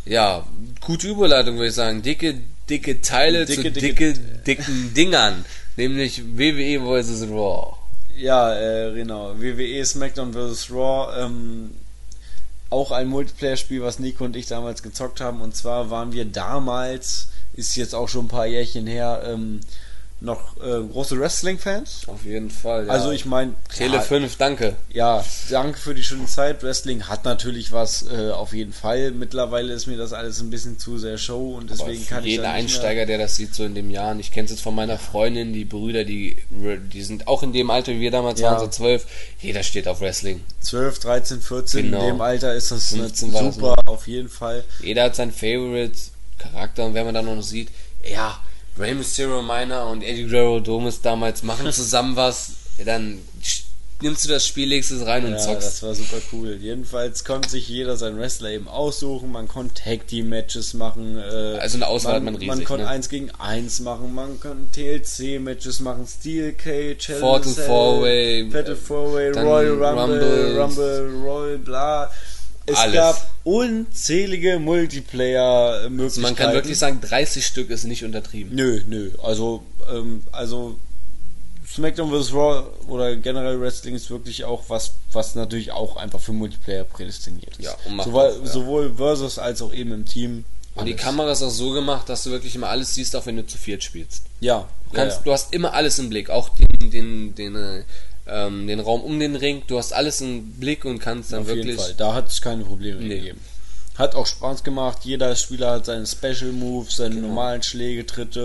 Ja, gute Überleitung würde ich sagen. Dicke, dicke Teile Dicke, zu dicke- dicke, dicken Dingern. Nämlich WWE vs. Raw. Ja, äh, genau. WWE SmackDown vs. Raw, ähm, auch ein Multiplayer-Spiel, was Nico und ich damals gezockt haben. Und zwar waren wir damals, ist jetzt auch schon ein paar Jährchen her, ähm, noch äh, große Wrestling-Fans. Auf jeden Fall. Ja. Also ich meine, Tele 5, danke. Ja, danke für die schöne Zeit. Wrestling hat natürlich was, äh, auf jeden Fall. Mittlerweile ist mir das alles ein bisschen zu sehr Show und deswegen Aber kann für ich jeden Einsteiger, der das sieht so in dem Jahren, ich kenne es jetzt von meiner Freundin, die Brüder, die, die sind auch in dem Alter wie wir damals Ja. waren, so zwölf. Jeder steht auf Wrestling. 12, 13, 14 Genau. in dem Alter ist das 15 war das super, auf jeden Fall. Jeder hat seinen Favorite Charakter und wenn man dann noch sieht, ja, Rey Mysterio Miner und Eddie Guerrero Domus damals machen zusammen was, dann nimmst du das Spiel, legst es rein und Ja, zockst. das war super cool. Jedenfalls konnte sich jeder seinen Wrestler eben aussuchen. Man konnte Tag Team Matches machen. Äh, Also eine Auswahl man, hat man Man riesig, konnte ne? eins gegen eins machen. Man konnte TLC Matches machen. Steel Cage, a Fatal Cell, Four-Way, Fatal Four-Way, dann Royal Rumble. Rumble, Royal bla. Es Alles. gab unzählige Multiplayer-Möglichkeiten. Also man kann wirklich sagen, 30 Stück ist nicht untertrieben. Nö, nö. Also, ähm, also SmackDown vs. Raw oder generell Wrestling ist wirklich auch was, was natürlich auch einfach für Multiplayer prädestiniert ist. Ja, sowohl, auch, ja. sowohl versus als auch eben im Team. Und die Alles. Kamera ist auch so gemacht, dass du wirklich immer alles siehst, auch wenn du zu viert spielst. Ja, Du, kannst, ja, du hast immer alles im Blick, auch den, den, den, äh, ähm, den Raum um den Ring. Du hast alles im Blick und kannst dann auf wirklich. jeden Fall. Da hat es keine Probleme Nee. gegeben. Hat auch Spaß gemacht. Jeder Spieler hat seine Special Moves, seine Genau. normalen Schläge, Tritte,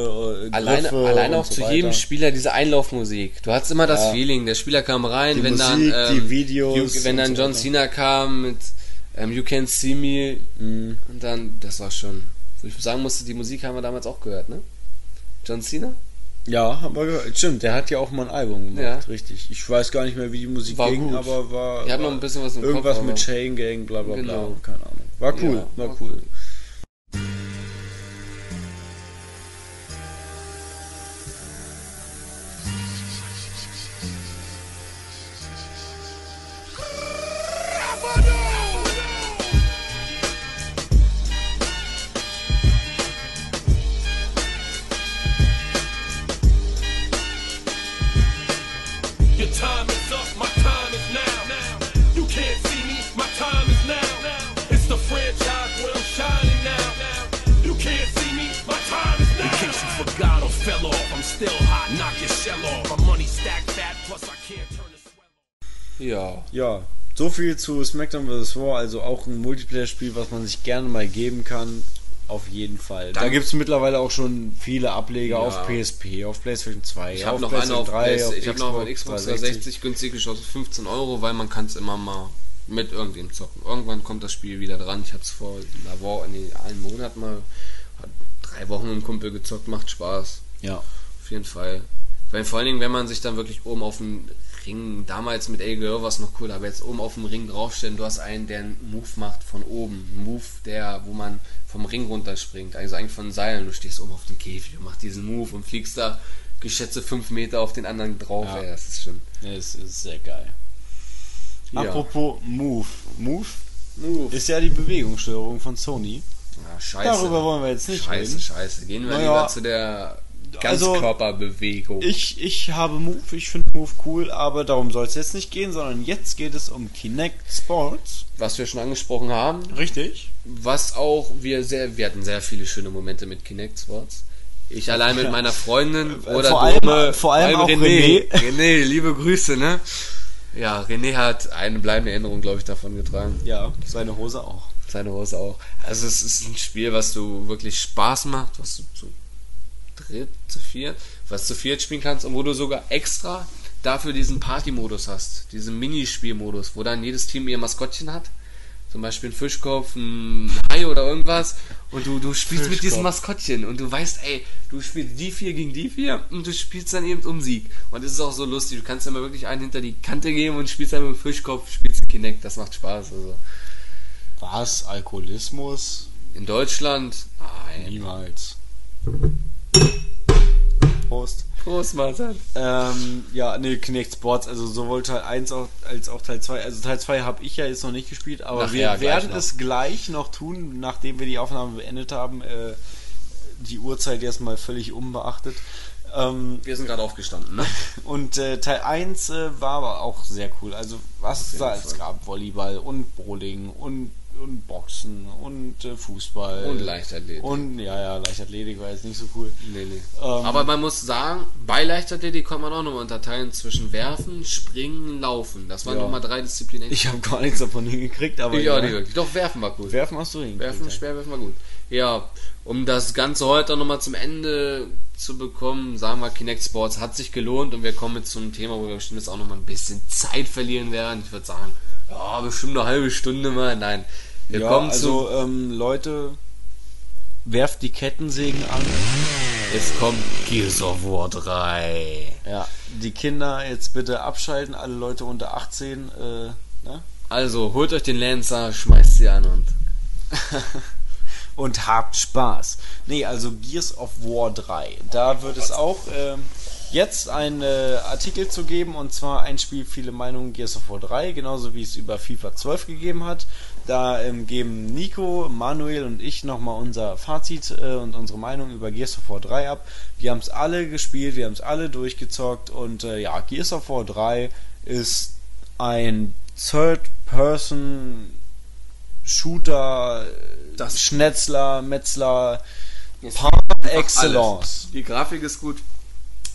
äh, Alleine, Griffe alleine auch so zu weiter. jedem Spieler diese Einlaufmusik. Du hattest immer das Ja. Feeling, der Spieler kam rein, Die wenn dann Musik, ähm, die Videos wenn dann so John. Cena kam mit ähm, You Can't See Me Mhm. und dann, das war schon, wo ich sagen musste, die Musik haben wir damals auch gehört, ne? John Cena? Ja, haben wir gehört. Stimmt, der hat ja auch mal ein Album gemacht, Ja. richtig. Ich weiß gar nicht mehr, wie die Musik War ging, gut. aber war. Ich hab noch ein bisschen was im Kopf, Irgendwas aber- mit Chain Gang, bla bla Genau. bla. Keine Ahnung. War cool, Ja, war war cool. Your Ja. Ja, so viel zu SmackDown vs. Raw, also auch ein Multiplayer-Spiel, was man sich gerne mal geben kann. Auf jeden Fall. da gibt es mittlerweile auch schon viele Ableger Ja. auf PSP, auf PlayStation 2, Ich auf habe noch eine auf, PS, ich habe noch auf Xbox Xbox 360. 360 günstig geschossen, 15 Euro, weil man kann es immer mal mit irgendwem zocken. Irgendwann kommt das Spiel wieder dran. Ich hatte es vor einer Woche, nee, einen Monat mal, hat drei Wochen mit einem Kumpel gezockt, macht Spaß. Ja. Auf jeden Fall. Weil vor allen Dingen, wenn man sich dann wirklich oben auf dem Ring, damals mit El Guerrero war es noch cool, aber jetzt oben auf dem Ring draufstellen, du hast einen, der einen Move macht von oben. Einen Move, der, wo man vom Ring runterspringt, also eigentlich von Seilen. Du stehst oben auf dem Käfig und machst diesen Move und fliegst da geschätzte 5 Meter auf den anderen drauf. Ja. Ey, das ist schon. Ja, es ist sehr geil. Ja. Apropos Move. Move Move. ist ja die Bewegungssteuerung von Sony. Ja, scheiße. Darüber wollen wir jetzt nicht Scheiße, reden. scheiße. Gehen wir Naja, lieber zu der also, Ganzkörperbewegung. Ich, ich habe Move, ich finde Move cool, aber darum soll es jetzt nicht gehen, sondern jetzt geht es um Kinect Sports. was wir schon angesprochen haben. Richtig. Was auch wir sehr, wir hatten sehr viele schöne Momente mit Kinect Sports. Ich allein mit meiner Freundin oder Vor allem- Dome, vor allem auch René. René, liebe Grüße, ne? Ja, René hat eine bleibende Erinnerung, glaube ich, davon getragen. Ja, seine Hose auch. Seine Hose auch. Also es ist ein Spiel, was du wirklich Spaß macht, was du zu dritt, zu viert, was zu viert spielen kannst und wo du sogar extra dafür diesen Party-Modus hast, diesen Minispielmodus, wo dann jedes Team ihr Maskottchen hat. Zum Beispiel ein Fischkopf, ein Hai oder irgendwas. Und du, du spielst mit diesem Fischkopf. Maskottchen und du weißt, ey, du spielst die vier gegen die vier und du spielst dann eben um Sieg. Und es ist auch so lustig, du kannst dann mal wirklich einen hinter die Kante geben und spielst dann mit dem Fischkopf, spielst Kinect, das macht Spaß. Also. Was? Alkoholismus? In Deutschland? Nein. Niemals. Prost. Prost, Martin. Ähm, ja, nee, Kinect Sports, also sowohl Teil 1 auch, als auch Teil 2. Also Teil 2 habe ich ja jetzt noch nicht gespielt, aber Nachher wir werden es gleich noch tun, nachdem wir die Aufnahme beendet haben. Äh, die Uhrzeit erstmal völlig unbeachtet. Ähm, Wir sind gerade aufgestanden, ne? und äh, Teil 1 äh, war aber auch sehr cool. Also was es da alles gab, Volleyball und Bowling und und Boxen und äh, Fußball. Und Leichtathletik. Und ja, ja, Leichtathletik war jetzt nicht so cool. Nee, nee. Ähm, Aber man muss sagen, bei Leichtathletik kann man auch nochmal unterteilen zwischen Werfen, Springen, Laufen. Das waren Ja. nochmal drei Disziplinen. Ich habe gar nichts davon hingekriegt, aber ich ja. auch nicht wirklich. Doch, Werfen war gut. Werfen hast du hingekriegt. Werfen, ja. Speerwerfen war gut. Ja, um das Ganze heute nochmal zum Ende zu bekommen, sagen wir, Kinect Sports hat sich gelohnt und wir kommen jetzt zu einem Thema, wo wir bestimmt jetzt auch nochmal ein bisschen Zeit verlieren werden. Ich würde sagen, ja, bestimmt eine halbe Stunde mal. Nein. Wir ja, kommen also zu. ähm, Leute, werft die Kettensägen an. Es kommt Gears of War 3. Ja, die Kinder jetzt bitte abschalten, alle Leute unter 18. Äh, ne? Also, holt euch den Lancer, schmeißt sie an und. und habt Spaß. Nee, also Gears of War 3. Da wird es auch ähm, jetzt einen äh, Artikel zu geben und zwar ein Spiel, viele Meinungen Gears of War 3, genauso wie es über FIFA 12 gegeben hat. Da ähm, geben Nico, Manuel und ich nochmal unser Fazit äh, und unsere Meinung über Gears of War 3 ab. Wir haben es alle gespielt, wir haben es alle durchgezockt und äh, ja, Gears of War 3 ist ein Third-Person Shooter, das Schnetzler, Metzler, par excellence. Die Grafik ist gut.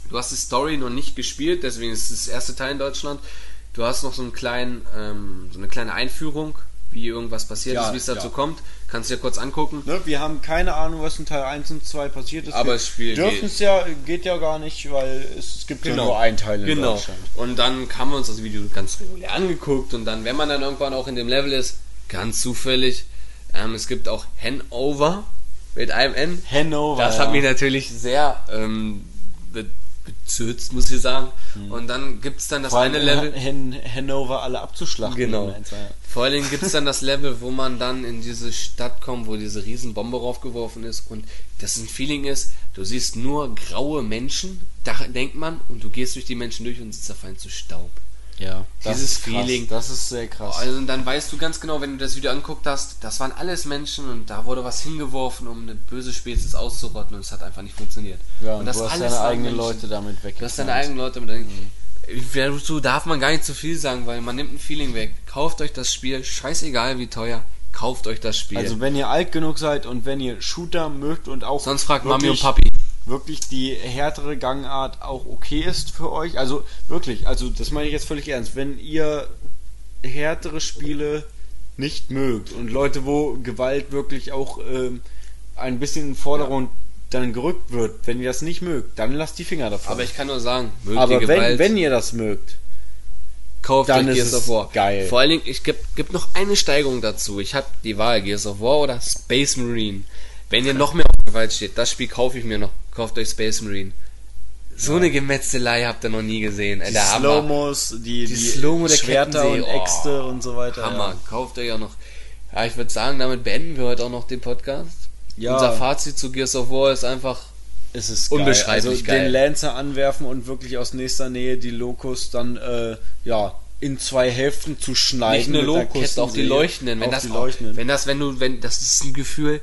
Du hast die Story noch nicht gespielt, deswegen ist es das erste Teil in Deutschland. Du hast noch so einen kleinen, ähm, so eine kleine Einführung, wie irgendwas passiert Ja, ist, wie es dazu ja. kommt. Kannst du dir kurz angucken. Ne, wir haben keine Ahnung, was in Teil 1 und 2 passiert ist. Aber wir das Spiel dürfen es ja, geht ja gar nicht, weil es, es gibt ja nur einen Teil in genau. Deutschland. Und dann haben wir uns das Video ganz regulär angeguckt und dann, wenn man dann irgendwann auch in dem Level ist, ganz zufällig, ähm, es gibt auch Hanover mit einem N. Hanover. Das hat mich natürlich sehr ähm, be bezürzt, muss ich sagen. Und dann gibt's dann das Vor allem eine Level. Han Hanover alle abzuschlachten. Genau. Eins, ja. Vor allen Dingen gibt es dann das Level, wo man dann in diese Stadt kommt, wo diese Riesenbombe raufgeworfen ist und das ein Feeling ist, du siehst nur graue Menschen, da denkt man, und du gehst durch die Menschen durch und sie zerfallen zu Staub. Ja, das Dieses ist krass. Feeling. Das ist sehr krass. Also dann weißt du ganz genau, wenn du das Video anguckt hast, das waren alles Menschen und da wurde was hingeworfen, um eine böse Spezies auszurotten und es hat einfach nicht funktioniert. ja, und und das du hast alles deine eigenen Menschen. Leute damit weg. Du hast deine eigenen Leute mit. Dazu darf man gar nicht zu viel sagen, weil man nimmt ein Feeling weg. Kauft euch das Spiel, scheißegal wie teuer, kauft euch das Spiel. Also wenn ihr alt genug seid und wenn ihr Shooter mögt und auch Sonst fragt Mami und Papi. Wirklich die härtere Gangart auch okay ist für euch. Also wirklich, also das meine ich jetzt völlig ernst. Wenn ihr härtere Spiele nicht mögt und Leute, wo Gewalt wirklich auch ähm, ein bisschen in den Vordergrund dann gerückt wird, wenn ihr das nicht mögt, dann lasst die Finger davon. Aber ich kann nur sagen, mögt Aber ihr wenn, Gewalt, wenn ihr das mögt, kauft dann euch Gears of War. geil. Vor allen Dingen, ich gebe geb noch eine Steigerung dazu. Ich habe die Wahl, Gears of War oder Space Marine. Wenn ihr noch mehr auf Gewalt steht, das Spiel kaufe ich mir noch. Kauft euch Space Marine. So eine Gemetzelei habt ihr noch nie gesehen. Ey, die. Slow-Mos, die, die, Slow-Mo der Schwerter Kettensee, und oh, Äxte und so weiter. Hammer. Ja. Kauft euch auch noch. Ja, ich würde sagen, damit beenden wir heute auch noch den Podcast. Ja. Unser Fazit zu Gears of War ist einfach Es ist Unbeschreiblich geil. Also geil. den Lancer anwerfen und wirklich aus nächster Nähe die Locust dann äh, ja in zwei Hälften zu schneiden. nicht nur Locust, auch die leuchtenden. Wenn Auch das, die leuchtenden. wenn das, wenn du, wenn das ist ein Gefühl,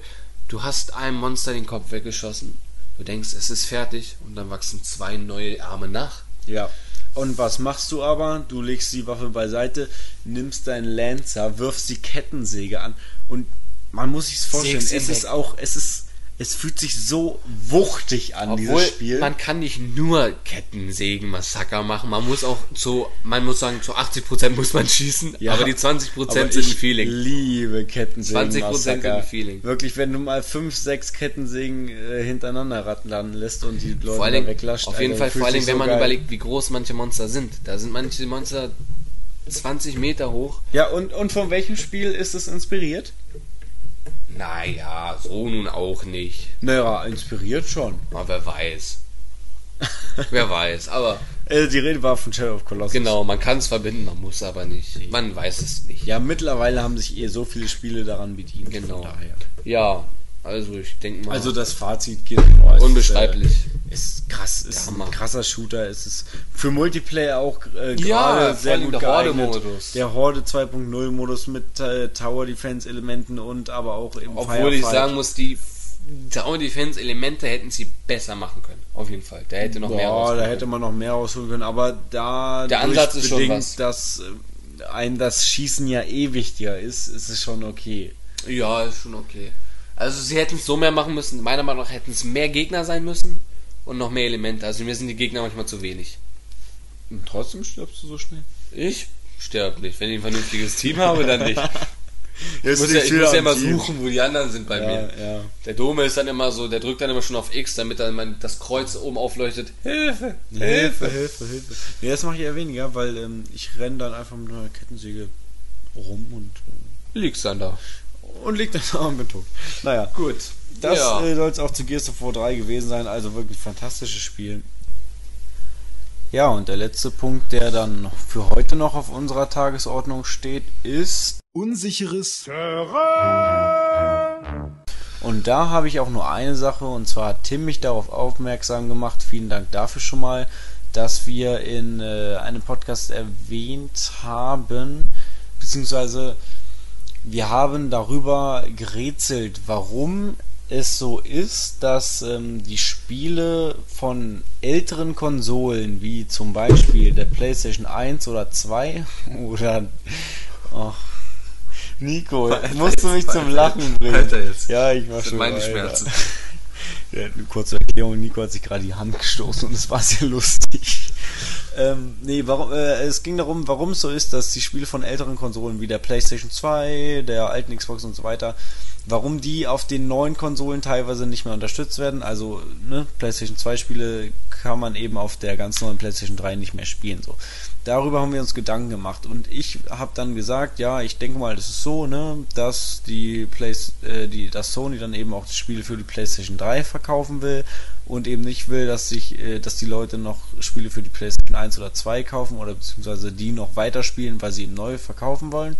du hast einem Monster den Kopf weggeschossen, du denkst, es ist fertig und dann wachsen zwei neue Arme nach. Ja. Und was machst du aber? Du legst die Waffe beiseite, nimmst deinen Lancer, wirfst die Kettensäge an und man muss sich vorstellen, Sägst es ist auch, es ist, es fühlt sich so wuchtig an, Obwohl, dieses Spiel. man kann nicht nur Kettensägen-Massaker machen, man muss auch zu, man muss sagen, zu 80% muss man schießen, Ja, aber die 20% aber sind ein Feeling. liebe Kettensägen. 20% sind ein Feeling. Wirklich, wenn du mal 5, 6 Kettensägen äh, hintereinander rattern lässt und die Leute Vor allen weglascht. auf jeden Alter, Fall, vor Dingen, wenn so man geil. überlegt, wie groß manche Monster sind. Da sind manche Monster 20 Meter hoch. Ja, und, und von welchem Spiel ist es inspiriert? Naja, so nun auch nicht. Naja, inspiriert schon. Aber wer weiß. wer weiß, aber Äh, die Rede war von Shadow of Colossus. genau, man kann es verbinden, man muss aber nicht. Man weiß es nicht. Ja, mittlerweile haben sich eh so viele Spiele daran bedient. Genau. Von daher. Ja, also ich denke mal. Also das Fazit geht boah, es Unbeschreiblich. Ist, äh, ist krass, ist Hammer. ein krasser Shooter. Es ist für Multiplayer auch äh, Ja, gerade vor sehr gut der geeignet. Horde-Modus. Der Horde 2.0 Modus mit äh, Tower Defense Elementen und aber auch im Obwohl ich Firefight. sagen muss, die Tower Defense Elemente hätten sie besser machen können. Auf jeden Fall. Der hätte noch mehr Boah, rausholen da hätte man noch mehr rausholen können, aber da Der Ansatz ist schon was. dass ein das Schießen ja eh wichtiger ist, ist es schon okay. Ja, ist schon okay. Also sie hätten es so mehr machen müssen. Meiner Meinung nach hätten es mehr Gegner sein müssen und noch mehr Elemente. Also mir sind die Gegner manchmal zu wenig. Und trotzdem stirbst du so schnell. Ich sterb nicht. Wenn ich ein vernünftiges Team habe, dann nicht. Ich Jetzt muss, ja, ich muss ja immer Team. suchen, wo die anderen sind bei Ja, mir. ja. Der Dome ist dann immer so, der drückt dann immer schon auf X, damit dann mein, das Kreuz oben aufleuchtet. Hilfe! Hilfe, Hilfe, Hilfe. Nee, das mache ich eher weniger, weil ähm, ich renne dann einfach mit einer Kettensäge rum und, Liegst dann da. Und liegt dann da und bin tot. Naja, Gut. das ja. äh, soll es auch zu Gears of War 3 gewesen sein. Also wirklich fantastisches Spiel. Ja, und der letzte Punkt, der dann noch für heute noch auf unserer Tagesordnung steht, ist Unsicheres Und da habe ich auch nur eine Sache, und zwar hat Tim mich darauf aufmerksam gemacht, vielen Dank dafür schon mal, dass wir in äh, einem Podcast erwähnt haben, beziehungsweise wir haben darüber gerätselt, warum es so ist, dass ähm, die Spiele von älteren Konsolen, wie zum Beispiel der PlayStation 1 oder 2 oder oh, Nico, musst du mich zum Lachen bringen. Weiter jetzt. Ja, ich war Das sind schon meine weiter. Schmerzen. Ja, eine kurze Erklärung, Nico hat sich gerade die Hand gestoßen und es war sehr lustig. Ähm, nee, warum, äh, es ging darum, warum es so ist, dass die Spiele von älteren Konsolen wie der PlayStation 2, der alten Xbox und so weiter, warum die auf den neuen Konsolen teilweise nicht mehr unterstützt werden. Also, ne, PlayStation 2 Spiele kann man eben auf der ganz neuen PlayStation 3 nicht mehr spielen. So. Darüber haben wir uns Gedanken gemacht und ich habe dann gesagt, ja, ich denke mal, das ist so, ne, dass die Play äh, die dass Sony dann eben auch die Spiele für die PlayStation 3 verkaufen will und eben nicht will, dass sich äh, dass die Leute noch Spiele für die PlayStation 1 oder 2 kaufen oder beziehungsweise die noch weiterspielen, weil sie eben neu verkaufen wollen.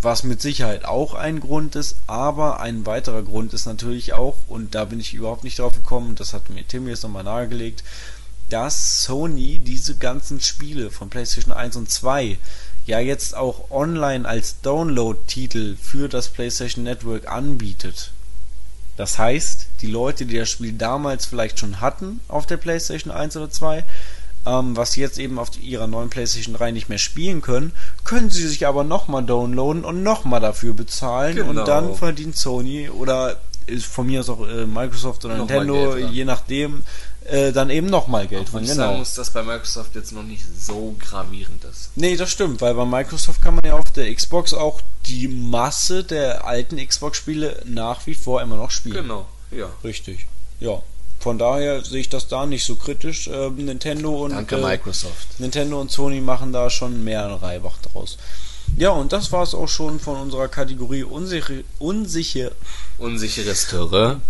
Was mit Sicherheit auch ein Grund ist, aber ein weiterer Grund ist natürlich auch, und da bin ich überhaupt nicht drauf gekommen, das hat mir Tim jetzt nochmal nahegelegt, dass Sony diese ganzen Spiele von PlayStation 1 und 2 ja jetzt auch online als Download-Titel für das PlayStation Network anbietet. Das heißt, die Leute, die das Spiel damals vielleicht schon hatten auf der PlayStation 1 oder 2, ähm, was sie jetzt eben auf ihrer neuen PlayStation 3 nicht mehr spielen können, können sie sich aber nochmal downloaden und nochmal dafür bezahlen Genau. und dann verdient Sony oder ist von mir aus auch äh, Microsoft oder Nintendo, je nachdem, äh, dann eben nochmal Geld von. ich Genau. sagen muss, dass bei Microsoft jetzt noch nicht so gravierend ist. Nee, das stimmt, weil bei Microsoft kann man ja auf der Xbox auch die Masse der alten Xbox-Spiele nach wie vor immer noch spielen. Genau, ja. Richtig. Ja. Von daher sehe ich das da nicht so kritisch. Ähm, Nintendo und Danke, äh, Microsoft. Nintendo und Sony machen da schon mehr einen Reibach draus. Ja, und das war es auch schon von unserer Kategorie unsichere, unsicher. Unsicheres Terrain.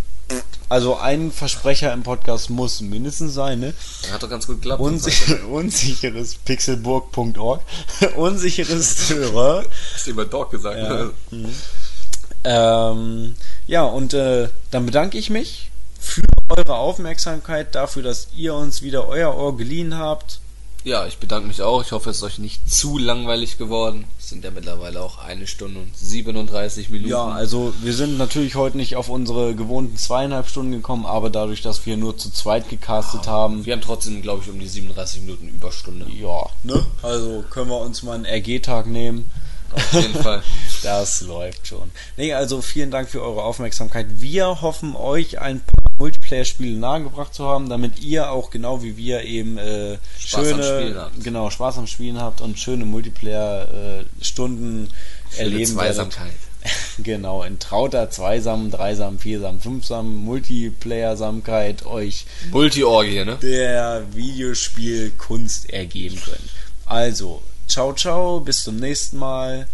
Also ein Versprecher im Podcast muss mindestens sein, ne? Hat doch ganz gut geklappt. Unsicher, unsicheres pixelburg.org. unsicheres Terrain. Hast du über Dog gesagt? Ja. ne? Mhm. Ähm, ja, und äh, dann bedanke ich mich für eure Aufmerksamkeit, dafür, dass ihr uns wieder euer Ohr geliehen habt. Ja, ich bedanke mich auch. Ich hoffe, es ist euch nicht zu langweilig geworden. Es sind ja mittlerweile auch eine Stunde und 37 Minuten. Ja, also wir sind natürlich heute nicht auf unsere gewohnten zweieinhalb Stunden gekommen, aber dadurch, dass wir nur zu zweit gecastet haben, wir haben trotzdem, glaube ich, um die 37 Minuten Überstunde. ja, ne? Also können wir uns mal einen RG-Tag nehmen. Auf jeden Fall. Das läuft schon. Nee, also vielen Dank für eure Aufmerksamkeit. Wir hoffen, euch ein paar Multiplayer-Spiele nahegebracht zu haben, damit ihr auch genau wie wir eben äh, Spaß am schöne, Spielen habt. genau Spaß am Spielen habt und schöne Multiplayer-Stunden Schöne erleben Zweisamkeit. werdet. Genau, in trauter Zweisam, Dreisam, Viersam, Fünfsam, Multiplayer-Samkeit euch Multi-Orgie, ne? der Videospielkunst ergeben könnt. Also, ciao, ciao, bis zum nächsten Mal.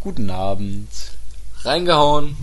Guten Abend. Reingehauen.